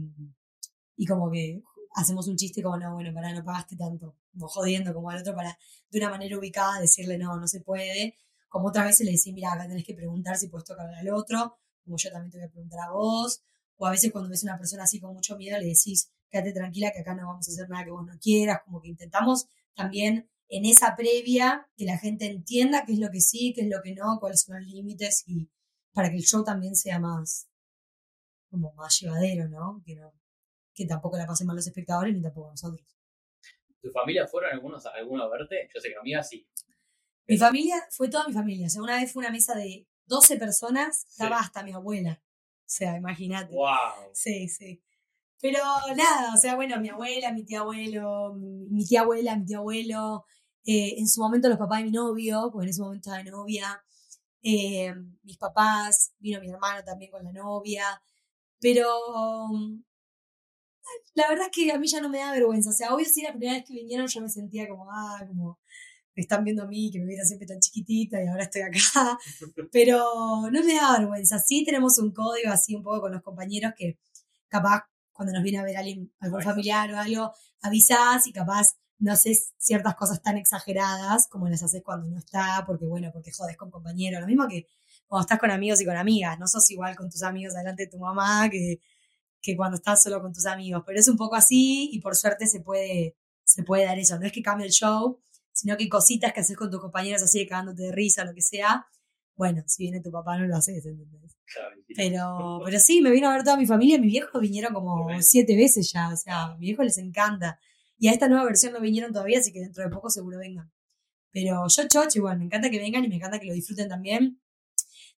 y como que hacemos un chiste como, no, bueno, para no pagaste tanto, como jodiendo como al otro para de una manera ubicada decirle, no, no se puede. Como otras veces le decís, mira, acá tenés que preguntar si puedes tocar al otro como yo también te voy a preguntar a vos, o a veces cuando ves a una persona así con mucho miedo le decís, quédate tranquila que acá no vamos a hacer nada que vos no quieras, como que intentamos también en esa previa que la gente entienda qué es lo que sí, qué es lo que no, cuáles son los límites y para que el show también sea más como más llevadero, no, que tampoco la pasen mal los espectadores ni tampoco nosotros. ¿Tu familia fueron algunos, alguno a verte? Yo sé que a mí sí. Mi familia, fue toda mi familia. O sea, una vez fue una mesa de 12 personas, estaba hasta mi abuela. O sea, imagínate. Wow. Sí, sí. Pero nada, o sea, bueno, mi abuela, mi tía abuelo, mi tía abuela, mi tío abuelo, eh, en su momento los papás de mi novio, porque en ese momento estaba de novia, eh, mis papás, vino mi hermano también con la novia, pero la verdad es que a mí ya no me da vergüenza, o sea, obvio sí la primera vez que vinieron yo me sentía como, ah, como, me están viendo a mí, que me veía siempre tan chiquitita y ahora estoy acá, pero no me da vergüenza. Sí tenemos un código así un poco con los compañeros que capaz cuando nos viene a ver alguien, algún familiar o algo, avisás y capaz no haces ciertas cosas tan exageradas como las haces cuando no está, porque bueno, porque jodes con compañeros. Lo mismo que cuando estás con amigos y con amigas, no sos igual con tus amigos delante de tu mamá que, que cuando estás solo con tus amigos. Pero es un poco así y por suerte se puede, se puede dar eso. No es que cambie el show, sino que cositas que haces con tus compañeros así, cagándote de risa, lo que sea. Bueno, si viene tu papá no lo haces, ¿entendés? Pero, pero sí, me vino a ver toda mi familia. Mis viejos vinieron como siete veces ya. O sea, a mi viejo les encanta. Y a esta nueva versión no vinieron todavía, así que dentro de poco seguro vengan. Pero yo, chocho, igual, me encanta que vengan y me encanta que lo disfruten también.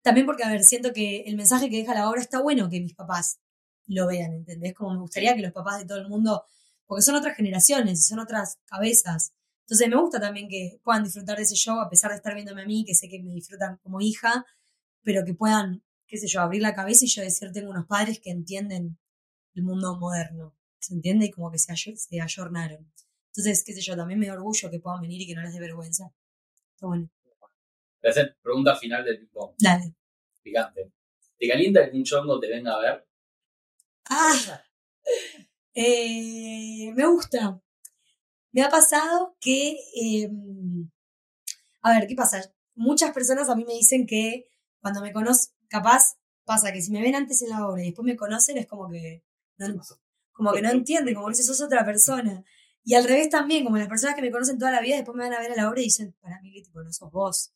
También porque, a ver, siento que el mensaje que deja la obra está bueno que mis papás lo vean, ¿entendés? Como me gustaría que los papás de todo el mundo, porque son otras generaciones y son otras cabezas. Entonces me gusta también que puedan disfrutar de ese show, a pesar de estar viéndome a mí, que sé que me disfrutan como hija, pero que puedan, qué sé yo, abrir la cabeza y yo decir, tengo unos padres que entienden el mundo moderno, ¿se entiende? Y como que se, se ayornaron. Entonces, qué sé yo, también me da orgullo que puedan venir y que no les dé vergüenza. Está bueno. Voy a hacer pregunta final del tipo. Dale. Picante. ¿Te calienta que un chongo te venga a ver? Ah, eh, me gusta. Me ha pasado que, em, a ver, ¿qué pasa? Muchas personas a mí me dicen que cuando me conocen, capaz pasa que si me ven antes en la obra y después me conocen es como que no, como que no entienden, como que sos otra persona. Y al revés también, como las personas que me conocen toda la vida después me van a ver a la obra y dicen, para mí, tipo, no sos vos.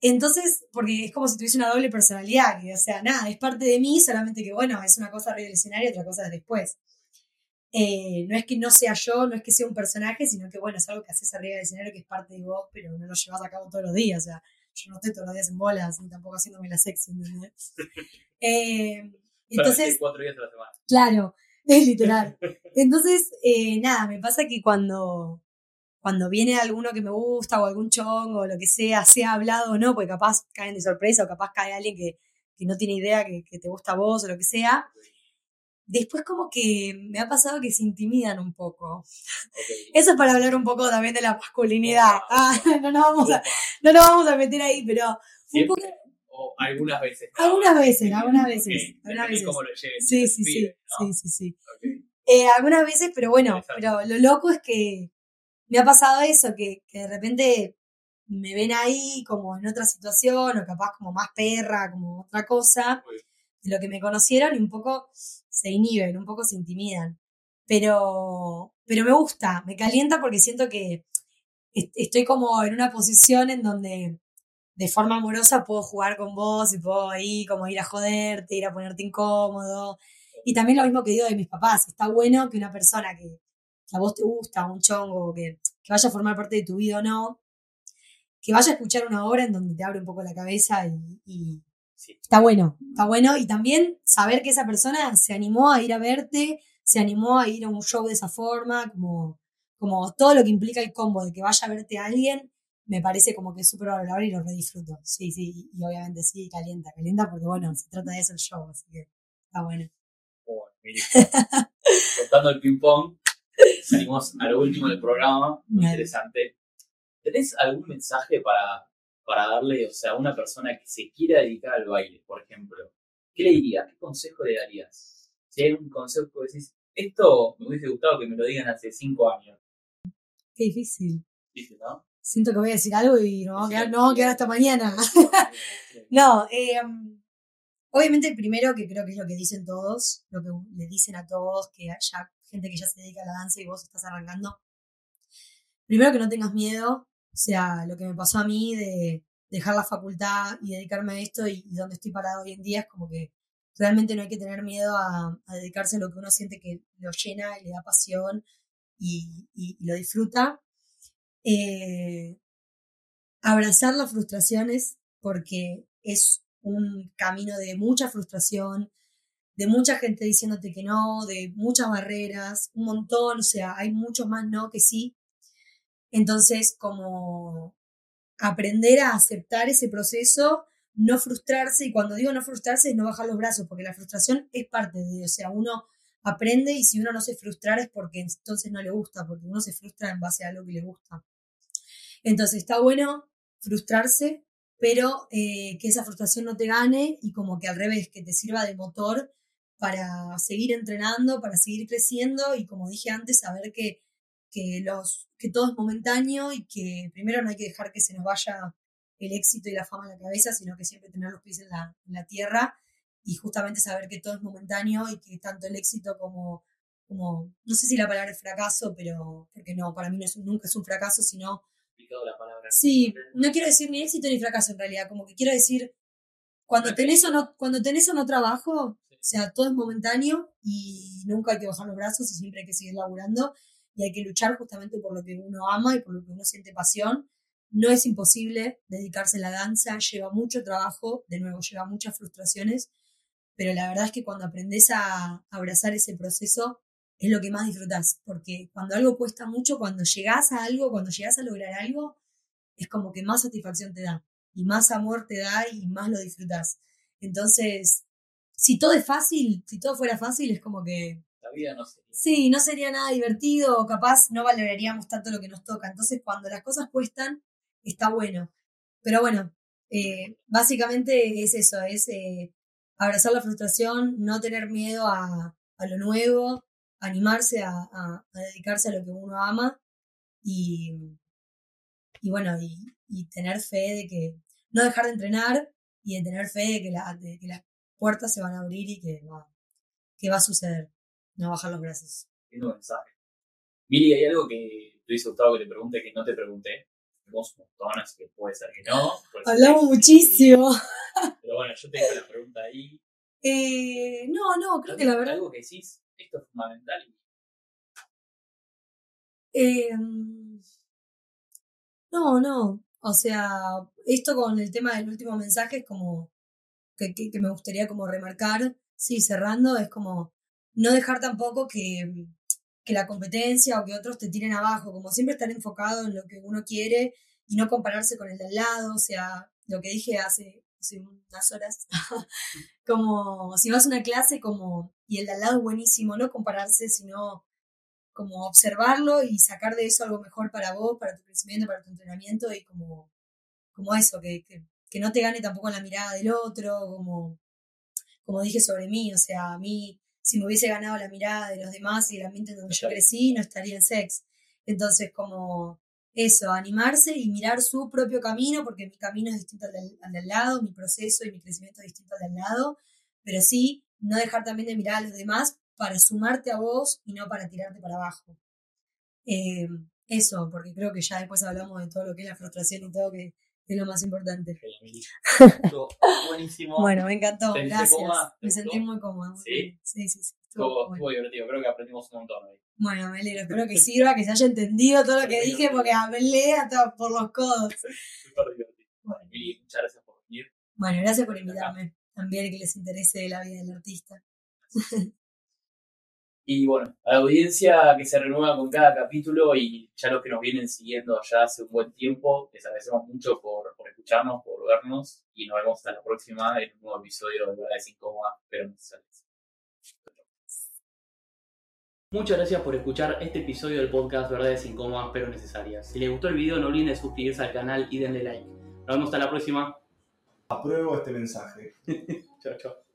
Entonces, porque es como si tuviese una doble personalidad, que, o sea, nada, es parte de mí, solamente que, bueno, es una cosa arriba del escenario y otra cosa después. Eh, no es que no sea yo, no es que sea un personaje, sino que bueno, es algo que haces arriba del escenario que es parte de vos, pero no lo llevas a cabo todos los días. O sea, yo no estoy todos los días en bolas, ni tampoco haciéndome la sexy, ¿entendés? Eh, entonces. Cuatro días a la semana. Claro. literal. Entonces, eh, nada, me pasa que cuando, cuando viene alguno que me gusta o algún chongo o lo que sea, sea hablado o no, porque capaz caen de sorpresa o capaz cae alguien que, que no tiene idea que, que te gusta a vos o lo que sea, después como que me ha pasado que se intimidan un poco. Eso es para hablar un poco también de la masculinidad. Ah, no, nos vamos a, no nos vamos a meter ahí, pero un poco, O algunas veces. algunas veces, algunas veces. Ok, algunas veces. cómo lo lleves. Sí, sí, sí, pibe, ¿no? sí, sí, sí. Ok. Eh, algunas veces, pero bueno, pero lo loco es que me ha pasado eso, que, que de repente me ven ahí como en otra situación, o capaz como más perra, como otra cosa, de lo que me conocieron y un poco se inhiben, un poco se intimidan. Pero, pero me gusta, me calienta porque siento que est- estoy como en una posición en donde de forma amorosa puedo jugar con vos y puedo ahí como ir a joderte, ir a ponerte incómodo. Y también lo mismo que digo de mis papás, está bueno que una persona que, que a vos te gusta, un chongo, que, que vaya a formar parte de tu vida o no, que vaya a escuchar una obra en donde te abre un poco la cabeza y, y Sí. está bueno, está bueno. Y también saber que esa persona se animó a ir a verte, se animó a ir a un show de esa forma, como, como todo lo que implica el combo de que vaya a verte a alguien, me parece como que es súper valorable y lo redisfruto. Sí, sí, y obviamente sí, calienta, calienta porque bueno, se trata de eso el show, así que está bueno. Bueno, mire. Contando el ping-pong, salimos a lo último del programa. Muy interesante. ¿Tenés algún mensaje para, para darle, o sea, a una persona que se quiera dedicar al baile, por ejemplo? ¿Qué le dirías? ¿Qué consejo le darías? Si hay un consejo que decís, esto me hubiese gustado que me lo digan hace cinco años. Qué difícil. ¿Viste, no? Siento que voy a decir algo y nos vamos a quedar, nos vamos a quedar hasta mañana. No, eh, obviamente el primero, que creo que es lo que dicen todos, lo que le dicen a todos, que haya gente que ya se dedica a la danza y vos estás arrancando. Primero que no tengas miedo, o sea, lo que me pasó a mí de dejar la facultad y dedicarme a esto y, y donde estoy parado hoy en día es como que realmente no hay que tener miedo a, a dedicarse a lo que uno siente que lo llena y le da pasión y, y- y lo disfruta. Eh, abrazar las frustraciones porque es un camino de mucha frustración, de mucha gente diciéndote que no, de muchas barreras, un montón, o sea, hay muchos más no que sí. Entonces, como aprender a aceptar ese proceso, no frustrarse, y cuando digo no frustrarse es no bajar los brazos, porque la frustración es parte de, o sea, uno aprende y si uno no se frustra es porque entonces no le gusta, porque uno se frustra en base a algo que le gusta. Entonces está bueno frustrarse, pero eh, que esa frustración no te gane y como que al revés, que te sirva de motor para seguir entrenando, para seguir creciendo y como dije antes, saber que, que, los, que todo es momentáneo y que primero no hay que dejar que se nos vaya el éxito y la fama en la cabeza, sino que siempre tener los pies en la, en la tierra y justamente saber que todo es momentáneo y que tanto el éxito como, como no sé si la palabra es fracaso, pero porque no, para mí no es, un- nunca es un fracaso, sino la palabra. Sí, no quiero decir ni éxito ni fracaso en realidad, como que quiero decir, cuando tenés o no, cuando tenés o no trabajo, o sea, todo es momentáneo y nunca hay que bajar los brazos y siempre hay que seguir laburando y hay que luchar justamente por lo que uno ama y por lo que uno siente pasión. No es imposible dedicarse a la danza, lleva mucho trabajo, de nuevo, lleva muchas frustraciones, pero la verdad es que cuando aprendes a abrazar ese proceso, es lo que más disfrutas, porque cuando algo cuesta mucho, cuando llegás a algo, cuando llegás a lograr algo, es como que más satisfacción te da y más amor te da y más lo disfrutas. Entonces, si todo es fácil, si todo fuera fácil, es como que La vida no sé. sí, no sería nada divertido o capaz no valoraríamos tanto lo que nos toca. Entonces, cuando las cosas cuestan, está bueno. Pero bueno, eh, básicamente es eso, es eh, abrazar la frustración, no tener miedo a, a lo nuevo, animarse a, a- a dedicarse a lo que uno ama y, y bueno, y, y tener fe de que, no dejar de entrenar y de tener fe de que, la- de que las puertas se van a abrir y que va, que va a suceder, no bajar los brazos. Lindo mensaje. Mili, ¿hay algo que te hubiese gustado que te pregunte que no te pregunté? Vos un montón, así que puede ser que no. Hablamos que muchísimo. Pero bueno, yo te dejo la pregunta ahí. Eh, no, no, creo que la verdad. Algo que decís, esto es fundamental. eh, no, no. O sea, esto con el tema del último mensaje es como que, que, que me gustaría como remarcar. Sí, cerrando, es como no dejar tampoco que, que la competencia o que otros te tiren abajo, como siempre estar enfocado en lo que uno quiere y no compararse con el de al lado, o sea, lo que dije hace, hace unas horas, como si vas a una clase como y el de al lado es buenísimo, no compararse, sino como observarlo y sacar de eso algo mejor para vos, para tu crecimiento, para tu entrenamiento y como, como eso, que, que, que no te gane tampoco la mirada del otro, como, como dije sobre mí, o sea, a mí si me hubiese ganado la mirada de los demás y el ambiente donde yo crecí, no estaría en sex. Entonces, como eso, animarse y mirar su propio camino, porque mi camino es distinto al del, al lado, mi proceso y mi crecimiento es distinto al del lado, pero sí, no dejar también de mirar a los demás para sumarte a vos y no para tirarte para abajo. Eh, eso, porque creo que ya después hablamos de todo lo que es la frustración y todo, que es lo más importante. Buenísimo. Bueno, me encantó, ¿Te sentiste gracias. Me sentí muy cómoda. ¿Sí? Sí, sí, sí. estuvo Estuvo, bueno. estuvo divertido, creo que aprendimos un montón hoy. Bueno, me alegro. Espero que sirva, que se haya entendido todo lo que dije, porque hablé hasta por los codos. Súper divertido. Bueno, Mili, muchas gracias por venir. bueno, gracias por invitarme. También que les interese la vida del artista. Y bueno, a la audiencia que se renueva con cada capítulo y ya los que nos vienen siguiendo ya hace un buen tiempo, les agradecemos mucho por, por escucharnos, por vernos y nos vemos hasta la próxima en un nuevo episodio de Verdades Incómodas, pero necesarias. Muchas gracias por escuchar este episodio del podcast Verdades Incómodas pero Necesarias. Si les gustó el video no olviden de suscribirse al canal y denle like. Nos vemos hasta la próxima. Apruebo este mensaje. Chao, chao.